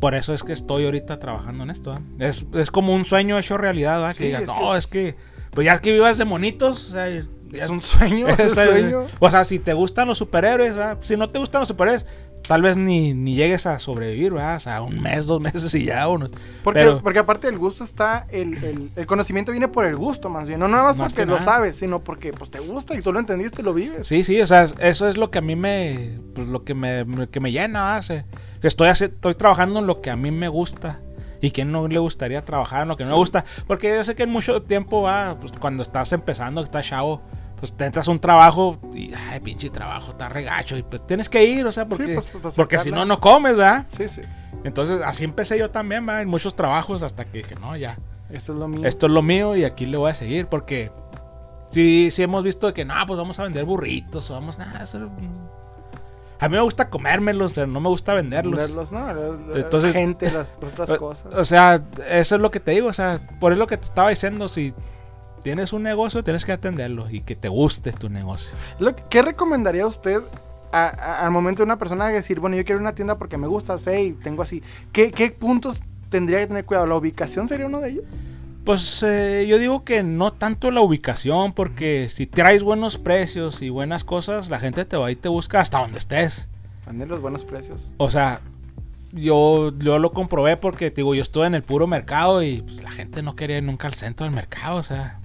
Por eso es que estoy ahorita trabajando en esto. Es, es como un sueño hecho realidad. ¿va? que digas, no, es que pues ya es que vivas de monitos, o sea, es un sueño, [LAUGHS] es un sueño. O sea, si te gustan los superhéroes, si no te gustan los superhéroes, tal vez ni, ni llegues a sobrevivir, ¿verdad? O sea, un mes, dos meses y ya uno. Porque, porque aparte del gusto está, el, el, conocimiento viene por el gusto más bien, no nada más, porque lo sabes, sino porque pues te gusta y tú lo entendiste, lo vives. Sí, sí, o sea, eso es lo que a mí me, pues, lo que me, que me llena, ¿verdad? estoy, estoy trabajando en lo que a mí me gusta y quién no le gustaría trabajar en lo que no le gusta. Porque yo sé que en mucho tiempo va, pues, cuando estás empezando, estás chavo, pues te entras a un trabajo y, ay, pinche trabajo, está regacho. Y pues tienes que ir, o sea, porque, pues, pues, porque si no, no comes, ¿verdad? Sí, sí. Entonces, así empecé yo también, va, en muchos trabajos hasta que dije, no, ya. Esto es lo mío. Esto es lo mío y aquí le voy a seguir porque sí, sí hemos visto que, no, pues vamos a vender burritos o vamos, nada, eso a mí me gusta comérmelos, pero no me gusta venderlos. Venderlos, no. Entonces, gente, las otras cosas. O sea, eso es lo que te digo. O sea, por eso lo que te estaba diciendo. Si tienes un negocio, tienes que atenderlo y que te guste tu negocio. ¿Qué recomendaría usted al momento de una persona decir, bueno, yo quiero una tienda porque me gusta, sé y tengo así? ¿Qué, ¿Qué puntos tendría que tener cuidado? ¿La ubicación sería uno de ellos? Pues eh, yo digo que no tanto la ubicación, porque si traes buenos precios y buenas cosas, la gente te va y te busca hasta donde estés. ¿Dónde los buenos precios? O sea, yo, yo lo comprobé porque, digo, yo estuve en el puro mercado y pues, la gente no quería ir nunca al centro del mercado, o sea.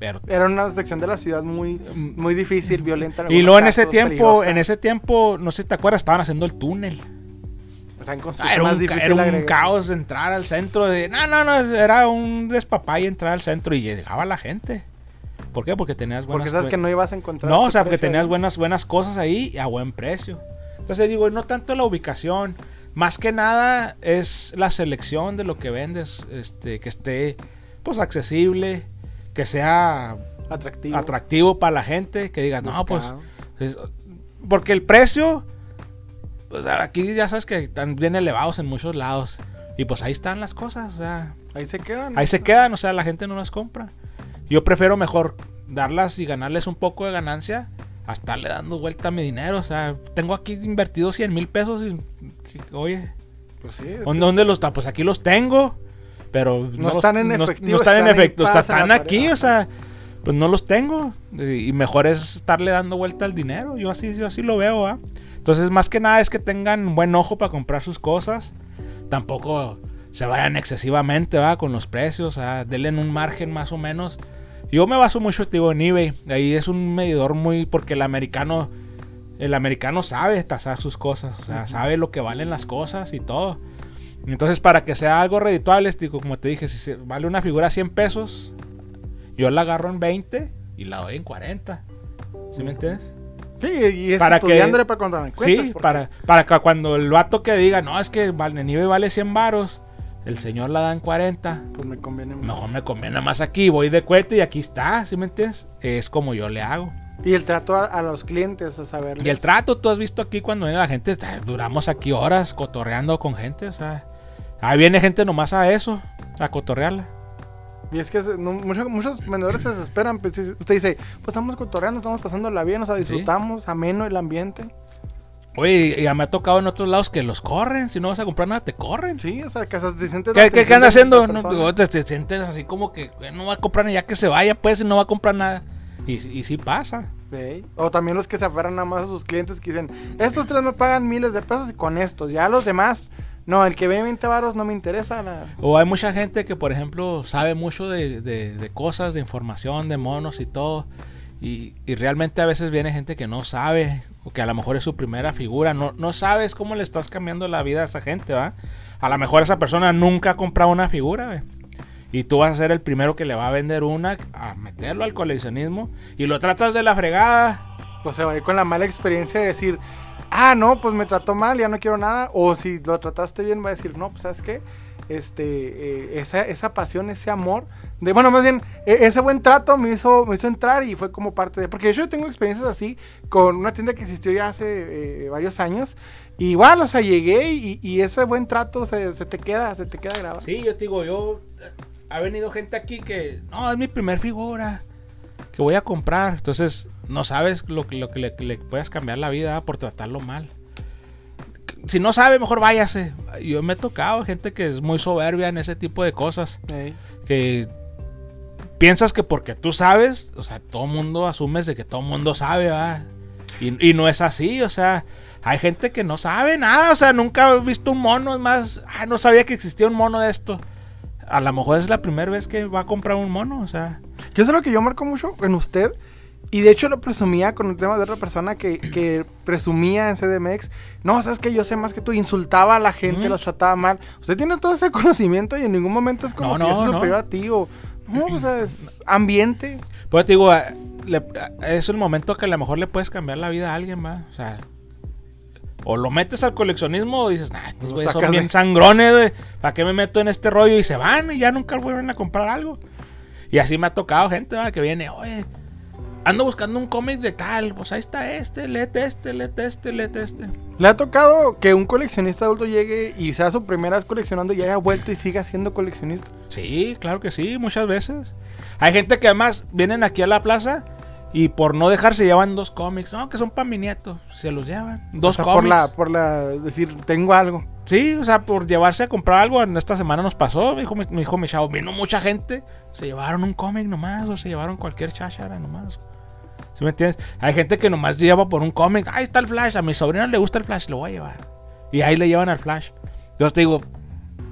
Pero, Era una sección de la ciudad muy, muy difícil, violenta. y luego en ese tiempo, en ese tiempo, no sé si te acuerdas, estaban haciendo el túnel. Ah, era, un, caos entrar al centro de... No, no, no, era un despapay entrar al centro y llegaba la gente. ¿Por qué? Porque tenías buenas... Porque sabes que no ibas a encontrar... No, o sea, porque tenías buenas, buenas cosas ahí a buen precio. Entonces digo, no tanto la ubicación, más que nada es la selección de lo que vendes, este, que esté pues accesible, que sea atractivo, atractivo para la gente, que digas, no, pues... porque el precio o sea, aquí ya sabes que están bien elevados en muchos lados. Y pues ahí están las cosas, o sea. Ahí se quedan. Ahí se quedan, o sea, la gente no las compra. Yo prefiero mejor darlas y ganarles un poco de ganancia a estarle dando vuelta a mi dinero. O sea, tengo aquí invertido 100 mil pesos y, oye. Pues sí. ¿Dónde los está? Pues aquí los tengo. Pero no, están en efectivo. No, están, en efecto. están aquí, o sea, pues no los tengo. Y mejor es estarle dando vuelta al dinero. Yo así, yo así lo veo, ¿ah? Entonces, más que nada es que tengan buen ojo para comprar sus cosas. Tampoco se vayan excesivamente ¿va? con los precios. ¿va? Denle un margen más o menos. Yo me baso mucho digo, en eBay. Ahí es un medidor muy. Porque el americano. El americano sabe tasar sus cosas. O sea, sabe lo que valen las cosas y todo. Entonces, para que sea algo redituable, digo, como te dije, si vale una figura 100 pesos, yo la agarro en 20 y la doy en 40. ¿Sí me entiendes? Sí, y es para estudiándole para cuando me Sí, para, para que cuando el vato que diga, no, es que nieve vale 100 varos, el señor la da en 40. Pues me conviene más. No, me conviene más aquí, voy de cuete y aquí está, ¿sí me entiendes? Es como yo le hago. Y el trato a, los clientes, a saber. Y el trato, tú has visto aquí cuando viene la gente, duramos aquí horas cotorreando con gente, o sea, ahí viene gente nomás a eso, a cotorrearla. Y es que muchos, muchos vendedores se desesperan. Pues, usted dice, pues estamos cotorreando, estamos pasándola bien, o sea, disfrutamos, ameno el ambiente. Oye, ya me ha tocado en otros lados que los corren. Si no vas a comprar nada, te corren. Sí, o sea, que te sientes ¿Qué, qué, qué atención anda de haciendo? No, te, te sientes así como que "Güey, no va a comprar ni ya que se vaya, pues, y no va a comprar nada. Y, y sí pasa. Sí. O también los que se aferran nada más a sus clientes que dicen, estos tres me pagan miles de pesos y con estos, ya los demás, no, el que ve 20 varos no me interesa. la- O hay mucha gente que, por ejemplo, sabe mucho de, de- de cosas, de información, de monos y todo. Y, y realmente a veces viene gente que no sabe, o que a lo mejor es su primera figura. No, no sabes cómo le estás cambiando la vida a esa gente, ¿va? A lo mejor esa persona nunca ha comprado una figura, ¿ve? Y tú vas a ser el primero que le va a vender una, a meterlo al coleccionismo. Y lo tratas de la fregada. Pues se va a ir con la mala experiencia de decir, ah, no, pues me trató mal, ya no quiero nada. O si lo trataste bien, va a decir, no, pues sabes qué, este, eh, esa, esa pasión, ese amor, de, bueno, más bien, e- ese buen trato me hizo, me hizo entrar y fue como parte de, porque yo tengo experiencias así con una tienda que existió ya hace eh, varios años. Y igual, o sea, llegué y, y ese buen trato se, se te queda, se te queda grabado. Sí, yo te digo, yo. Ha venido gente aquí que. No, es mi primer figura. Que voy a comprar. Entonces, no sabes lo, que- lo que le, le puedes cambiar la vida ¿va? por tratarlo mal. Si no sabe, mejor váyase. Yo me he tocado gente que es muy soberbia en ese tipo de cosas. Que piensas que porque tú sabes, o sea, todo mundo asumes de que todo mundo sabe, ¿va? Y, y no es así, o sea, hay gente que no sabe nada, o sea, nunca ha visto un mono, es más, ah, no sabía que existía un mono de esto. A lo mejor es la primera vez que va a comprar un mono, o sea, Que eso es lo que yo marco mucho en usted. Y de hecho lo presumía con el tema de otra persona que, que presumía en CDMX. No, sabes que yo sé más que tú. Insultaba a la gente, Ujú. los trataba mal. Usted tiene todo ese conocimiento y en ningún momento es como No, que no, no. superior a ti. O, no, o sea, es ambiente. pues te digo, le- ah, es el momento que a lo mejor le puedes cambiar la vida a alguien, va, o sea, o lo metes al coleccionismo o dices, nah, estos güeyes son bien de- sangrones, güey, ¿para qué me meto en este rollo? Y se van y ya nunca vuelven a comprar algo. Y así me ha tocado gente ¿va? que viene, oye, ando buscando un cómic de tal, pues ahí está este, léete este, léete este, léete este. ¿Le ha tocado que un coleccionista adulto llegue y sea su primera vez coleccionando y haya vuelto y siga siendo coleccionista? Sí, claro que sí, muchas veces. Hay gente que además vienen aquí a la plaza y por no dejarse llevan dos cómics, no, que son para mi nieto, se los llevan. Dos O sea, cómics. por la, por la, decir, tengo algo. Sí, o sea, por llevarse a comprar algo, en esta semana nos pasó, me dijo me dijo mi chavo, vino mucha gente, se llevaron un cómic nomás, o se llevaron cualquier cháchara nomás. ¿Sí me entiendes? Hay gente que nomás lleva por un cómic, ahí está el Flash, a mi sobrino le gusta el Flash, lo voy a llevar. Y ahí le llevan al Flash. Entonces te digo,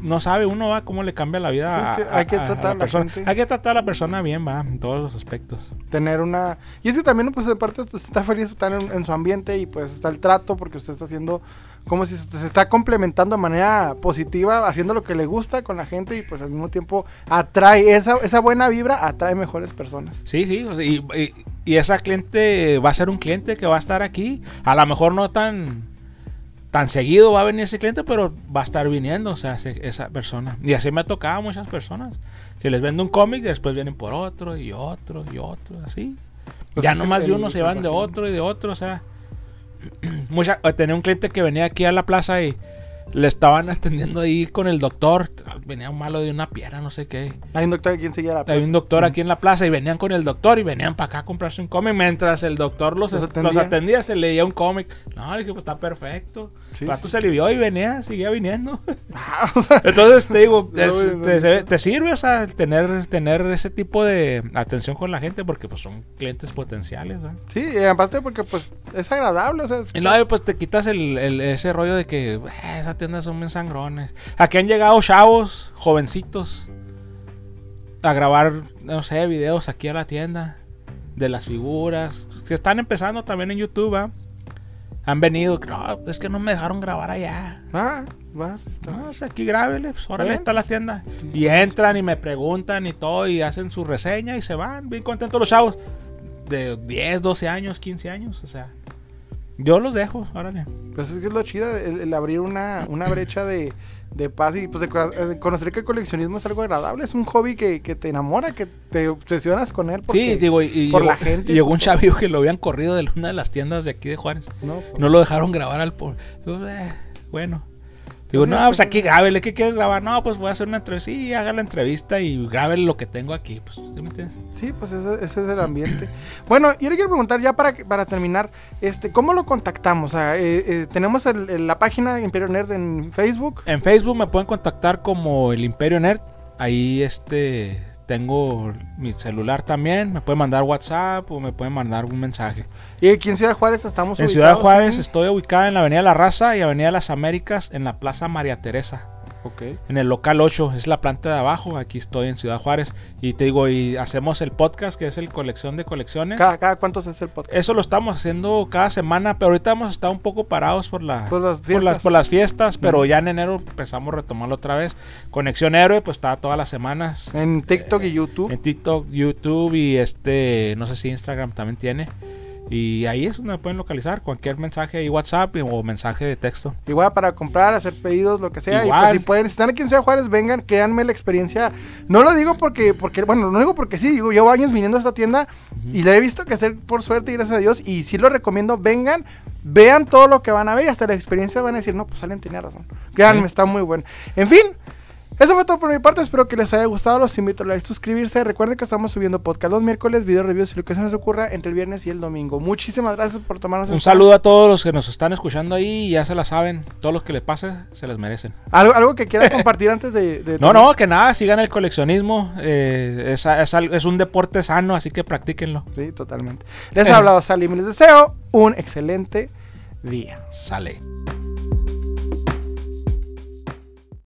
no sabe uno va cómo le cambia la vida Sí, sí, hay que a- tratar a la persona. gente. Hay que tratar a la persona bien, va, en todos los aspectos. tener una... Y es que también, pues, de parte, pues, está feliz en, en su ambiente y, pues, está el trato porque usted está haciendo como si se, está complementando de manera positiva, haciendo lo que le gusta con la gente y, pues, al mismo tiempo atrae esa, esa buena vibra, atrae mejores personas. Sí, sí, y, y- y esa cliente va a ser un cliente que va a estar aquí. A lo mejor no tan, tan seguido va a venir ese cliente, pero va a estar viniendo, o sea, esa persona. Y así me ha tocado a muchas personas. Que les vendo un cómic y después vienen por otro y otro y otro, así. Pues ya nomás de uno se van de otro y de otro, o sea. Eh, tenía un cliente que venía aquí a la plaza y le estaban atendiendo ahí con el doctor. Venía un malo de una pierna, no sé qué. Hay un doctor quien seguía la Había un doctor aquí en la plaza y venían con el doctor y venían para acá a comprarse un cómic. Mientras el doctor los, Los los atendía. atendía. se leía un cómic. No, le dije, pues está perfecto. Sí, el vato sí, se alivió y venía, seguía viniendo. [LAUGHS] Ah, o sea, Entonces te digo, [LAUGHS] es- te, no, te sirve o sea, tener, tener ese tipo de atención con la gente porque pues son clientes potenciales. ¿no? sí, y aparte porque, pues, es agradable, o sea, Y luego pues te quitas el, el- ese rollo de que "Eh, esas tiendas son bien sangrones. Aquí han llegado chavos, jovencitos, a grabar, no sé, videos aquí a la tienda de las figuras. Que están empezando también en YouTube. Han venido, no, es que no me dejaron grabar allá. ah, va, está. No, pues aquí grábele, pues órale, está la tienda. Y entran y me preguntan y todo, y hacen su reseña y se van, bien contentos los chavos. De 10, 12 años, 15 años, o sea. Yo los dejo, órale. Pues es que es lo chido, el, el abrir una, una brecha de, de paz y pues de eh, conocer que el coleccionismo es algo agradable, es un hobby que, que te enamora, que te obsesionas con él. porque- Sí, digo, y, por llegó, la gente, y llegó un chavillo que lo habían corrido de una de las tiendas de aquí de Juárez. No, No lo dejaron grabar al po- Yo, eh, bueno. Digo, no, pues aquí grábele, ¿qué quieres grabar? No, pues voy a hacer una entrevista. Sí, haga la entrevista y grábele lo que tengo aquí. Pues, ¿sí me entiendes? Sí, pues ese, ese es el ambiente. bueno, yo le quiero preguntar ya para, para terminar, este, ¿cómo lo contactamos? O sea, eh, eh, tenemos el- el- la página Imperio Nerd en Facebook. En Facebook me pueden contactar como el Imperio Nerd. Ahí este tengo mi celular también. Me pueden mandar WhatsApp o me pueden mandar un mensaje. Y aquí en Ciudad Juárez estamos En Ciudad Juárez en- estoy ubicada en la Avenida La Raza y Avenida Las Américas en la Plaza María Teresa. En el local 8, es la planta de abajo. Aquí estoy en Ciudad Juárez. Y te digo, y hacemos el podcast que es el colección de colecciones. ¿Cada, cada cuánto se hace el podcast? Eso lo estamos haciendo cada semana, pero ahorita hemos estado un poco parados por, la, Por las por las, fiestas. por las fiestas, pero ya en enero empezamos a retomarlo otra vez. Conexión Héroe, pues está todas las semanas. En TikTok y YouTube. En TikTok, YouTube y este, no sé si Instagram también tiene. Y ahí es donde me pueden localizar cualquier mensaje y WhatsApp o mensaje de texto. Igual para comprar, hacer pedidos, lo que sea. Y Igual. pues si pueden, si están aquí en Ciudad Juárez, vengan, créanme la experiencia. No lo digo porque, porque bueno, no digo porque sí, digo, llevo años viniendo a esta tienda y la he visto crecer por suerte y gracias a Dios. Y sí lo recomiendo, vengan, vean todo lo que van a ver y hasta la experiencia van a decir, no, pues Salen tenía razón. Créanme, Sí. está muy bueno. En fin. Eso fue todo por mi parte, espero que les haya gustado, los invito a like, suscribirse, recuerden que estamos subiendo podcast los miércoles, video reviews y lo que se nos ocurra entre el viernes y el domingo. Muchísimas gracias por tomarnos Un saludo a todos los que nos están escuchando ahí, ya se la saben, todos los que les pase se les merecen. ¿Algo, algo que quieran [LAUGHS] compartir antes de... de No, no, que nada, sigan el coleccionismo, eh, es, es al- es un deporte sano, así que practíquenlo. Sí, totalmente. Les ha hablado Salim y les deseo un excelente día. Sale.